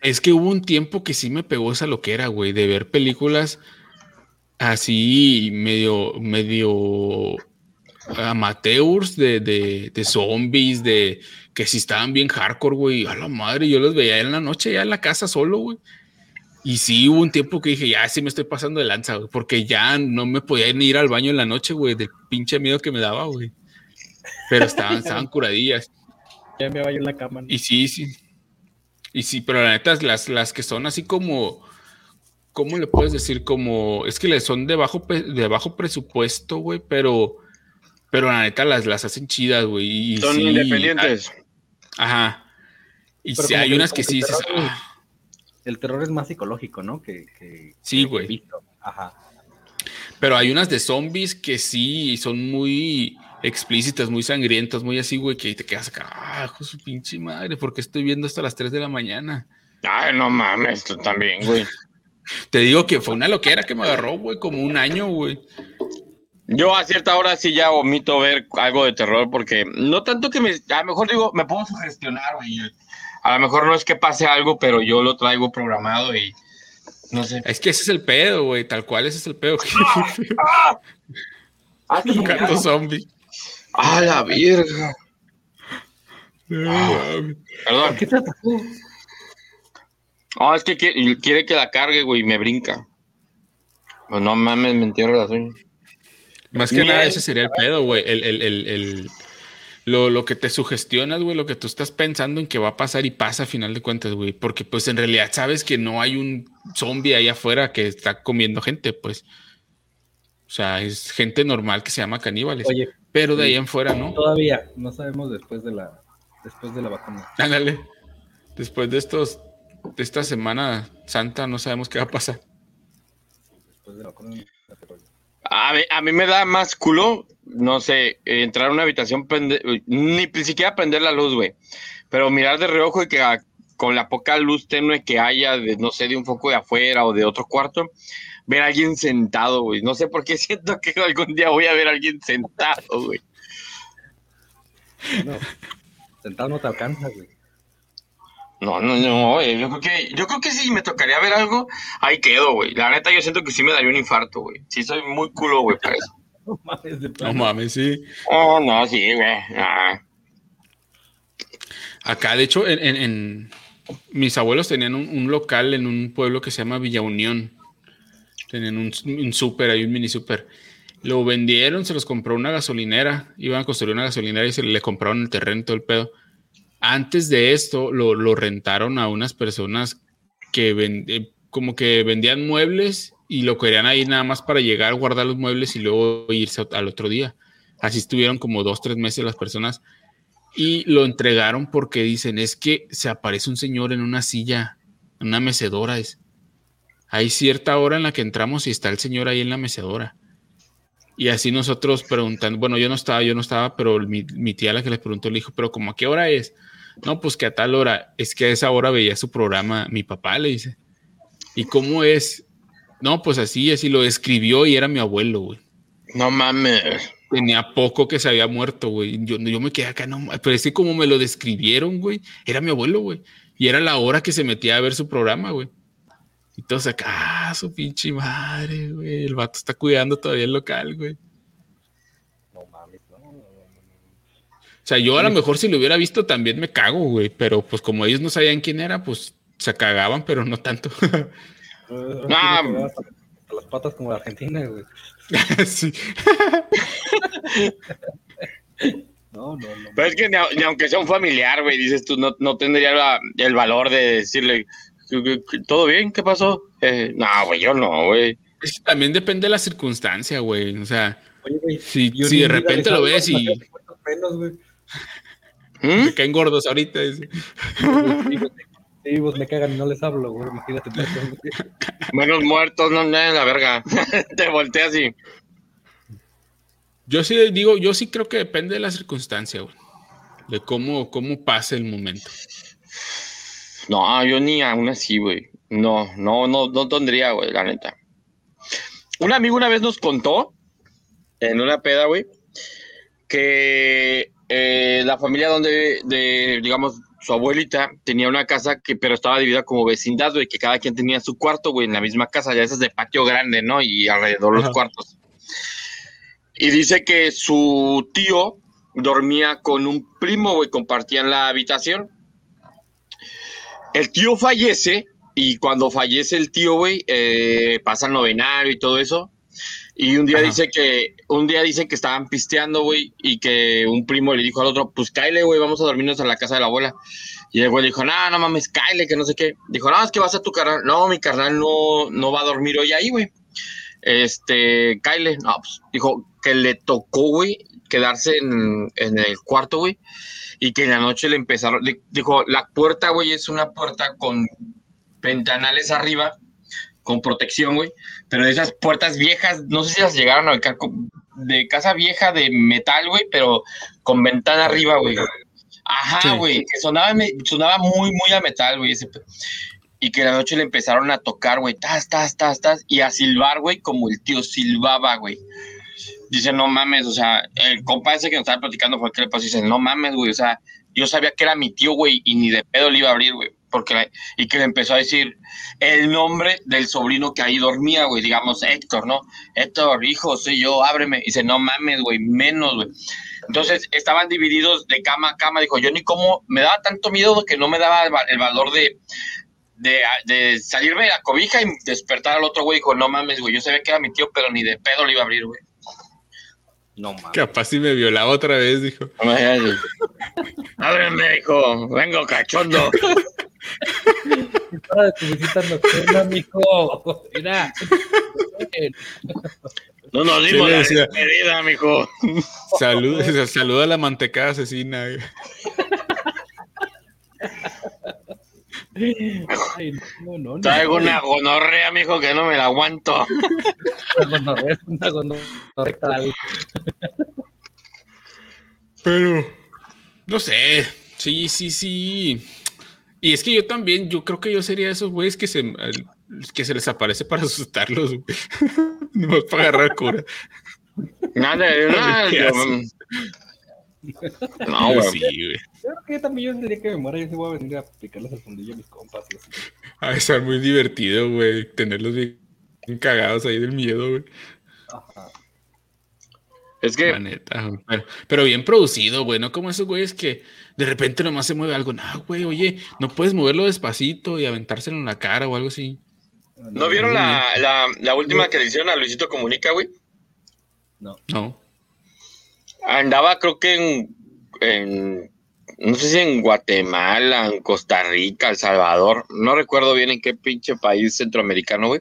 Es que hubo un tiempo que sí me pegó esa loquera, güey, de ver películas así medio, medio amateurs de, de, de zombies, de que si estaban bien hardcore, güey, a la madre, yo los veía en la noche ya en la casa solo, güey. Y sí hubo un tiempo que dije, ya sí me estoy pasando de lanza, güey, porque ya no me podía ni ir al baño en la noche, güey, del pinche miedo que me daba, güey. Pero estaban, estaban curadillas. Ya me vaya en la cama. ¿no? Y sí, sí. Y sí, pero la neta, las, las que son así como, ¿cómo le puedes decir? Como, es que le son de bajo, de bajo presupuesto, güey, pero, pero la neta las, las hacen chidas, güey. y Son sí, independientes. Ajá. Y sí, hay que- unas que sí el terror- "Ah". El terror es más psicológico, ¿no? Que, que- Sí, güey. visto. Ajá. Pero hay unas de zombies que sí son muy explícitas, muy sangrientas, muy así, güey, que te quedas acá, ah, su pinche madre, porque estoy viendo hasta las 3 de la mañana. Ay, no mames, tú también, güey. Te digo que fue una loquera que me agarró, güey, como un año, güey. Yo a cierta hora sí ya omito ver algo de terror porque no tanto que me, a lo mejor digo, me puedo sugestionar, güey. A lo mejor no es que pase algo, pero yo lo traigo programado y no sé. Es que ese es el pedo, güey, tal cual ese es el pedo. Ah, Un gato zombie. A la verga. Perdón. ¿Qué te atacó? No, es que quiere, quiere que la cargue, güey, y me brinca. Pues no mames, me entierro las uñas. Más que nada, ese sería el pedo, güey. El, el, el, el- lo, lo que te sugestionas, güey, lo que tú estás pensando en que va a pasar y pasa a final de cuentas, güey. Porque, pues, en realidad sabes que no hay un zombie ahí afuera que está comiendo gente, pues. O sea, es gente normal que se llama caníbales. Oye, pero de ahí en fuera, ¿no? Todavía, no sabemos después de la, después de la vacuna. Ándale. Después de estos, de esta semana santa, no sabemos qué va a pasar. Después de la vacuna. A mí, a mí me da más culo, no sé, entrar a una habitación, prende- ni ni siquiera prender la luz, güey. Pero mirar de reojo y que a- con la poca luz tenue que haya, de, no sé, de un foco de afuera o de otro cuarto, ver a alguien sentado, güey. No sé por qué siento que algún día voy a ver a alguien sentado, güey. No, sentado no te alcanza, güey. No, no, no, güey. Yo creo que, yo creo que si me tocaría ver algo, ahí quedo, güey. La neta, yo siento que sí me daría un infarto, güey. Sí, soy muy culo, güey, para eso. No mames, de No mames, sí. Oh, no, sí, güey. Acá, de hecho, en, en- en- mis abuelos tenían un, un local en un pueblo que se llama Villa Unión. Tenían un, súper, ahí un mini súper. Lo vendieron, se los compró una gasolinera. Iban a construir una gasolinera y se le compraron el terreno todo el pedo. Antes de esto, lo, lo rentaron a unas personas que eh, como que vendían muebles y lo querían ahí nada más para llegar, guardar los muebles y luego irse al otro día. Así estuvieron como dos, tres meses las personas y lo entregaron porque dicen, es que se aparece un señor en una silla, una mecedora. Es, hay cierta hora en la que entramos y está el señor ahí en la mecedora. Y así nosotros preguntando, bueno, yo no estaba, yo no estaba, pero mi, mi tía la que les preguntó le dijo, pero ¿cómo a qué hora es? No, pues que a tal hora, es que a esa hora veía su programa, mi papá le dice. ¿Y cómo es? No, pues así, así lo escribió y era mi abuelo, güey. No mames. Tenía poco que se había muerto, güey. Yo, yo me quedé acá, no, pero es que como me lo describieron, güey, era mi abuelo, güey. Y era la hora que se metía a ver su programa, güey. Y todos acá, ah, su pinche madre, güey. El vato está cuidando todavía el local, güey. O sea, yo a lo mejor si lo hubiera visto también me cago, güey. Pero pues como ellos no sabían quién era, pues se cagaban, pero no tanto. Ah, hasta- hasta las patas como de Argentina, güey. sí. No, no, no. Pero es que ni, aunque sea un familiar, güey, dices tú, no, no tendría la- el valor de decirle, ¿todo bien? ¿Qué pasó? Eh, no, güey, yo no, güey. Es que también depende de la circunstancia, güey. O sea, Oye, güey, si, si de repente lo ves y güey. ¿Mm? me caen gordos ahorita. dice. Sí, pues me cagan y no les hablo, güey. Imagínate. Menos muertos, no, no, la verga. Te volteas y... Yo sí digo, yo sí creo que depende de la circunstancia, güey. De cómo, cómo pase el momento. No, yo ni aún así, güey. No, no, no, no tendría, güey, la neta. Un amigo una vez nos contó, en una peda, güey, que eh, la familia donde, de, digamos, su abuelita tenía una casa que, pero estaba dividida como vecindad, güey, que cada quien tenía su cuarto, güey, en la misma casa, ya esas de patio grande, ¿no? Y alrededor los Ajá. cuartos. Y dice que su tío dormía con un primo, güey, compartían la habitación. El tío fallece y cuando fallece el tío, güey, eh, pasa el novenario y todo eso. Y un día Ajá. dice que, un día dicen que estaban pisteando, güey, y que un primo le dijo al otro, pues cáele, güey, vamos a dormirnos en la casa de la abuela. Y el güey dijo, no, no mames, cáele, que no sé qué. Dijo, no, es que va a tu carnal. No, mi carnal no, no va a dormir hoy ahí, güey. Este, cáele. No, pues, dijo que le tocó, güey, quedarse en, en el cuarto, güey, y que en la noche le empezaron, di- dijo, la puerta, güey, es una puerta con ventanales arriba, con protección, güey, pero de esas puertas viejas, no sé si las llegaron a con- de casa vieja de metal, güey, pero con ventana arriba, güey. Ajá, Sí. güey, que sonaba, sonaba muy, muy a metal, güey, ese y que en la noche le empezaron a tocar, güey, tas, tas, tas, tas, y a silbar, güey, como el tío silbaba, güey. Dice, no mames, o sea, el compa ese que nos estaba platicando fue el que le pasó, dice, no mames, güey, o sea, yo sabía que era mi tío, güey, y ni de pedo le iba a abrir, güey, porque, la- y que le empezó a decir el nombre del sobrino que ahí dormía, güey, digamos, Héctor, ¿no? Héctor, hijo, soy yo, ábreme. Y dice, no mames, güey, menos, güey. Entonces estaban divididos de cama a cama. Dijo, yo ni cómo, me daba tanto miedo que no me daba el valor de, de, de salirme de la cobija y despertar al otro güey. Dijo, no mames, güey, yo sabía que era mi tío, pero ni de pedo le iba a abrir, güey. No mames. Capaz si me violaba otra vez, dijo. Ábreme, hijo, vengo cachondo. Hora de tu visita nocturna, mijo. Mira. No nos dimos la despedida, mijo. Saluda, saluda a la mantecada asesina. güey. Ay, no, no, no. Traigo una gonorrea, mijo, que no me la aguanto. Una gonorrea, una gonorrea. Pero, no sé. Sí, sí, sí. Y es que yo también, yo creo que yo sería esos güeyes que se, que se les aparece para asustarlos, güey. No para agarrar cura. Nada, nada. No, güey. sí, güey. Yo creo que yo también yo el día que me muera, yo sí voy a venir a picarles el fundillo a mis compas. y así. De estar muy divertido, güey. Tenerlos bien, cagados ahí del miedo, güey. Es que. La neta, güey. Pero, pero bien producido, güey. No como esos güeyes que de repente nomás se mueve algo. No, güey, oye, no puedes moverlo despacito y aventárselo en la cara o algo así. ¿No vieron la, la, la última que le hicieron a Luisito Comunica, güey? No. No. Andaba, creo que en, en- No sé si en Guatemala, en Costa Rica, El Salvador. No recuerdo bien en qué pinche país centroamericano, güey.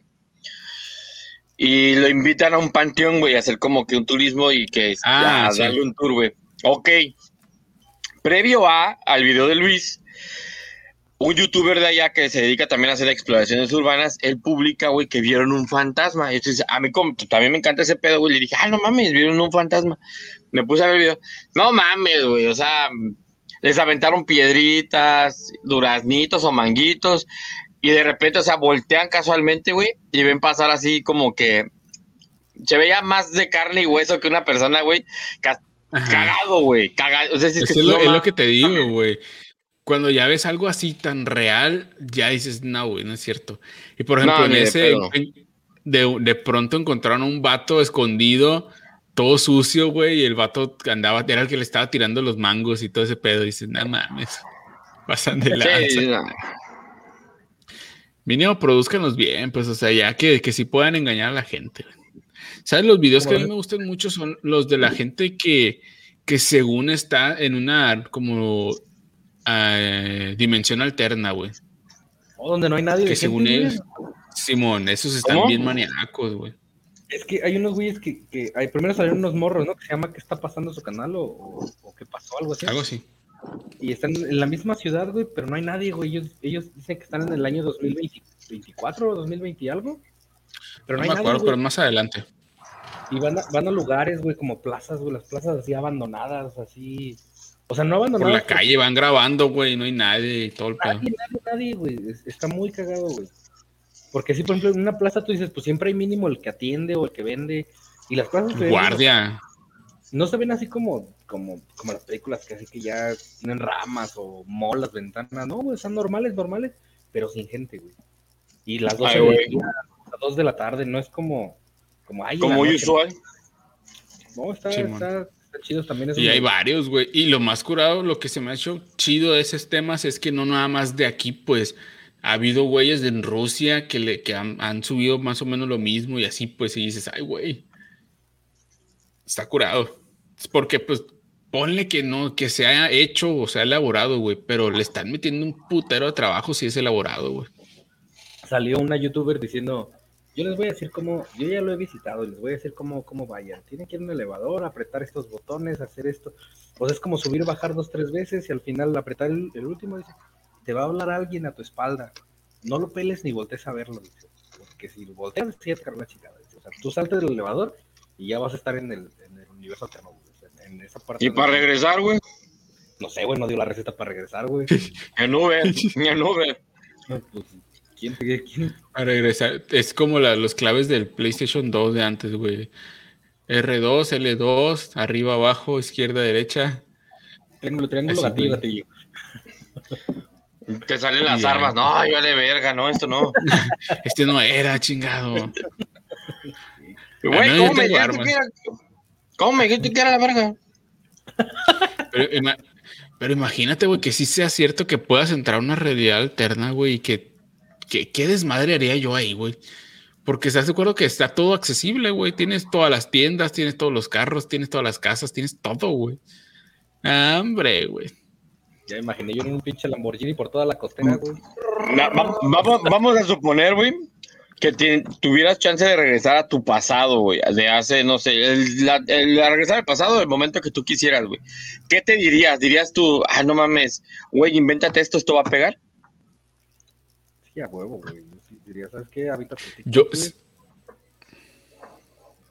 Y lo invitan a un panteón, güey, a hacer como que un turismo y que Ah, a sí. darle un tour, güey. Ok. Previo a, al video de Luis, un youtuber de allá que se dedica también a hacer exploraciones urbanas, él publica, güey, que vieron un fantasma. Y entonces, a mí como también me encanta ese pedo, güey, le dije, ah, no mames, vieron un fantasma. Me puse a ver el video. No mames, güey, o sea, les aventaron piedritas, duraznitos o manguitos, y de repente, o sea, voltean casualmente, güey, y ven pasar así como que se veía más de carne y hueso que una persona, güey, ca- cagado, güey, cagado. O sea, si es Es, que lo, es que te digo, güey. Cuando ya ves algo así tan real, ya dices, no, güey, no es cierto. Y por ejemplo, No, en de ese, de, de pronto encontraron un vato escondido, todo sucio, güey, y el vato andaba, era el que le estaba tirando los mangos y todo ese pedo. Y dices, no mames, pasan de lanza. Mínimo, produzcanlos bien, pues, o sea, ya que, que sí puedan engañar a la gente. ¿Sabes? Los videos que a mí me gustan mucho son los de la gente que, que según está en una como eh, dimensión alterna, güey. O donde no hay nadie. Que de según ellos, Simón, esos están ¿Cómo? bien maníacos, güey. Es que hay unos güeyes que, que hay, primero salieron unos morros, ¿no? Que se llama ¿Qué está pasando su canal? O, o, o que pasó algo así. Algo así. Y están en la misma ciudad, güey, pero no hay nadie, güey. Ellos, ellos dicen que están en el año 2024 o 2020 y algo. Pero No, no, me hay acuerdo, nadie, pero más adelante. Y van a, van a lugares, güey, como plazas, güey, las plazas así abandonadas, así. O sea, no abandonadas. Por la calle van grabando, güey, no hay nadie y todo el pedo. Nadie, nadie, nadie, güey. Es- Está muy cagado, güey. Porque si, por ejemplo, en una plaza tú dices, pues siempre hay mínimo el que atiende o el que vende. Y las plazas Guardia. no se ven así como, como, como las películas que así que ya tienen ramas o molas, ventanas. No, güey, están normales, normales, pero sin gente, güey. Y las 12 Ay, del güey. día, las 2 de la tarde, no es como, como ay, Como noche. usual. No, está, Simón. está, está chido también. Y hay varios, güey. Y lo más curado, lo que se me ha hecho chido de esos temas es que no nada más de aquí, pues ha habido güeyes en Rusia que, le, que han, subido más o menos lo mismo y así, pues, y dices, ay, güey, está curado. Porque, pues, ponle que no, que se haya hecho o se ha elaborado, güey, pero le están metiendo un putero de trabajo si es elaborado, güey. Salió una youtuber diciendo, yo les voy a decir cómo, yo ya lo he visitado, y les voy a decir cómo, cómo vayan. Tienen que ir a un elevador, apretar estos botones, hacer esto. O sea, es como subir, bajar dos, tres veces y al final apretar el, el último, dice, te va a hablar alguien a tu espalda. No lo peles ni voltees a verlo, dice. Porque si lo volteas, sí carga la chingada. dice. O sea, tú saltes del elevador y ya vas a estar en el, en el universo alterno, en esa parte. Y para regresar, güey. No sé, güey, no dio la receta para regresar, güey. En Uber, en Uber. Pues, ¿quién, quién? A regresar, es como la- los claves del PlayStation 2 de antes, güey. R2, L2, arriba, abajo, izquierda, derecha. Triángulo, triángulo, Así, gatillo, güey. gatillo. Te salen las armas. No, ay, vale verga, no, esto no. Este no era, chingado. Güey, Ah, no, yo ¿cómo, me dijiste que era, ¿cómo me dijiste que era la verga? Pero, ima- pero imagínate, güey, que sí sea cierto que puedas entrar a una realidad alterna, güey, y que, que qué desmadre haría yo ahí, güey. Porque estás de acuerdo que está todo accesible, güey. Tienes todas las tiendas, tienes todos los carros, tienes todas las casas, tienes todo, güey. Ah, Hombre, güey. Ya me imaginé yo en un pinche Lamborghini por toda la costera, güey. Va- vamos, vamos a suponer, güey, que tuvieras chance de regresar a tu pasado, güey, de hace, no sé, el, la, el- la regresar al pasado del momento que tú quisieras, güey. ¿Qué te dirías? ¿Dirías tú, ah, no mames, güey, invéntate esto, esto va a pegar? Sí, a huevo, güey. Sí, Diría, ¿sabes qué? Habita Yo, güey.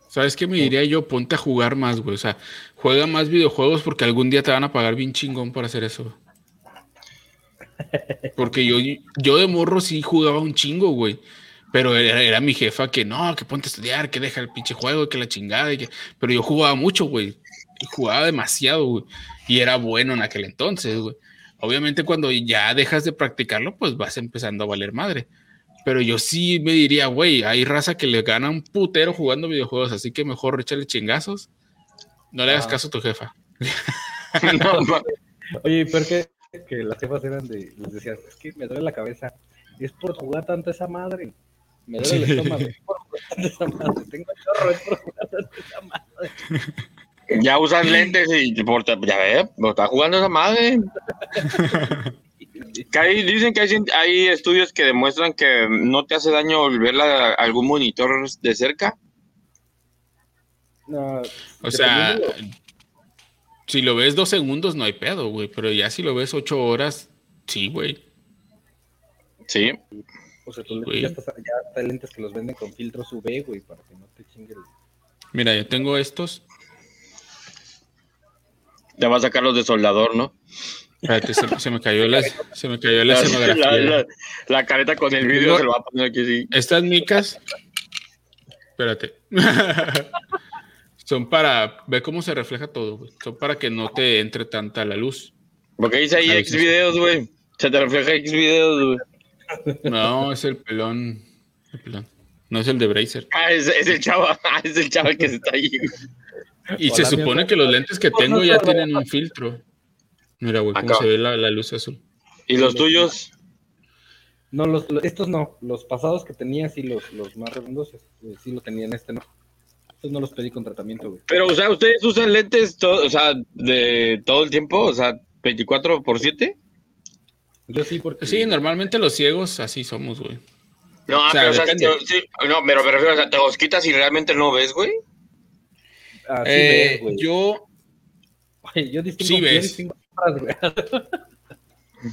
¿sabes qué me diría yo? Ponte a jugar más, güey. O sea, juega más videojuegos porque algún día te van a pagar bien chingón por hacer eso. Porque yo, yo de morro sí jugaba un chingo, güey. Pero era, era mi jefa que no, que ponte a estudiar, que deja el pinche juego, que la chingada. y que... Pero yo jugaba mucho, güey. Jugaba demasiado, güey. y era bueno en aquel entonces, güey. Obviamente cuando ya dejas de practicarlo, pues vas empezando a valer madre. Pero yo sí me diría, güey, hay raza que le gana un putero jugando videojuegos, así que mejor échale chingazos. No le hagas Ah. caso a tu jefa. Oye, ¿por qué que las jefas eran de, les decías, es que me duele la cabeza, es por jugar tanto esa madre, me duele el estómago, es por jugar tanto esa madre, tengo chorro, es por jugar tanto esa madre. Ya usas lentes y por, ya ves, lo está jugando esa madre. Que hay- dicen que hay, estudios que demuestran que no te hace daño ver la- algún monitor de cerca. No, O sea, si lo ves dos segundos no hay pedo, güey, pero ya si lo ves ocho horas, sí, güey. Sí. o sea, tú güey. ya, estás, ya hay lentes que los venden con filtros UV, güey, para que no te chingue el... Mira, yo tengo estos. Te va a sacar los de soldador, ¿no? Espérate, se, se me cayó la, se me cayó la La, escenografía. la- la- la careta con el vídeo Tengo- se lo va a poner aquí así. Estas micas, espérate. Son para ver cómo se refleja todo, güey. Son para que no te entre tanta la luz. Porque dice ahí X videos, güey. Se te refleja X videos, güey. No, es el pelón. el pelón. No es el de Bracer. Ah, es, es el chavo, ah, es el chavo que está ahí. güey. Y se Hola, supone que los lentes que tengo ya tienen un filtro. Mira, güey, cómo Acá. se ve la, la luz azul. ¿Y los tuyos? No, los, estos no, los pasados que tenía, sí, los, los más redondos, este, sí lo tenían, este no. Estos no los pedí con tratamiento, güey. Pero, o sea, ¿ustedes usan lentes todo, o sea, de todo el tiempo? O sea, 24 por 7? Yo sí, porque... Sí, normalmente los ciegos así somos, güey. No, O sea, pero, o sea, depende. te- sí, no, pero me refiero, o sea, te los quitas y realmente no ves, güey. Así Eh, ves, güey. yo, Oye, yo distingo, sí yo ves. distingo sombras, güey.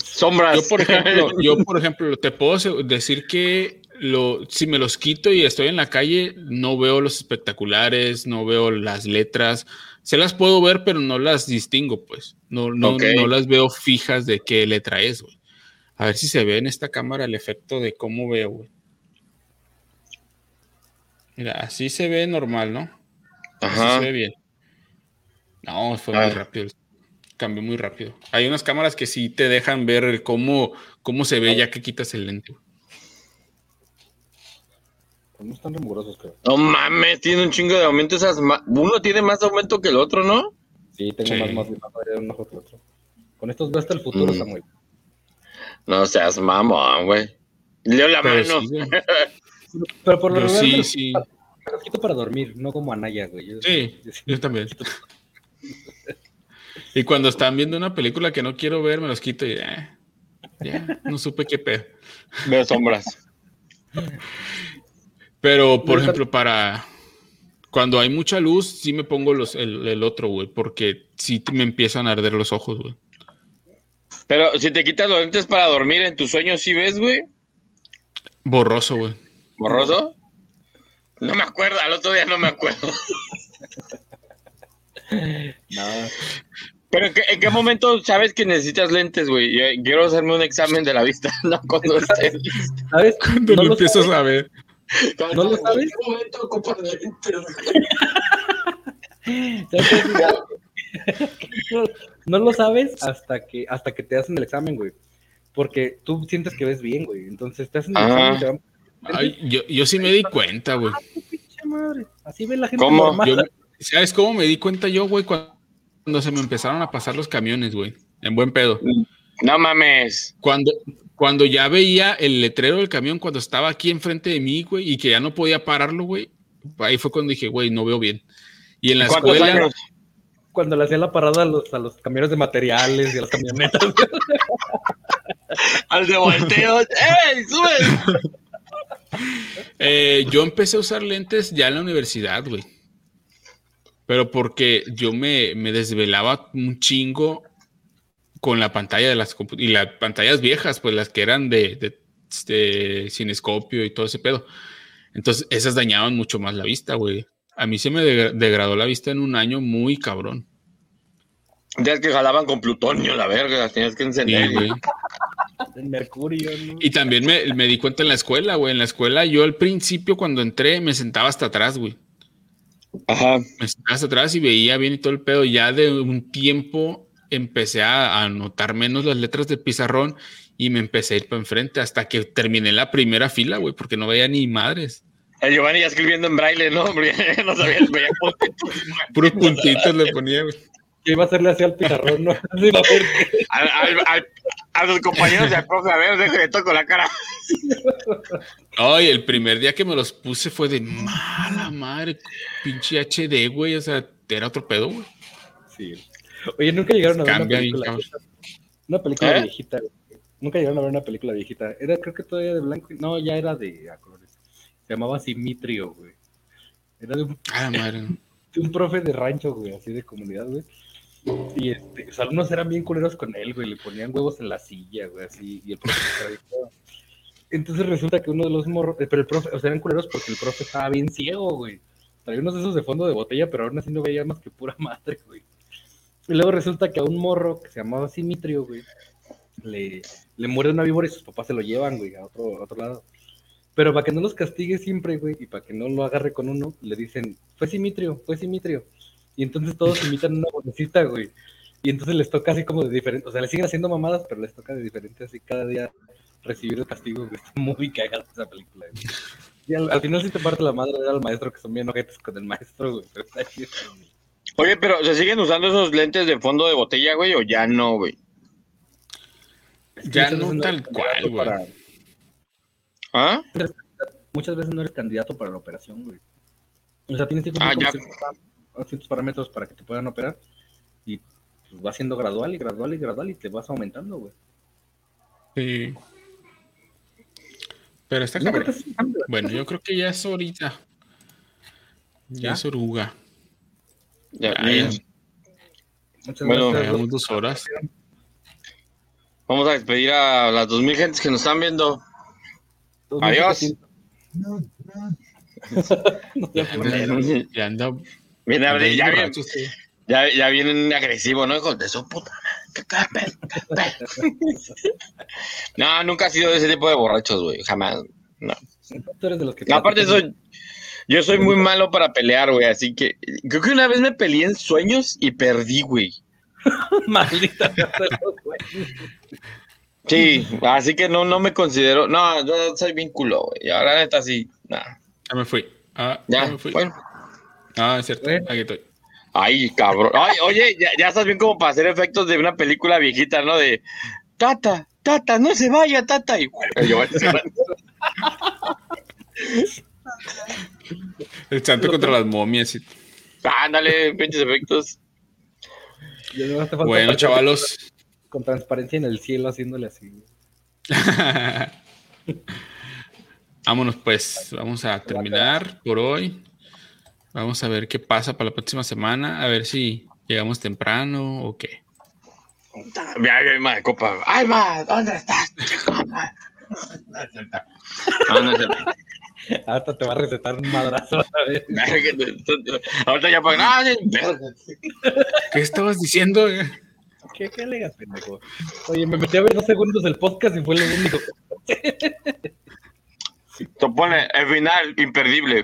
Sombras. yo por ejemplo, yo por ejemplo, te puedo decir que lo, si me los quito y estoy en la calle, no veo los espectaculares, no veo las letras. Se las puedo ver, pero no las distingo, pues. No, no, no las veo fijas de qué letra es, güey. A ver si se ve en esta cámara el efecto de cómo veo, güey. Mira, así se ve normal, ¿no? Así se ve bien. No, fue Ah. muy rápido. Cambió muy rápido. Hay unas cámaras que sí te dejan ver cómo, cómo se ve ya que quitas el lente. güey. Pues no están rigurosos, creo. No mames, tiene un chingo de aumento esas. ma- Uno tiene más aumento que el otro, ¿no? Sí, tengo Sí. más, más, más un ojo que otro. Con estos veo hasta el futuro, Mm. Samuel. No seas mamón, güey. Leo la Pero mano. sí. Pero por lo Yo regular me sí, los- sí. me los quito para dormir, no como Anaya, güey. Yo- Sí, yo sí- yo también. Y cuando están viendo una película que no quiero ver, me los quito y eh, ya, no supe qué pedo. Veo sombras. Pero, por ejemplo, para cuando hay mucha luz, sí me pongo los, el, el otro, güey, porque sí me empiezan a arder los ojos, güey. Pero si te quitas los lentes para dormir en tus sueños, ¿sí ves, güey? Borroso, güey. ¿Borroso? No me acuerdo, al otro día no me acuerdo. No, Pero ¿en qué, en qué momento sabes que necesitas lentes, güey? Yo Quiero hacerme un examen de la vista, no cuando esté listo. ¿sabes? Cuando no lo lo empiezas sabes. a ver. ¿No lo sabes? No, lo sabes hasta que, hasta que te hacen el examen, güey. Porque tú sientes que ves bien, güey. Entonces te hacen el Ah. examen y te van... Ay, yo, yo sí me di cuenta, güey. Ah. Así ve la gente ¿Cómo? Yo- ¿Sabes cómo me di cuenta yo, güey? Cuando, cuando se me empezaron a pasar los camiones, güey. En buen pedo. No mames. Cuando, cuando ya veía el letrero del camión, cuando estaba aquí enfrente de mí, güey, y que ya no podía pararlo, güey. Ahí fue cuando dije, güey, no veo bien. Y en la ¿Cuántos escuela, años? Cuando le hacía la parada a los, a los camiones de materiales y a las camionetas. Al de volteo. ¡Ey, sube! eh, yo empecé a usar lentes ya en la universidad, güey. Pero porque yo me, me desvelaba un chingo con la pantalla de las y las pantallas viejas, pues las que eran de, de, de cinescopio y todo ese pedo. Entonces, esas dañaban mucho más la vista, güey. A mí se me degra- degradó la vista en un año muy cabrón. Ya es que jalaban con plutonio, la verga, las tenías que Sí, encender. güey. El mercurio, ¿no? Y también me, me di cuenta en la escuela, güey. En la escuela, yo al principio, cuando entré, me sentaba hasta atrás, güey. Ajá. Me sentaba hasta atrás y veía bien y todo el pedo. Ya de un tiempo empecé a anotar menos las letras del pizarrón y me empecé a ir para enfrente hasta que terminé la primera fila, güey, porque no veía ni madres. El Giovanni ya escribiendo en braille, ¿no? No sabía, veía puntitos. Puros puntitos le ponía, güey. Que iba a hacerle así al pizarrón, ¿no? Al- al- al- a los compañeros de profe, a ver, déjale toco la cara. Ay, el primer día que me los puse fue de mala madre, pinche HD, güey, o sea, era otro pedo, güey. Sí. Oye, nunca llegaron a ver una película. Una película ¿Eh? viejita. güey. Nunca llegaron a ver una película viejita. Era, creo que todavía de blanco. y- No, ya era de a colores. Se llamaba Simitrio, güey. Era de un, Ah, madre. de un profe de rancho, güey, así de comunidad, güey. Y este, los alumnos eran bien culeros con él, güey. Le ponían huevos en la silla, güey, así. Y el profe. Entonces resulta que uno de los morros, eh, pero el profe, o sea, eran culeros porque el profe estaba bien ciego, güey. Traía unos de esos de fondo de botella, pero aún así no veía más que pura madre, güey. Y luego resulta que a un morro que se llamaba Simitrio, güey, le, le muere una víbora y sus papás se lo llevan, güey, a otro, a otro lado. Pero para que no los castigue siempre, güey, y para que no lo agarre con uno, le dicen, fue Simitrio, fue Simitrio. Y entonces todos imitan una vocecita, güey. Y entonces les toca así como de diferente, o sea, le siguen haciendo mamadas, pero les toca de diferente así cada día recibir el castigo, güey. Está muy cagada esa película, güey. Y al, al final sí te parte la madre ver al maestro, que son bien ojetes con el maestro, güey. Pero está chido. Oye, pero ¿se siguen usando esos lentes de fondo de botella, güey, o ya no, güey? Ya no tal cual, güey. para- ¿Ah? Muchas veces no eres candidato para la operación, güey. O sea, tienes que cumplir Ah, con ciertos, pa- ciertos parámetros para que te puedan operar. Y pues, va siendo gradual y gradual y gradual y te vas aumentando, güey. Sí. Pero está No, cabrón. Bueno, yo creo que ya es ahorita. Ya, ¿Ya? es oruga. Ya, Ya, bien. ya. Muchas Bueno, gracias. Dos horas. Vamos a despedir a las 2000 gentes que nos están viendo. Adiós. Ya anda, ya anda- Viene, ya, ya, ya vienen agresivos, ¿no? Hijos de su puta. No, nunca ha sido de ese tipo de borrachos, güey. Jamás. No. Tú eres de los que No, aparte soy, yo soy muy malo para pelear, güey, así que creo que una vez me peleé en sueños y perdí, güey. Maldita. Sí, así que no, no me considero, no, yo soy bien culo, güey. Y ahora neta sí, nada. Ya me fui. Ah, Ya, ya me fui. bueno. Ah, es cierto. Aquí estoy. Ay, cabrón. Ay, oye, ya, ya estás bien como para hacer efectos de una película viejita, ¿no? De Tata, Tata, no se vaya, Tata. Y va. El santo contra las momias. y- Ándale, pinches efectos. No Bueno, chavalos. Con transparencia en el cielo haciéndole así. Vámonos pues, vamos a terminar por hoy. Vamos a ver qué pasa para la próxima semana, a ver si llegamos temprano o qué. Ya, ma, copa. Ay, ma, ¿dónde estás? No, no cierto. Hasta te va a recetar un madrazo otra vez. Ahorita ya verga. ¿Qué estabas diciendo? ¿Qué, qué legas, pendejo? Oye, me metí a ver dos segundos del podcast y fue lo único. Te pone el final imperdible.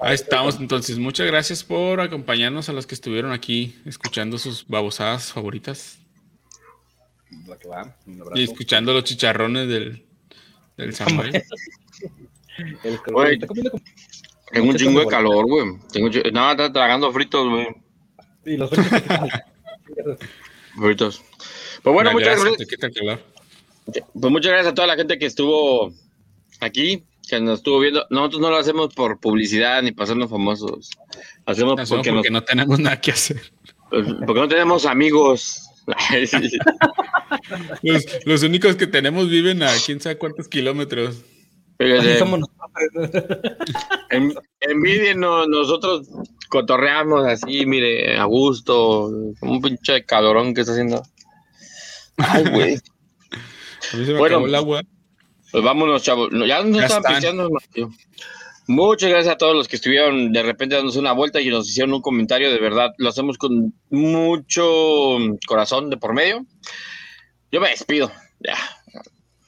Ahí estamos entonces. Muchas gracias por acompañarnos a los que estuvieron aquí escuchando sus babosadas favoritas Lo que va, un abrazo. y escuchando los chicharrones del, del Samuel. El como- Tengo un chingo de calor, güey. Tengo un chingo- No, está tragando fritos, güey. Y los fritos. Pues bueno, muchas gracias. Pues muchas gracias a toda la gente que estuvo aquí, que nos estuvo viendo. Nosotros no lo hacemos por publicidad ni pasarnos famosos. Hacemos Hacemos porque, porque nos- no tenemos nada que hacer. porque no tenemos amigos. Los, los únicos que tenemos viven a quién sabe cuántos kilómetros. Fíjate, somos nosotros. en, envidienos, nosotros cotorreamos así, mire, a gusto, como un pinche cabrón que está haciendo. Ay, güey. A mí se me Bueno, acabó el agua. Pues vámonos, chavos. No, Ya nos Ya están están. Muchas gracias a todos los que estuvieron de repente dándose una vuelta y nos hicieron un comentario. De verdad, lo hacemos con mucho corazón de por medio. Yo me despido. Ya.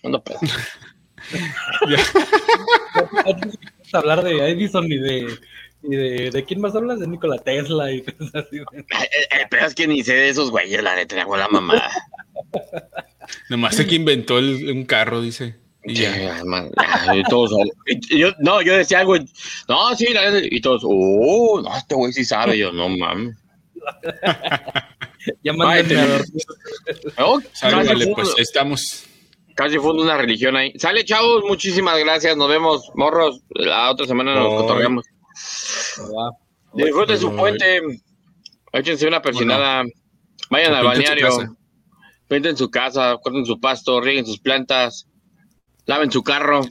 No pedo. hablar de Edison ni de ¿Y de, de quién más hablas? De Nikola Tesla y cosas así. güey. El peor es que ni sé de esos güeyes, la neta, la mamá. Nomás sé que inventó el- un carro, dice. Y todos, y yo, no, yo decía algo, no, sí, y todos, oh, no, este güey sí sabe, yo, no mames. Ya a dormir. Oh, pues estamos. Casi funda una religión ahí. Sale, chavos, muchísimas gracias, nos vemos, morros, la otra semana nos. Va. Disfruten su puente, échense una persinada, vayan al pinten su balneario, casa. pinten su casa, corten su pasto, rieguen sus plantas, laven su carro.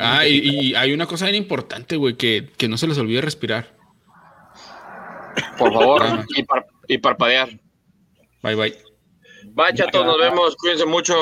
Ah, y, y hay una cosa bien importante, güey, que, que no se les olvide respirar. Por favor, y, par- y parpadear. Bye, bye. Bye, chatos, nos vemos, cuídense mucho.